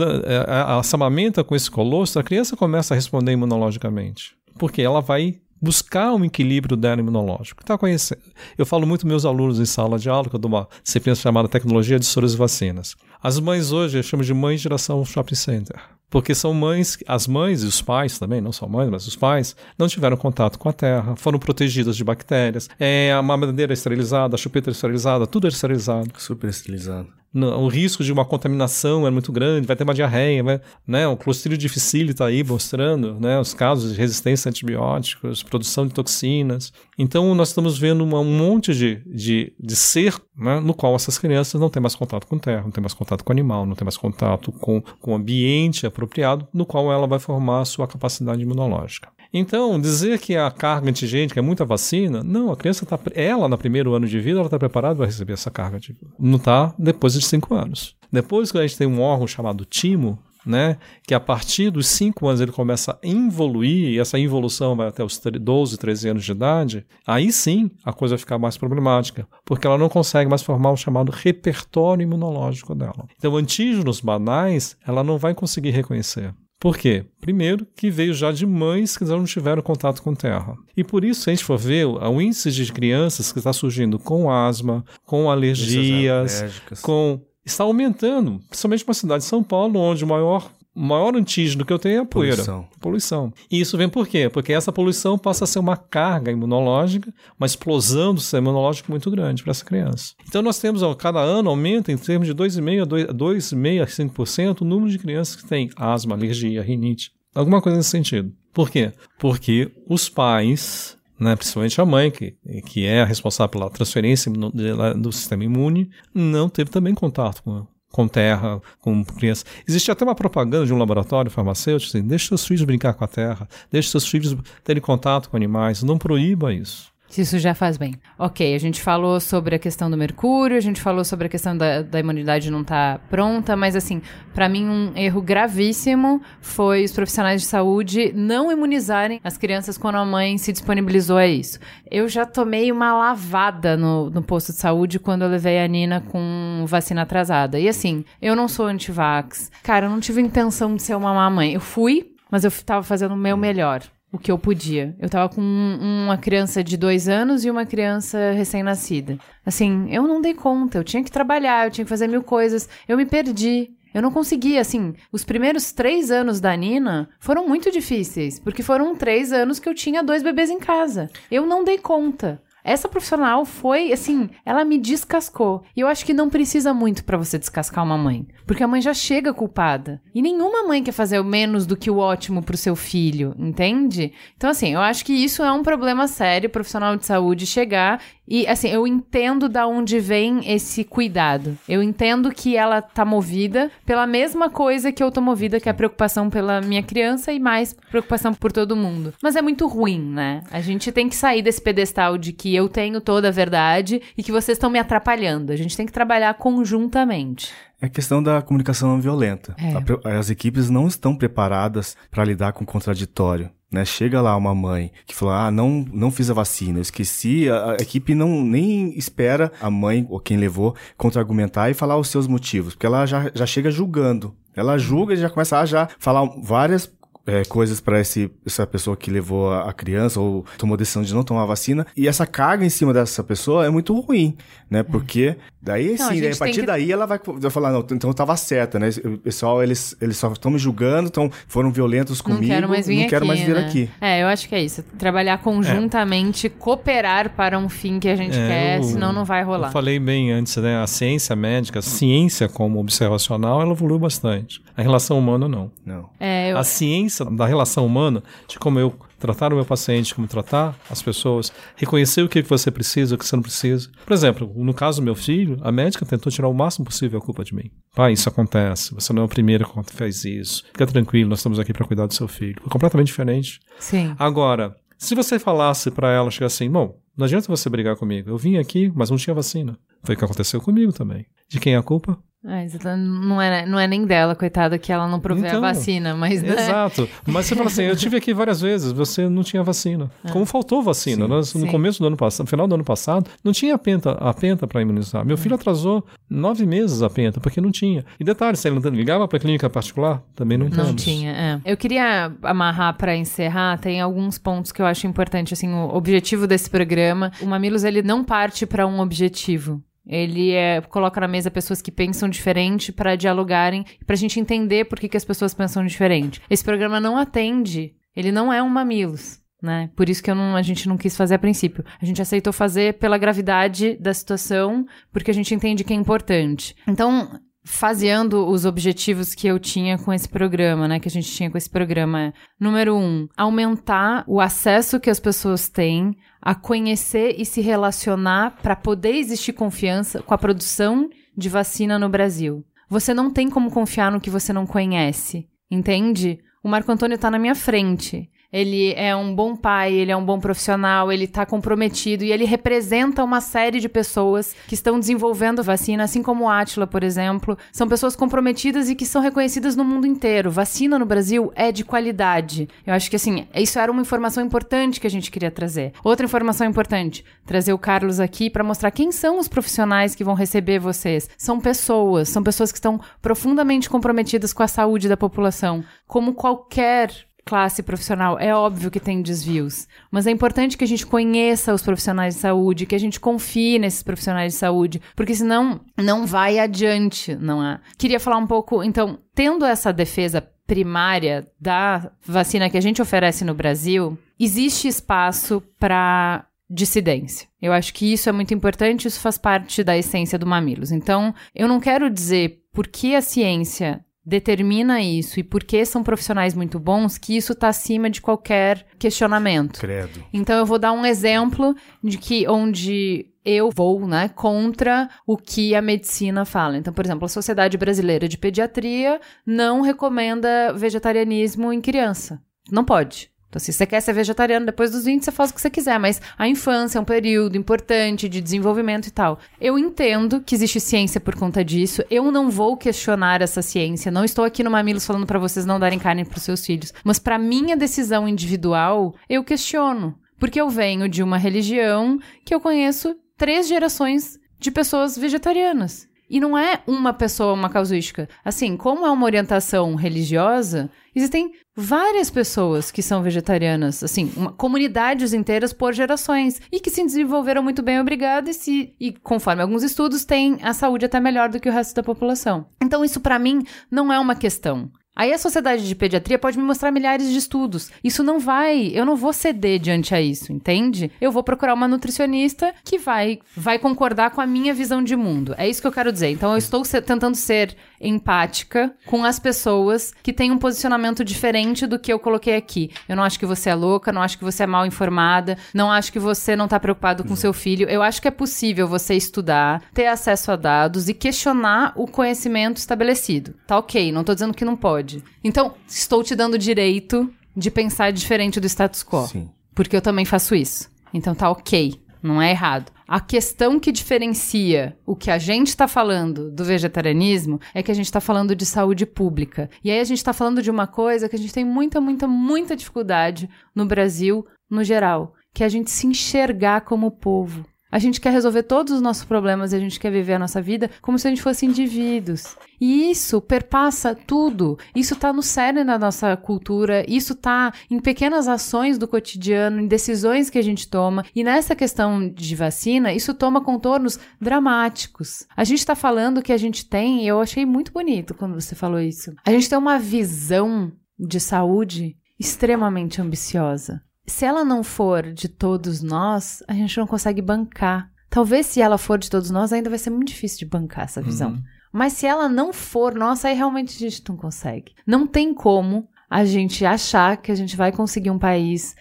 amamenta com esse colostro, a criança começa a responder imunologicamente. Porque ela vai buscar um equilíbrio dela imunológico. Tá conhecendo. Eu falo muito meus alunos em sala de aula, que eu dou uma disciplina chamada Tecnologia de Soros e Vacinas. As mães hoje eu chamo de mães de geração shopping center. Porque são mães, as mães e os pais também, não só mães, mas os pais, não tiveram contato com a terra, foram protegidas de bactérias, é, a mamadeira esterilizada, a chupeta esterilizada, tudo é esterilizado. Super estilizado. O risco de uma contaminação é muito grande, vai ter uma diarreia, vai, né? O Clostridio difficile está aí mostrando, né? Os casos de resistência a antibióticos, produção de toxinas. Então, nós estamos vendo uma- um monte de, de, de ser, né? No qual essas crianças não têm mais contato com terra, não têm mais contato com animal, não têm mais contato com, com o ambiente apropriado, no qual ela vai formar a sua capacidade imunológica. Então, dizer que a carga antigênica é muita vacina, não, a criança está, ela, no primeiro ano de vida, ela está preparada para receber essa carga. Não está depois de cinco anos. Depois que a gente tem um órgão chamado timo, né? Que a partir dos 5 anos ele começa a involuir, e essa involução vai até os 12, 13 anos de idade, aí sim a coisa vai ficar mais problemática, porque ela não consegue mais formar o chamado repertório imunológico dela. Então, antígenos banais ela não vai conseguir reconhecer. Por quê? Primeiro, que veio já de mães que não tiveram contato com terra. E por isso, se a gente for ver, o índice de crianças que está surgindo com asma, com alergias, com está aumentando, principalmente uma cidade de São Paulo, onde o maior maior antígeno que eu tenho é a poeira. Poluição. poluição. E isso vem por quê? Porque essa poluição passa a ser uma carga imunológica, uma explosão do sistema imunológico muito grande para essa criança. Então nós temos, ó, cada ano aumenta em termos de 2,5% a 2,5% a 5% o número de crianças que têm asma, alergia, rinite. Alguma coisa nesse sentido. Por quê? Porque os pais né, principalmente a mãe, que, que é a responsável pela transferência do sistema imune, não teve também contato com, com terra, com criança. Existe até uma propaganda de um laboratório farmacêutico assim, deixe seus filhos brincar com a terra, deixe seus filhos terem contato com animais, não proíba isso. Se isso já faz bem. Ok, a gente falou sobre a questão do mercúrio, a gente falou sobre a questão da, da imunidade não estar tá pronta, mas assim, para mim um erro gravíssimo foi os profissionais de saúde não imunizarem as crianças quando a mãe se disponibilizou a isso. Eu já tomei uma lavada no, no posto de saúde quando eu levei a Nina com vacina atrasada. E assim, eu não sou antivax. Cara, eu não tive intenção de ser uma mamãe. Eu fui, mas eu tava fazendo o meu melhor o que eu podia. Eu tava com uma criança de dois anos e uma criança recém-nascida. Assim, eu não dei conta, eu tinha que trabalhar, eu tinha que fazer mil coisas, eu me perdi. Eu não conseguia, assim, os primeiros três anos da Nina foram muito difíceis, porque foram três anos que eu tinha dois bebês em casa. Eu não dei conta. Essa profissional foi, assim, ela me descascou. E eu acho que não precisa muito para você descascar uma mãe. Porque a mãe já chega culpada. E nenhuma mãe quer fazer menos do que o ótimo pro seu filho, entende? Então, assim, eu acho que isso é um problema sério, profissional de saúde chegar e assim, eu entendo da onde vem esse cuidado. Eu entendo que ela tá movida pela mesma coisa que eu tô movida, que é a preocupação pela minha criança e mais preocupação por todo mundo. Mas é muito ruim, né? A gente tem que sair desse pedestal de que eu tenho toda a verdade e que vocês estão me atrapalhando. A gente tem que trabalhar conjuntamente. É questão da comunicação não violenta. É. As equipes não estão preparadas para lidar com o contraditório. Né? Chega lá uma mãe que falou: Ah, não, não fiz a vacina, eu esqueci. A, a equipe não nem espera a mãe ou quem levou contra-argumentar e falar os seus motivos, porque ela já, já chega julgando. Ela julga e já começa a já falar várias é, coisas para essa pessoa que levou a criança ou tomou decisão de não tomar a vacina. E essa carga em cima dessa pessoa é muito ruim, né? Porque daí, não, sim, a, a partir que... daí ela vai, vai falar, não, então eu tava certa, né? O pessoal, eles, eles só estão me julgando, então foram violentos comigo. Não quero mais vir, não aqui, quero mais vir né? aqui. É, eu acho que é isso. Trabalhar conjuntamente, é. cooperar para um fim que a gente é, quer, eu, senão não vai rolar. Eu falei bem antes, né? A ciência médica, a ciência como observacional, ela evoluiu bastante. A relação humana, não. Não. É, eu... A ciência da relação humana, de como eu tratar o meu paciente, como tratar as pessoas, reconhecer o que você precisa, o que você não precisa. Por exemplo, no caso do meu filho, a médica tentou tirar o máximo possível a culpa de mim. Pai, isso acontece, você não é o primeiro que faz isso. Fica tranquilo, nós estamos aqui para cuidar do seu filho. Foi completamente diferente. Sim. Agora, se você falasse para ela, chegar assim, bom, não adianta você brigar comigo. Eu vim aqui, mas não tinha vacina. Foi o que aconteceu comigo também. De quem é a culpa? É, não, é, não é nem dela, coitada, que ela não provê então, a vacina, mas. Né? Exato. Mas você fala assim: eu tive aqui várias vezes, você não tinha vacina. É. Como faltou vacina? Sim, Nós, no começo do ano passado, no final do ano passado, não tinha a penta, a penta para imunizar. Meu filho atrasou nove meses a penta, porque não tinha. E detalhe, se ele não ligava para clínica particular, também não temos. Não tinha, é. Eu queria amarrar para encerrar, tem alguns pontos que eu acho importante. Assim, o objetivo desse programa, o Mamilos, ele não parte para um objetivo. Ele é, coloca na mesa pessoas que pensam diferente para dialogarem, para a gente entender por que, que as pessoas pensam diferente. Esse programa não atende, ele não é um mamilos. Né? Por isso que não, a gente não quis fazer a princípio. A gente aceitou fazer pela gravidade da situação, porque a gente entende que é importante. Então, faseando os objetivos que eu tinha com esse programa, né? Que a gente tinha com esse programa. Número um, aumentar o acesso que as pessoas têm a conhecer e se relacionar para poder existir confiança com a produção de vacina no Brasil. Você não tem como confiar no que você não conhece, entende? O Marco Antônio está na minha frente. Ele é um bom pai, ele é um bom profissional, ele está comprometido e ele representa uma série de pessoas que estão desenvolvendo vacina, assim como o Atila, por exemplo. São pessoas comprometidas e que são reconhecidas no mundo inteiro. Vacina no Brasil é de qualidade. Eu acho que, assim, isso era uma informação importante que a gente queria trazer. Outra informação importante, trazer o Carlos aqui para mostrar quem são os profissionais que vão receber vocês. São pessoas, são pessoas que estão profundamente comprometidas com a saúde da população. Como qualquer classe profissional. É óbvio que tem desvios, mas é importante que a gente conheça os profissionais de saúde, que a gente confie nesses profissionais de saúde, porque senão não vai adiante, não é? Queria falar um pouco, então, tendo essa defesa primária da vacina que a gente oferece no Brasil, existe espaço para dissidência. Eu acho que isso é muito importante, isso faz parte da essência do Mamilos. Então, eu não quero dizer por que a ciência determina isso e porque são profissionais muito bons, que isso está acima de qualquer questionamento. Credo. Então eu vou dar um exemplo de que onde eu vou, né, contra o que a medicina fala. Então, por exemplo, a Sociedade Brasileira de Pediatria não recomenda vegetarianismo em criança. Não pode. Então, se você quer ser vegetariano depois dos 20, você faz o que você quiser, mas a infância é um período importante de desenvolvimento e tal. Eu entendo que existe ciência por conta disso. Eu não vou questionar essa ciência. Não estou aqui no Mamilos falando para vocês não darem carne para seus filhos, mas para minha decisão individual, eu questiono, porque eu venho de uma religião que eu conheço três gerações de pessoas vegetarianas. E não é uma pessoa uma casuística. Assim, como é uma orientação religiosa, existem várias pessoas que são vegetarianas, assim, uma, comunidades inteiras por gerações e que se desenvolveram muito bem, obrigada, e, se, e conforme alguns estudos, têm a saúde até melhor do que o resto da população. Então, isso para mim não é uma questão. Aí a sociedade de pediatria pode me mostrar milhares de estudos. Isso não vai, eu não vou ceder diante a isso, entende? Eu vou procurar uma nutricionista que vai vai concordar com a minha visão de mundo. É isso que eu quero dizer. Então eu estou tentando ser empática com as pessoas que têm um posicionamento diferente do que eu coloquei aqui. Eu não acho que você é louca, não acho que você é mal informada, não acho que você não está preocupado com seu filho. Eu acho que é possível você estudar, ter acesso a dados e questionar o conhecimento estabelecido. Tá ok, não estou dizendo que não pode pode. Então, estou te dando o direito de pensar diferente do status quo. Sim. Porque eu também faço isso. Então tá ok, não é errado. A questão que diferencia o que a gente está falando do vegetarianismo é que a gente está falando de saúde pública. E aí a gente está falando de uma coisa que a gente tem muita, muita, muita dificuldade no Brasil no geral, que é a gente se enxergar como povo. A gente quer resolver todos os nossos problemas e a gente quer viver a nossa vida como se a gente fosse indivíduos. E isso perpassa tudo. Isso está no cerne da nossa cultura, isso está em pequenas ações do cotidiano, em decisões que a gente toma. E nessa questão de vacina, isso toma contornos dramáticos. A gente está falando que a gente tem, e eu achei muito bonito quando você falou isso. A gente tem uma visão de saúde extremamente ambiciosa se ela não for de todos nós, a gente não consegue bancar. Talvez se ela for de todos nós, ainda vai ser muito difícil de bancar essa visão. Uhum. Mas se ela não for nossa, aí realmente a gente não consegue. Não tem como a gente achar que a gente vai conseguir um país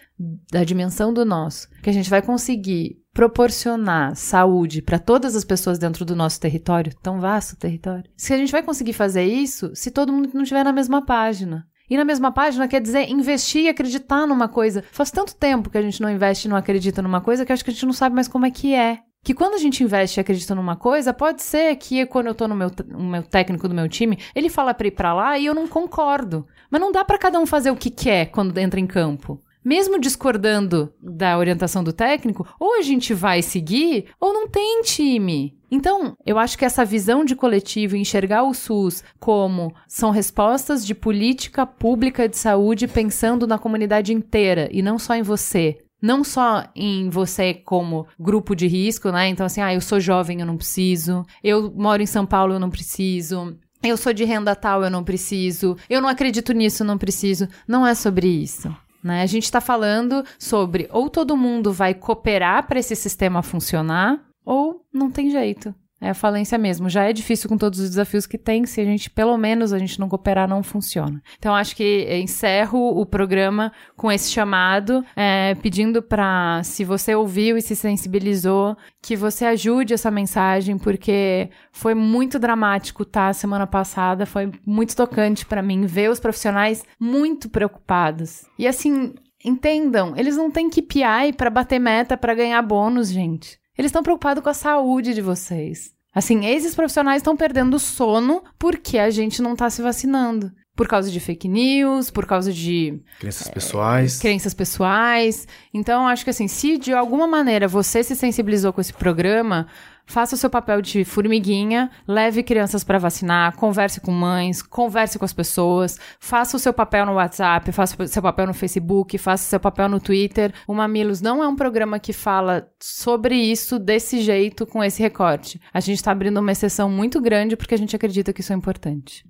da dimensão do nosso, que a gente vai conseguir proporcionar saúde para todas as pessoas dentro do nosso território, tão vasto território. Se a gente vai conseguir fazer isso se todo mundo não estiver na mesma página. E na mesma página quer dizer investir e acreditar numa coisa. Faz tanto tempo que a gente não investe e não acredita numa coisa que acho que a gente não sabe mais como é que é. Que quando a gente investe e acredita numa coisa, pode ser que quando eu tô no meu, no meu técnico do meu time, ele fala pra ir pra lá e eu não concordo. Mas não dá para cada um fazer o que quer quando entra em campo mesmo discordando da orientação do técnico, ou a gente vai seguir ou não tem time. Então, eu acho que essa visão de coletivo, enxergar o SUS como são respostas de política pública de saúde pensando na comunidade inteira e não só em você. Não só em você como grupo de risco, né? Então, assim, ah, eu sou jovem, eu não preciso. Eu moro em São Paulo, eu não preciso. Eu sou de renda tal, eu não preciso. Eu não acredito nisso, eu não preciso. Não é sobre isso. Né? A gente está falando sobre ou todo mundo vai cooperar para esse sistema funcionar, ou não tem jeito. É a falência mesmo. Já é difícil com todos os desafios que tem, se a gente, pelo menos, a gente não cooperar, não funciona. Então, acho que encerro o programa com esse chamado, é, pedindo para, se você ouviu e se sensibilizou, que você ajude essa mensagem, porque foi muito dramático, tá? Semana passada foi muito tocante para mim ver os profissionais muito preocupados. E assim, entendam, eles não têm KPI para bater meta para ganhar bônus, gente. Eles estão preocupados com a saúde de vocês. Assim, esses profissionais estão perdendo sono porque a gente não está se vacinando. Por causa de fake news, por causa de Crenças pessoais. crenças pessoais. Então, acho que assim, se de alguma maneira você se sensibilizou com esse programa, faça o seu papel de formiguinha, leve crianças para vacinar, converse com mães, converse com as pessoas, faça o seu papel no WhatsApp, faça o seu papel no Facebook, faça o seu papel no Twitter. O Mamilos não é um programa que fala sobre isso desse jeito, com esse recorte. A gente está abrindo uma exceção muito grande porque a gente acredita que isso é importante.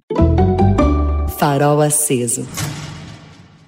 Farol aceso.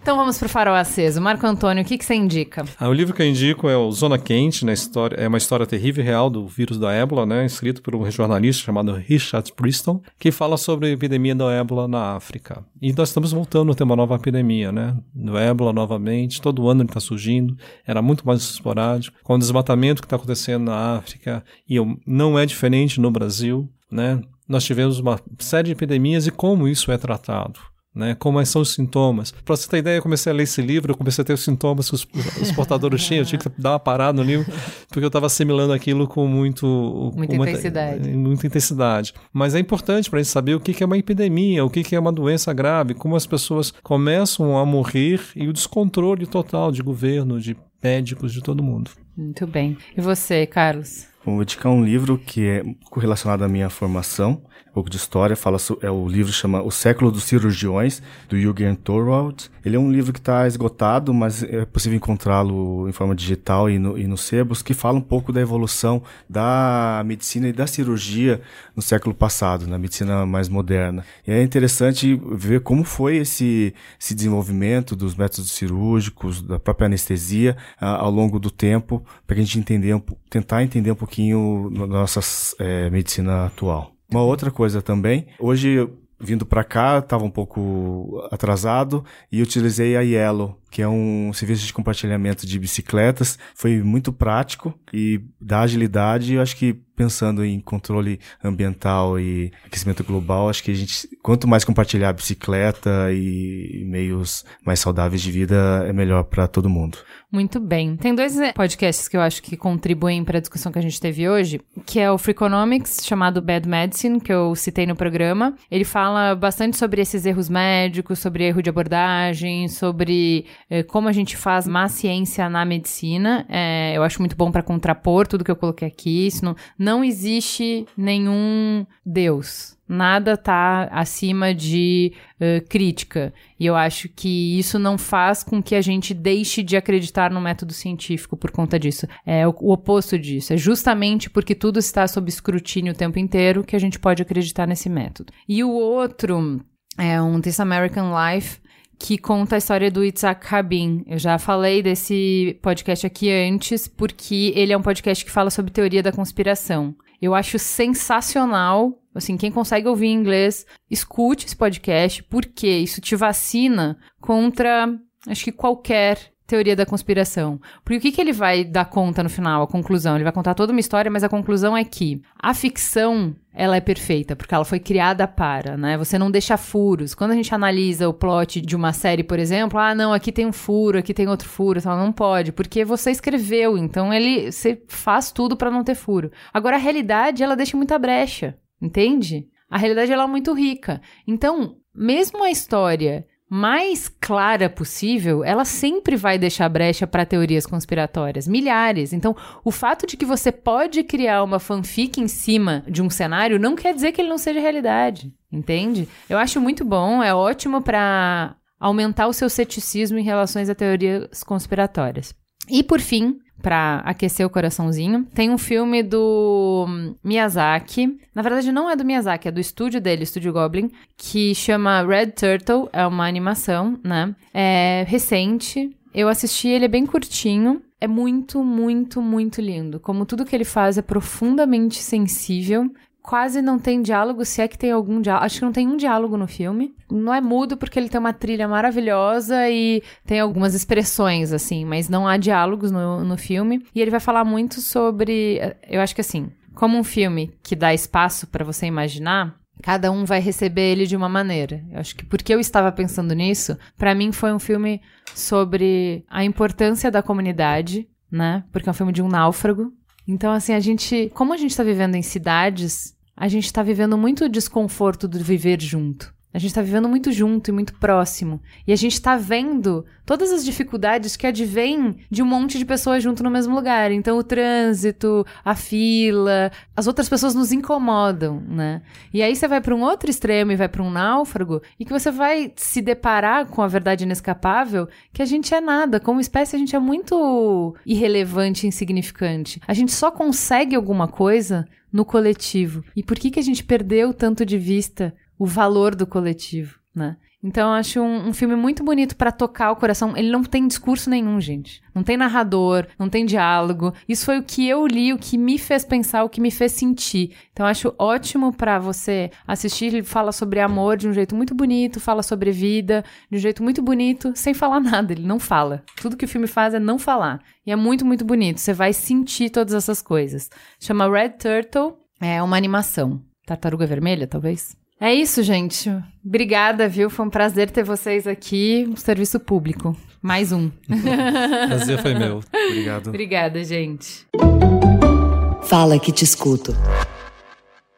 Então vamos pro farol aceso. Marco Antônio, o que, que você indica? Ah, o livro que eu indico é o Zona Quente, na história, é uma história terrível e real do vírus da ébola, né, escrito por um jornalista chamado Richard Preston, que fala sobre a epidemia da ébola na África. E nós estamos voltando a ter uma nova epidemia, né, do ébola novamente, todo ano ele está surgindo, era muito mais esporádico, com o desmatamento que está acontecendo na África, e não é diferente no Brasil, né, nós tivemos uma série de epidemias e como isso é tratado né? Como são os sintomas. Para você ter ideia, eu comecei a ler esse livro, eu comecei a ter os sintomas que os, os portadores tinham, eu tinha que dar uma parada no livro, porque eu estava assimilando aquilo com muito... Muita com intensidade. Muita intensidade. Mas é importante para a gente saber o que que é uma epidemia, o que que é uma doença grave, como as pessoas começam a morrer e o descontrole total de governo, de médicos, de todo mundo. Muito bem. E você, Carlos? Vou indicar um livro que é um pouco relacionado à minha formação, pouco de história, fala é o livro chama O Século dos Cirurgiões, do Jürgen Thorwald. Ele é um livro que está esgotado, mas é possível encontrá-lo em forma digital e, no, e nos sebos, que fala um pouco da evolução da medicina e da cirurgia no século passado, na medicina mais moderna. E é interessante ver como foi esse, esse desenvolvimento dos métodos cirúrgicos, da própria anestesia ah, ao longo do tempo, para a gente entender, tentar entender um pouquinho nossa eh, medicina atual. Uma outra coisa também, hoje vindo para cá, estava um pouco atrasado e utilizei a Yellow, que é um serviço de compartilhamento de bicicletas. Foi muito prático e dá agilidade. Eu acho que pensando em controle ambiental e aquecimento global, acho que a gente, quanto mais compartilhar bicicleta e meios mais saudáveis de vida, é melhor para todo mundo. Muito bem. Tem dois eh, podcasts que eu acho que contribuem para a discussão que a gente teve hoje, que é o Freakonomics, chamado Bad Medicine, que eu citei no programa. Ele fala bastante sobre esses erros médicos, sobre erro de abordagem, sobre como a gente faz má ciência na medicina. Eh, eu acho muito bom para contrapor tudo que eu coloquei aqui. Isso não, não existe nenhum Deus. Nada tá acima de eh, crítica. E eu acho que isso não faz com que a gente deixe de acreditar no método científico por conta disso. É o, o oposto disso. É justamente porque tudo está sob escrutínio o tempo inteiro que a gente pode acreditar nesse método. E o outro é um This American Life que conta a história do Itzhak Rabin. Eu já falei desse podcast aqui antes, porque ele é um podcast que fala sobre teoria da conspiração. Eu acho sensacional. Assim, quem consegue ouvir inglês, escute esse podcast, porque isso te vacina contra, acho que qualquer teoria da conspiração. Porque o que, que ele vai dar conta no final, a conclusão? Ele vai contar toda uma história, mas a conclusão é que a ficção, ela é perfeita, porque ela foi criada para, né? Você não deixa furos. Quando a gente analisa o plot de uma série, por exemplo, ah, não, aqui tem um furo, aqui tem outro furo, tal, não pode, porque você escreveu, então ele, você faz tudo para não ter furo. Agora, a realidade, ela deixa muita brecha, entende? A realidade, ela é muito rica. Então, mesmo a história mais clara possível, ela sempre vai deixar brecha para teorias conspiratórias, milhares. Então, o fato de que você pode criar uma fanfic em cima de um cenário não quer dizer que ele não seja realidade, entende? Eu acho muito bom, é ótimo para aumentar o seu ceticismo em relação a teorias conspiratórias. E por fim, para aquecer o coraçãozinho. Tem um filme do Miyazaki. Na verdade, não é do Miyazaki, é do estúdio dele, Estúdio Goblin, que chama Red Turtle. É uma animação, né? É recente. Eu assisti, ele é bem curtinho. É muito, muito, muito lindo. Como tudo que ele faz é profundamente sensível. Quase não tem diálogo, se é que tem algum diálogo. Acho que não tem um diálogo no filme. Não é mudo porque ele tem uma trilha maravilhosa e tem algumas expressões, assim, mas não há diálogos no, no filme. E ele vai falar muito sobre. Eu acho que assim, como um filme que dá espaço para você imaginar, cada um vai receber ele de uma maneira. Eu acho que porque eu estava pensando nisso, para mim foi um filme sobre a importância da comunidade, né? Porque é um filme de um náufrago. Então, assim, a gente, como a gente tá vivendo em cidades, a gente tá vivendo muito desconforto do viver junto. A gente está vivendo muito junto e muito próximo. E a gente está vendo todas as dificuldades que advêm de um monte de pessoas junto no mesmo lugar. Então, o trânsito, a fila, as outras pessoas nos incomodam, né? E aí você vai para um outro extremo e vai para um náufrago e que você vai se deparar com a verdade inescapável que a gente é nada. Como espécie, a gente é muito irrelevante insignificante. A gente só consegue alguma coisa no coletivo. E por que, que a gente perdeu tanto de vista o valor do coletivo, né? Então, eu acho um, um filme muito bonito para tocar o coração. Ele não tem discurso nenhum, gente. Não tem narrador, não tem diálogo. Isso foi o que eu li, o que me fez pensar, o que me fez sentir. Então, eu acho ótimo para você assistir. Ele fala sobre amor de um jeito muito bonito, fala sobre vida de um jeito muito bonito, sem falar nada. Ele não fala. Tudo que o filme faz é não falar. E é muito, muito bonito. Você vai sentir todas essas coisas. Chama Red Turtle. É uma animação. Tartaruga Vermelha, talvez? É isso, gente. Obrigada, viu? Foi um prazer ter vocês aqui. Um serviço público. Mais um. Prazer foi meu. Obrigado. Obrigada, gente. Fala que te escuto.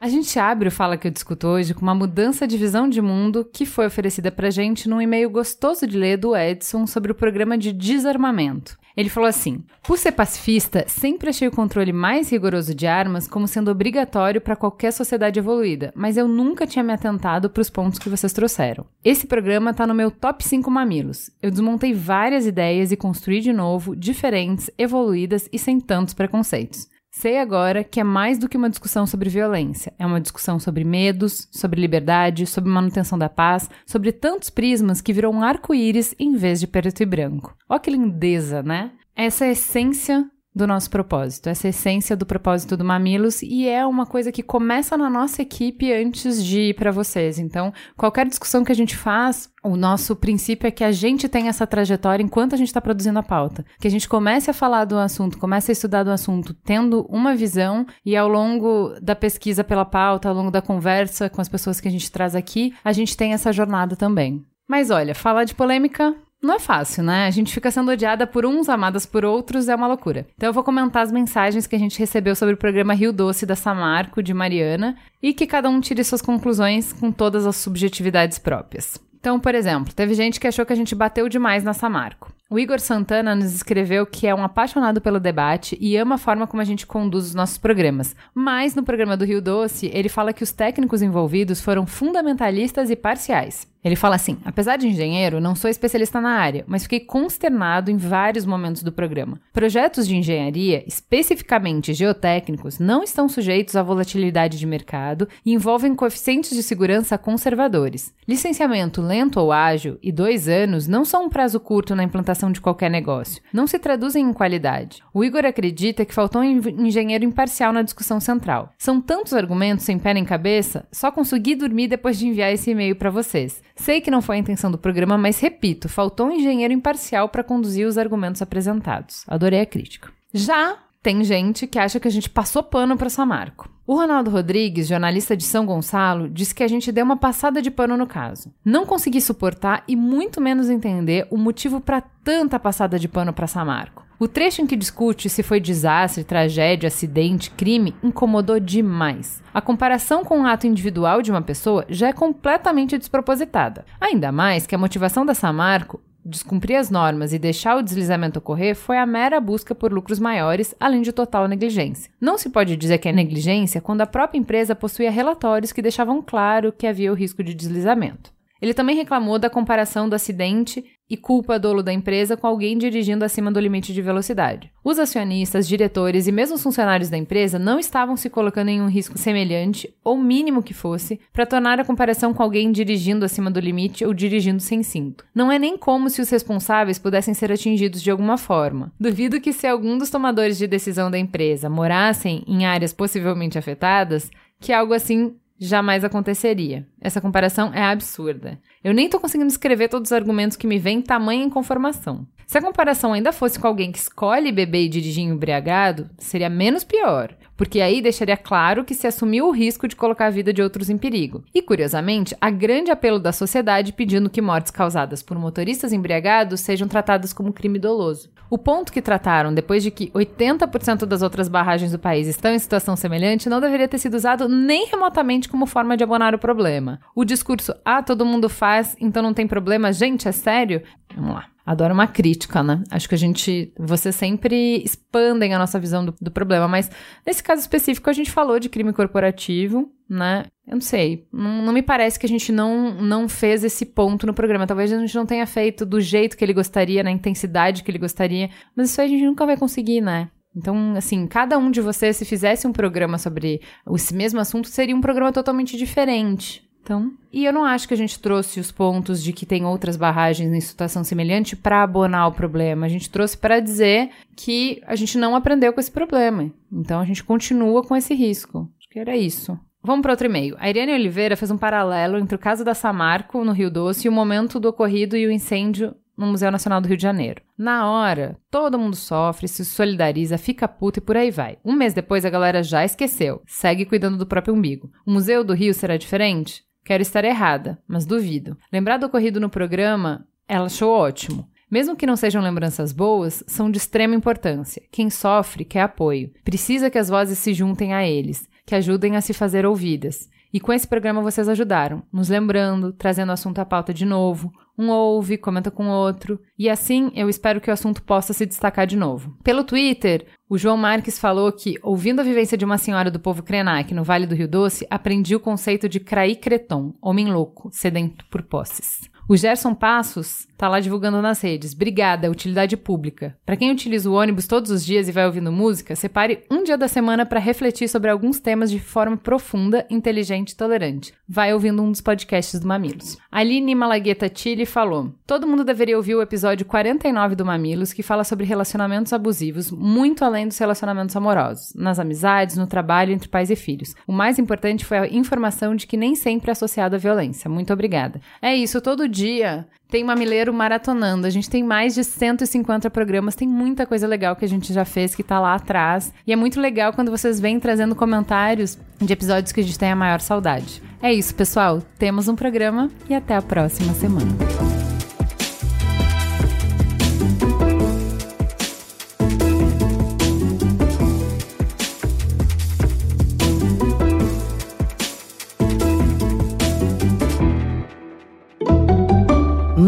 A gente abre o Fala que eu discuto hoje com uma mudança de visão de mundo que foi oferecida pra gente num e-mail gostoso de ler do Edson sobre o programa de desarmamento. Ele falou assim: Por ser pacifista, sempre achei o controle mais rigoroso de armas como sendo obrigatório para qualquer sociedade evoluída, mas eu nunca tinha me atentado para os pontos que vocês trouxeram. Esse programa tá no meu top 5 mamilos. Eu desmontei várias ideias e construí de novo, diferentes, evoluídas e sem tantos preconceitos. Sei agora que é mais do que uma discussão sobre violência. É uma discussão sobre medos, sobre liberdade, sobre manutenção da paz, sobre tantos prismas que viram um arco-íris em vez de preto e branco. Ó que lindeza, né? Essa é a essência do nosso propósito, essa essência do propósito do Mamilos e é uma coisa que começa na nossa equipe antes de ir para vocês. Então, qualquer discussão que a gente faz, o nosso princípio é que a gente tenha essa trajetória enquanto a gente está produzindo a pauta. Que a gente comece a falar do assunto, comece a estudar do assunto, tendo uma visão e ao longo da pesquisa pela pauta, ao longo da conversa com as pessoas que a gente traz aqui, a gente tem essa jornada também. Mas olha, falar de polêmica não é fácil, né? A gente fica sendo odiada por uns, amadas por outros, é uma loucura. Então eu vou comentar as mensagens que a gente recebeu sobre o programa Rio Doce da Samarco, de Mariana, e que cada um tire suas conclusões com todas as subjetividades próprias. Então, por exemplo, teve gente que achou que a gente bateu demais na Samarco. O Igor Santana nos escreveu que é um apaixonado pelo debate e ama a forma como a gente conduz os nossos programas. Mas no programa do Rio Doce, ele fala que os técnicos envolvidos foram fundamentalistas e parciais. Ele fala assim: apesar de engenheiro, não sou especialista na área, mas fiquei consternado em vários momentos do programa. Projetos de engenharia, especificamente geotécnicos, não estão sujeitos à volatilidade de mercado e envolvem coeficientes de segurança conservadores. Licenciamento lento ou ágil e dois anos não são um prazo curto na implantação de qualquer negócio. Não se traduzem em qualidade. O Igor acredita que faltou um engenheiro imparcial na discussão central. São tantos argumentos sem pé nem cabeça, só consegui dormir depois de enviar esse e-mail para vocês. Sei que não foi a intenção do programa, mas repito, faltou um engenheiro imparcial para conduzir os argumentos apresentados. Adorei a crítica. Já tem gente que acha que a gente passou pano para Samarco. O Ronaldo Rodrigues, jornalista de São Gonçalo, disse que a gente deu uma passada de pano no caso. Não consegui suportar e muito menos entender o motivo para tanta passada de pano para Samarco. O trecho em que discute se foi desastre, tragédia, acidente, crime incomodou demais. A comparação com um ato individual de uma pessoa já é completamente despropositada. Ainda mais que a motivação da Samarco descumprir as normas e deixar o deslizamento ocorrer foi a mera busca por lucros maiores, além de total negligência. Não se pode dizer que é negligência quando a própria empresa possuía relatórios que deixavam claro que havia o risco de deslizamento. Ele também reclamou da comparação do acidente e culpa dolo da empresa com alguém dirigindo acima do limite de velocidade. Os acionistas, diretores e mesmo os funcionários da empresa não estavam se colocando em um risco semelhante, ou mínimo que fosse, para tornar a comparação com alguém dirigindo acima do limite ou dirigindo sem cinto. Não é nem como se os responsáveis pudessem ser atingidos de alguma forma. Duvido que se algum dos tomadores de decisão da empresa morassem em áreas possivelmente afetadas, que algo assim jamais aconteceria. Essa comparação é absurda. Eu nem tô conseguindo escrever todos os argumentos que me vêm tamanha inconformação. Se a comparação ainda fosse com alguém que escolhe beber e dirigir embriagado, seria menos pior, porque aí deixaria claro que se assumiu o risco de colocar a vida de outros em perigo. E, curiosamente, há grande apelo da sociedade pedindo que mortes causadas por motoristas embriagados sejam tratadas como crime doloso. O ponto que trataram depois de que 80% das outras barragens do país estão em situação semelhante não deveria ter sido usado nem remotamente como forma de abonar o problema. O discurso, ah, todo mundo faz, então não tem problema, gente, é sério? Vamos lá adoro uma crítica, né? Acho que a gente, vocês sempre expandem a nossa visão do, do, problema, mas nesse caso específico a gente falou de crime corporativo, né? Eu não sei, não, não, me parece que a gente não, não fez esse ponto no programa. Talvez a gente não tenha feito do jeito que ele gostaria, na intensidade que ele gostaria, mas isso aí a gente nunca vai conseguir, né? Então, assim, cada um de vocês, se fizesse um programa sobre esse mesmo assunto, seria um programa totalmente diferente. Então, e eu não acho que a gente trouxe os pontos de que tem outras barragens em situação semelhante para abonar o problema. A gente trouxe para dizer que a gente não aprendeu com esse problema. Então a gente continua com esse risco. Acho que era isso. Vamos para outro e-mail. A Irene Oliveira fez um paralelo entre o caso da Samarco, no Rio Doce, e o momento do ocorrido e o incêndio no Museu Nacional do Rio de Janeiro. Na hora, todo mundo sofre, se solidariza, fica puto e por aí vai. Um mês depois, a galera já esqueceu, segue cuidando do próprio umbigo. O Museu do Rio será diferente? Quero estar errada, mas duvido. Lembrar do ocorrido no programa, ela achou ótimo. Mesmo que não sejam lembranças boas, são de extrema importância. Quem sofre quer apoio. Precisa que as vozes se juntem a eles, que ajudem a se fazer ouvidas. E com esse programa vocês ajudaram, nos lembrando, trazendo o assunto à pauta de novo. Um ouve, comenta com outro. E assim eu espero que o assunto possa se destacar de novo. Pelo Twitter, o João Marques falou que, ouvindo a vivência de uma senhora do povo Krenak no Vale do Rio Doce, aprendi o conceito de Craí Creton, homem louco, sedento por posses. O Gerson Passos tá lá divulgando nas redes. Obrigada, utilidade pública. Para quem utiliza o ônibus todos os dias e vai ouvindo música, separe um dia da semana para refletir sobre alguns temas de forma profunda, inteligente e tolerante. Vai ouvindo um dos podcasts do Mamilos. Aline Malagueta Tilly falou: Todo mundo deveria ouvir o episódio 49 do Mamilos, que fala sobre relacionamentos abusivos, muito além dos relacionamentos amorosos, nas amizades, no trabalho, entre pais e filhos. O mais importante foi a informação de que nem sempre é associado à violência. Muito obrigada. É isso, todo dia tem Mamileiro maratonando. A gente tem mais de 150 programas, tem muita coisa legal que a gente já fez que tá lá atrás. E é muito legal quando vocês vêm trazendo comentários de episódios que a gente tem a maior saudade. É isso, pessoal. Temos um programa e até a próxima semana.